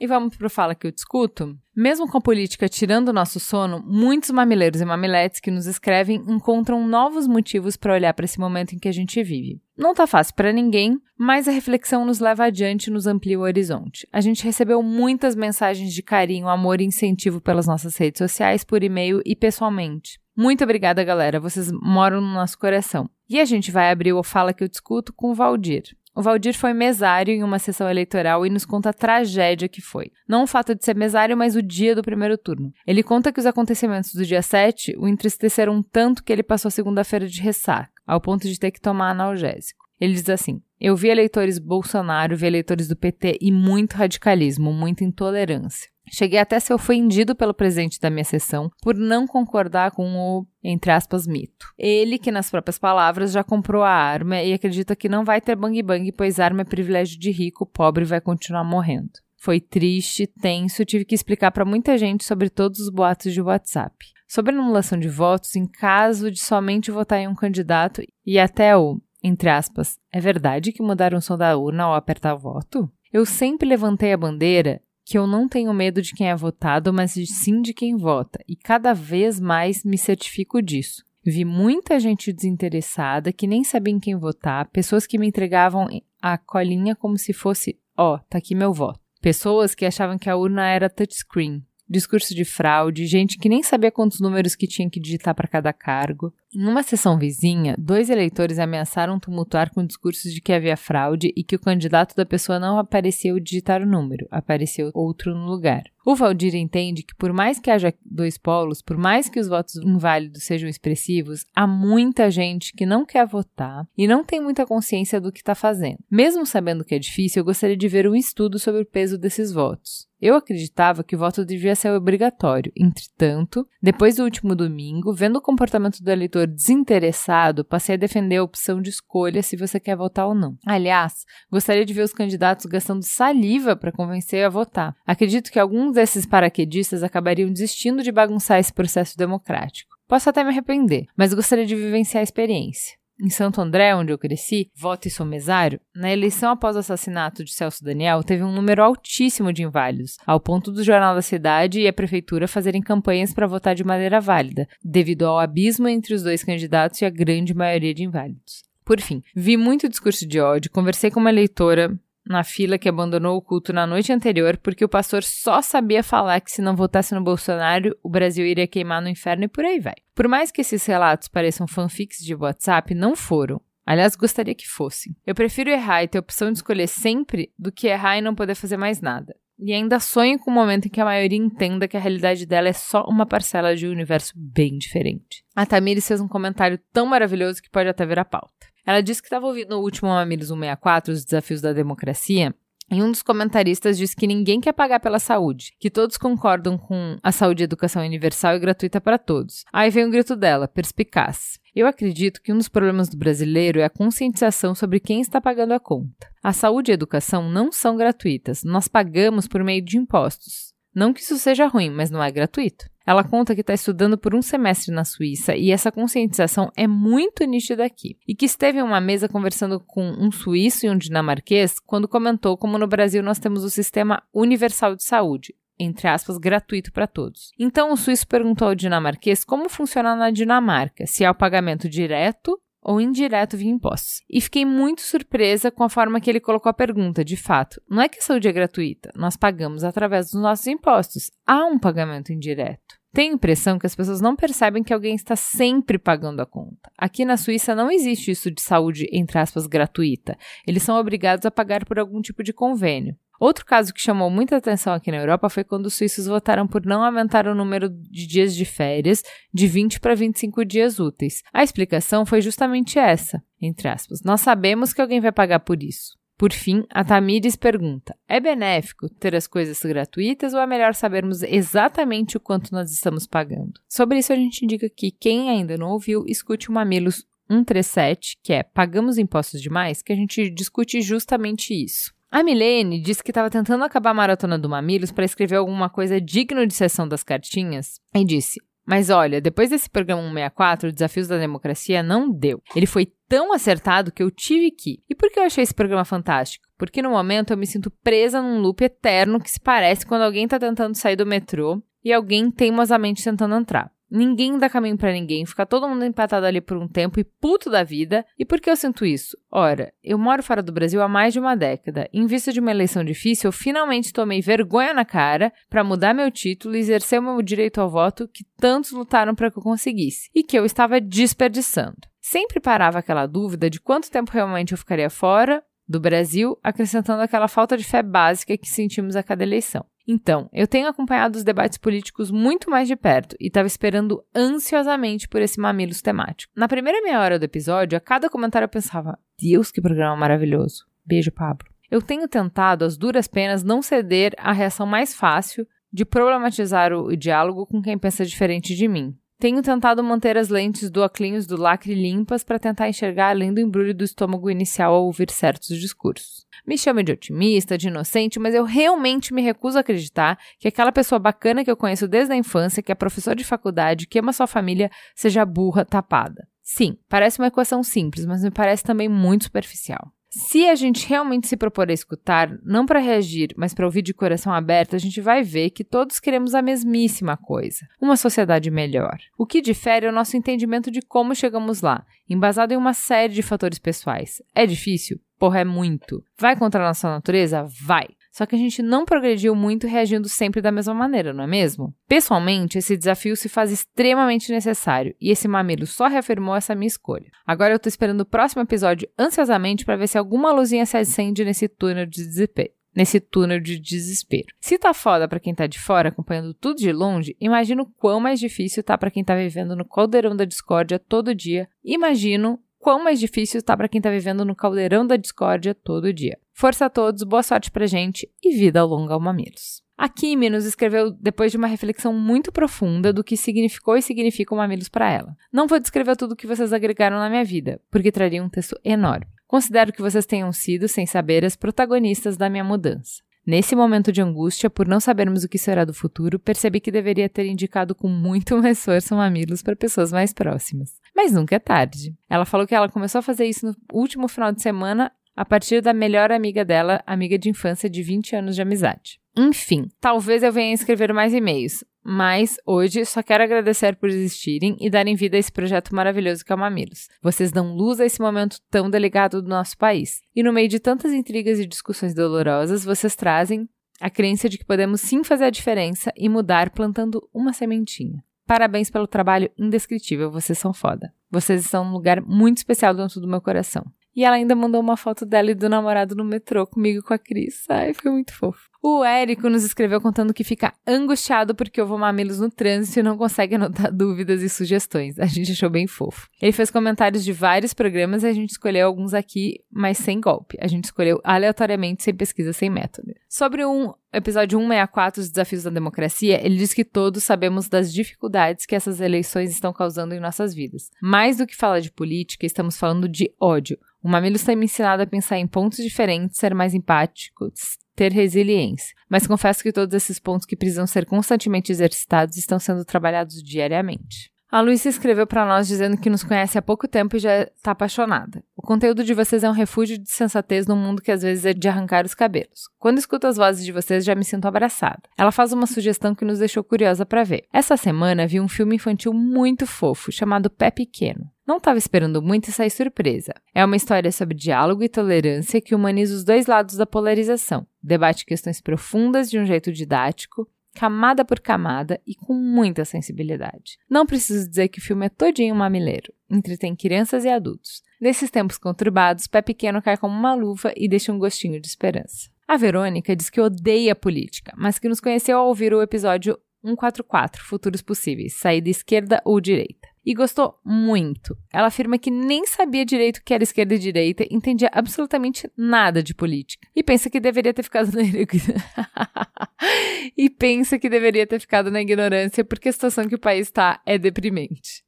E vamos pro Fala que eu discuto? Mesmo com a política tirando o nosso sono, muitos mamileiros e mamiletes que nos escrevem encontram novos motivos para olhar para esse momento em que a gente vive. Não tá fácil para ninguém, mas a reflexão nos leva adiante e nos amplia o horizonte. A gente recebeu muitas mensagens de carinho, amor e incentivo pelas nossas redes sociais, por e-mail e pessoalmente. Muito obrigada, galera. Vocês moram no nosso coração. E a gente vai abrir o Fala que eu discuto com o Valdir. O Valdir foi mesário em uma sessão eleitoral e nos conta a tragédia que foi. Não o fato de ser mesário, mas o dia do primeiro turno. Ele conta que os acontecimentos do dia 7 o entristeceram tanto que ele passou a segunda-feira de ressaca, ao ponto de ter que tomar analgésico. Ele diz assim: Eu vi eleitores Bolsonaro, vi eleitores do PT e muito radicalismo, muita intolerância. Cheguei até a ser ofendido pelo presidente da minha sessão por não concordar com o, entre aspas, mito. Ele, que nas próprias palavras já comprou a arma e acredita que não vai ter bang bang, pois arma é privilégio de rico, pobre vai continuar morrendo. Foi triste, tenso, tive que explicar para muita gente sobre todos os boatos de WhatsApp. Sobre anulação de votos em caso de somente votar em um candidato e até o, entre aspas, é verdade que mudaram o som da urna ao apertar o voto? Eu sempre levantei a bandeira que eu não tenho medo de quem é votado, mas sim de quem vota, e cada vez mais me certifico disso. Vi muita gente desinteressada que nem sabia em quem votar, pessoas que me entregavam a colinha como se fosse: ó, oh, tá aqui meu voto. Pessoas que achavam que a urna era touchscreen, discurso de fraude, gente que nem sabia quantos números que tinha que digitar para cada cargo. Em uma sessão vizinha, dois eleitores ameaçaram tumultuar com discursos de que havia fraude e que o candidato da pessoa não apareceu digitar o número, apareceu outro no lugar. O Valdir entende que, por mais que haja dois polos, por mais que os votos inválidos sejam expressivos, há muita gente que não quer votar e não tem muita consciência do que está fazendo. Mesmo sabendo que é difícil, eu gostaria de ver um estudo sobre o peso desses votos. Eu acreditava que o voto devia ser obrigatório. Entretanto, depois do último domingo, vendo o comportamento do eleitor desinteressado, passei a defender a opção de escolha se você quer votar ou não. Aliás, gostaria de ver os candidatos gastando saliva para convencer a votar. Acredito que alguns desses paraquedistas acabariam desistindo de bagunçar esse processo democrático. Posso até me arrepender, mas gostaria de vivenciar a experiência. Em Santo André, onde eu cresci, voto e sou mesário, na eleição após o assassinato de Celso Daniel, teve um número altíssimo de inválidos, ao ponto do Jornal da Cidade e a Prefeitura fazerem campanhas para votar de maneira válida, devido ao abismo entre os dois candidatos e a grande maioria de inválidos. Por fim, vi muito discurso de ódio, conversei com uma eleitora na fila que abandonou o culto na noite anterior porque o pastor só sabia falar que se não votasse no Bolsonaro, o Brasil iria queimar no inferno e por aí vai. Por mais que esses relatos pareçam fanfics de WhatsApp, não foram. Aliás, gostaria que fossem. Eu prefiro errar e ter a opção de escolher sempre do que errar e não poder fazer mais nada. E ainda sonho com o momento em que a maioria entenda que a realidade dela é só uma parcela de um universo bem diferente. A Tamires fez um comentário tão maravilhoso que pode até virar pauta. Ela disse que estava ouvindo no último Mamilos 164, Os Desafios da Democracia, e um dos comentaristas disse que ninguém quer pagar pela saúde, que todos concordam com a saúde e educação universal e gratuita para todos. Aí vem o grito dela, perspicaz. Eu acredito que um dos problemas do brasileiro é a conscientização sobre quem está pagando a conta. A saúde e a educação não são gratuitas, nós pagamos por meio de impostos. Não que isso seja ruim, mas não é gratuito. Ela conta que está estudando por um semestre na Suíça e essa conscientização é muito nítida aqui. E que esteve em uma mesa conversando com um suíço e um dinamarquês quando comentou como no Brasil nós temos o sistema universal de saúde, entre aspas, gratuito para todos. Então o suíço perguntou ao dinamarquês como funciona na Dinamarca, se é o pagamento direto ou indireto via impostos. E fiquei muito surpresa com a forma que ele colocou a pergunta. De fato, não é que a saúde é gratuita, nós pagamos através dos nossos impostos. Há um pagamento indireto. Tenho a impressão que as pessoas não percebem que alguém está sempre pagando a conta. Aqui na Suíça não existe isso de saúde, entre aspas, gratuita. Eles são obrigados a pagar por algum tipo de convênio. Outro caso que chamou muita atenção aqui na Europa foi quando os suíços votaram por não aumentar o número de dias de férias de 20 para 25 dias úteis. A explicação foi justamente essa, entre aspas. Nós sabemos que alguém vai pagar por isso. Por fim, a Tamires pergunta: é benéfico ter as coisas gratuitas ou é melhor sabermos exatamente o quanto nós estamos pagando? Sobre isso, a gente indica que quem ainda não ouviu, escute o Mamilos 137, que é Pagamos Impostos Demais, que a gente discute justamente isso. A Milene disse que estava tentando acabar a maratona do Mamilos para escrever alguma coisa digna de sessão das cartinhas e disse: mas olha, depois desse programa 164, Desafios da Democracia não deu. Ele foi tão acertado que eu tive que. E por que eu achei esse programa fantástico? Porque no momento eu me sinto presa num loop eterno que se parece quando alguém está tentando sair do metrô e alguém teimosamente tentando entrar. Ninguém dá caminho para ninguém, fica todo mundo empatado ali por um tempo e puto da vida. E por que eu sinto isso? Ora, eu moro fora do Brasil há mais de uma década. Em vista de uma eleição difícil, eu finalmente tomei vergonha na cara para mudar meu título e exercer o meu direito ao voto que tantos lutaram para que eu conseguisse e que eu estava desperdiçando. Sempre parava aquela dúvida de quanto tempo realmente eu ficaria fora do Brasil, acrescentando aquela falta de fé básica que sentimos a cada eleição. Então, eu tenho acompanhado os debates políticos muito mais de perto e estava esperando ansiosamente por esse mamilos temático. Na primeira meia hora do episódio, a cada comentário eu pensava: Deus, que programa maravilhoso. Beijo, Pablo. Eu tenho tentado, às duras penas, não ceder à reação mais fácil de problematizar o diálogo com quem pensa diferente de mim. Tenho tentado manter as lentes do óculos do lacre limpas para tentar enxergar além do embrulho do estômago inicial ao ouvir certos discursos. Me chame de otimista, de inocente, mas eu realmente me recuso a acreditar que aquela pessoa bacana que eu conheço desde a infância, que é professor de faculdade, que ama sua família, seja burra tapada. Sim, parece uma equação simples, mas me parece também muito superficial. Se a gente realmente se propor a escutar, não para reagir, mas para ouvir de coração aberto, a gente vai ver que todos queremos a mesmíssima coisa: uma sociedade melhor. O que difere é o nosso entendimento de como chegamos lá, embasado em uma série de fatores pessoais. É difícil? Porra, é muito. Vai contra a nossa natureza? Vai. Só que a gente não progrediu muito reagindo sempre da mesma maneira, não é mesmo? Pessoalmente, esse desafio se faz extremamente necessário e esse mamilo só reafirmou essa minha escolha. Agora eu tô esperando o próximo episódio ansiosamente para ver se alguma luzinha se acende nesse túnel de desespero. Nesse túnel de desespero. Se tá foda para quem tá de fora acompanhando tudo de longe, imagino quão mais difícil tá para quem tá vivendo no caldeirão da discórdia todo dia. Imagino quão mais difícil está para quem está vivendo no caldeirão da discórdia todo dia. Força a todos, boa sorte pra gente e vida longa ao Mamilos. A Kimi nos escreveu depois de uma reflexão muito profunda do que significou e significa o Mamilos para ela. Não vou descrever tudo o que vocês agregaram na minha vida, porque traria um texto enorme. Considero que vocês tenham sido, sem saber, as protagonistas da minha mudança. Nesse momento de angústia, por não sabermos o que será do futuro, percebi que deveria ter indicado com muito mais força mamilos para pessoas mais próximas. Mas nunca é tarde. Ela falou que ela começou a fazer isso no último final de semana a partir da melhor amiga dela, amiga de infância de 20 anos de amizade. Enfim, talvez eu venha escrever mais e-mails, mas hoje só quero agradecer por existirem e darem vida a esse projeto maravilhoso que é o Mamilos. Vocês dão luz a esse momento tão delicado do nosso país. E no meio de tantas intrigas e discussões dolorosas, vocês trazem a crença de que podemos sim fazer a diferença e mudar plantando uma sementinha. Parabéns pelo trabalho indescritível, vocês são foda. Vocês estão num lugar muito especial dentro do meu coração. E ela ainda mandou uma foto dela e do namorado no metrô comigo com a Cris. Ai, foi muito fofo. O Érico nos escreveu contando que fica angustiado porque houve mamilos no trânsito e não consegue anotar dúvidas e sugestões. A gente achou bem fofo. Ele fez comentários de vários programas e a gente escolheu alguns aqui, mas sem golpe. A gente escolheu aleatoriamente, sem pesquisa, sem método. Sobre um episódio 164, Os Desafios da Democracia, ele diz que todos sabemos das dificuldades que essas eleições estão causando em nossas vidas. Mais do que falar de política, estamos falando de ódio. O Mamilos tem me ensinado a pensar em pontos diferentes, ser mais empáticos, ter resiliência. Mas confesso que todos esses pontos que precisam ser constantemente exercitados estão sendo trabalhados diariamente. A Luísa escreveu para nós dizendo que nos conhece há pouco tempo e já está apaixonada. O conteúdo de vocês é um refúgio de sensatez num mundo que às vezes é de arrancar os cabelos. Quando escuto as vozes de vocês, já me sinto abraçada. Ela faz uma sugestão que nos deixou curiosa para ver. Essa semana vi um filme infantil muito fofo chamado Pé Pequeno. Não estava esperando muito e saí surpresa. É uma história sobre diálogo e tolerância que humaniza os dois lados da polarização, debate questões profundas de um jeito didático, camada por camada e com muita sensibilidade. Não preciso dizer que o filme é todinho mamileiro, entretém crianças e adultos. Nesses tempos conturbados, Pé Pequeno cai como uma luva e deixa um gostinho de esperança. A Verônica diz que odeia política, mas que nos conheceu ao ouvir o episódio 144, Futuros Possíveis, saída esquerda ou direita. E gostou muito. Ela afirma que nem sabia direito o que era esquerda e direita, entendia absolutamente nada de política. E pensa que deveria ter ficado na E pensa que deveria ter ficado na ignorância porque a situação que o país está é deprimente.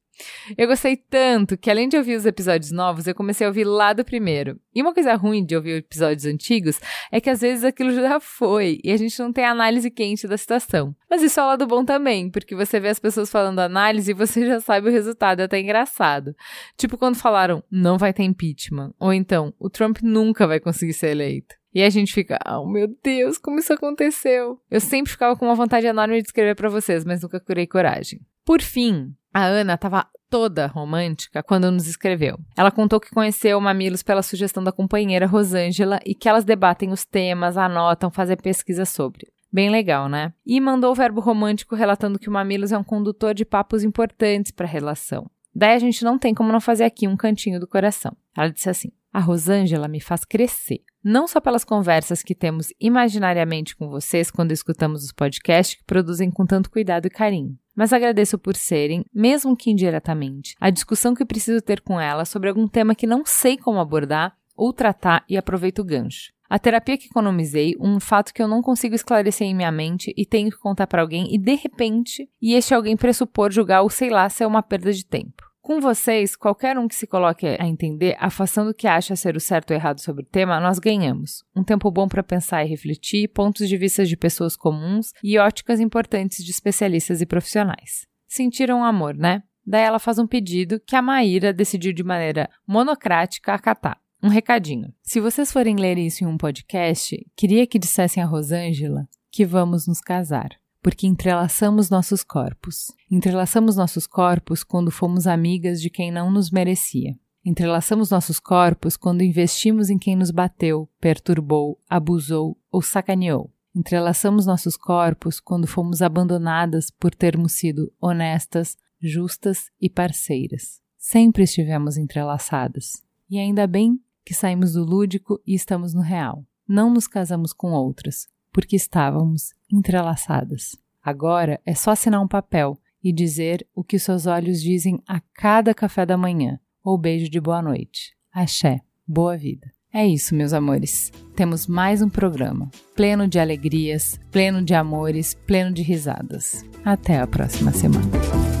Eu gostei tanto que, além de ouvir os episódios novos, eu comecei a ouvir lá do primeiro. E uma coisa ruim de ouvir episódios antigos é que às vezes aquilo já foi e a gente não tem análise quente da situação. Mas isso é o lado bom também, porque você vê as pessoas falando análise e você já sabe o resultado, é até engraçado. Tipo quando falaram, não vai ter impeachment. Ou então, o Trump nunca vai conseguir ser eleito. E a gente fica, oh meu Deus, como isso aconteceu? Eu sempre ficava com uma vontade enorme de escrever para vocês, mas nunca curei coragem. Por fim, a Ana estava toda romântica quando nos escreveu. Ela contou que conheceu o Mamilos pela sugestão da companheira Rosângela e que elas debatem os temas, anotam, fazem pesquisa sobre. Bem legal, né? E mandou o verbo romântico relatando que o Mamilos é um condutor de papos importantes para a relação. Daí a gente não tem como não fazer aqui um cantinho do coração. Ela disse assim: A Rosângela me faz crescer. não só pelas conversas que temos imaginariamente com vocês quando escutamos os podcasts que produzem com tanto cuidado e carinho, mas agradeço por serem, mesmo que indiretamente, a discussão que preciso ter com ela sobre algum tema que não sei como abordar ou tratar e aproveito o gancho. A terapia que economizei, um fato que eu não consigo esclarecer em minha mente e tenho que contar para alguém e de repente, e este alguém pressupor julgar ou sei lá se é uma perda de tempo. Com vocês, qualquer um que se coloque a entender, afastando o que acha ser o certo ou errado sobre o tema, nós ganhamos. Um tempo bom para pensar e refletir, pontos de vista de pessoas comuns e óticas importantes de especialistas e profissionais. Sentiram amor, né? Daí ela faz um pedido que a Maíra decidiu de maneira monocrática acatar. Um recadinho. Se vocês forem ler isso em um podcast, queria que dissessem a Rosângela que vamos nos casar, porque entrelaçamos nossos corpos. Entrelaçamos nossos corpos quando fomos amigas de quem não nos merecia. Entrelaçamos nossos corpos quando investimos em quem nos bateu, perturbou, abusou ou sacaneou. Entrelaçamos nossos corpos quando fomos abandonadas por termos sido honestas, justas e parceiras. Sempre estivemos entrelaçadas. E ainda bem que saímos do lúdico e estamos no real. Não nos casamos com outras, porque estávamos entrelaçadas. Agora é só assinar um papel e dizer o que seus olhos dizem a cada café da manhã ou beijo de boa noite. Axé, boa vida. É isso, meus amores. Temos mais um programa, pleno de alegrias, pleno de amores, pleno de risadas. Até a próxima semana.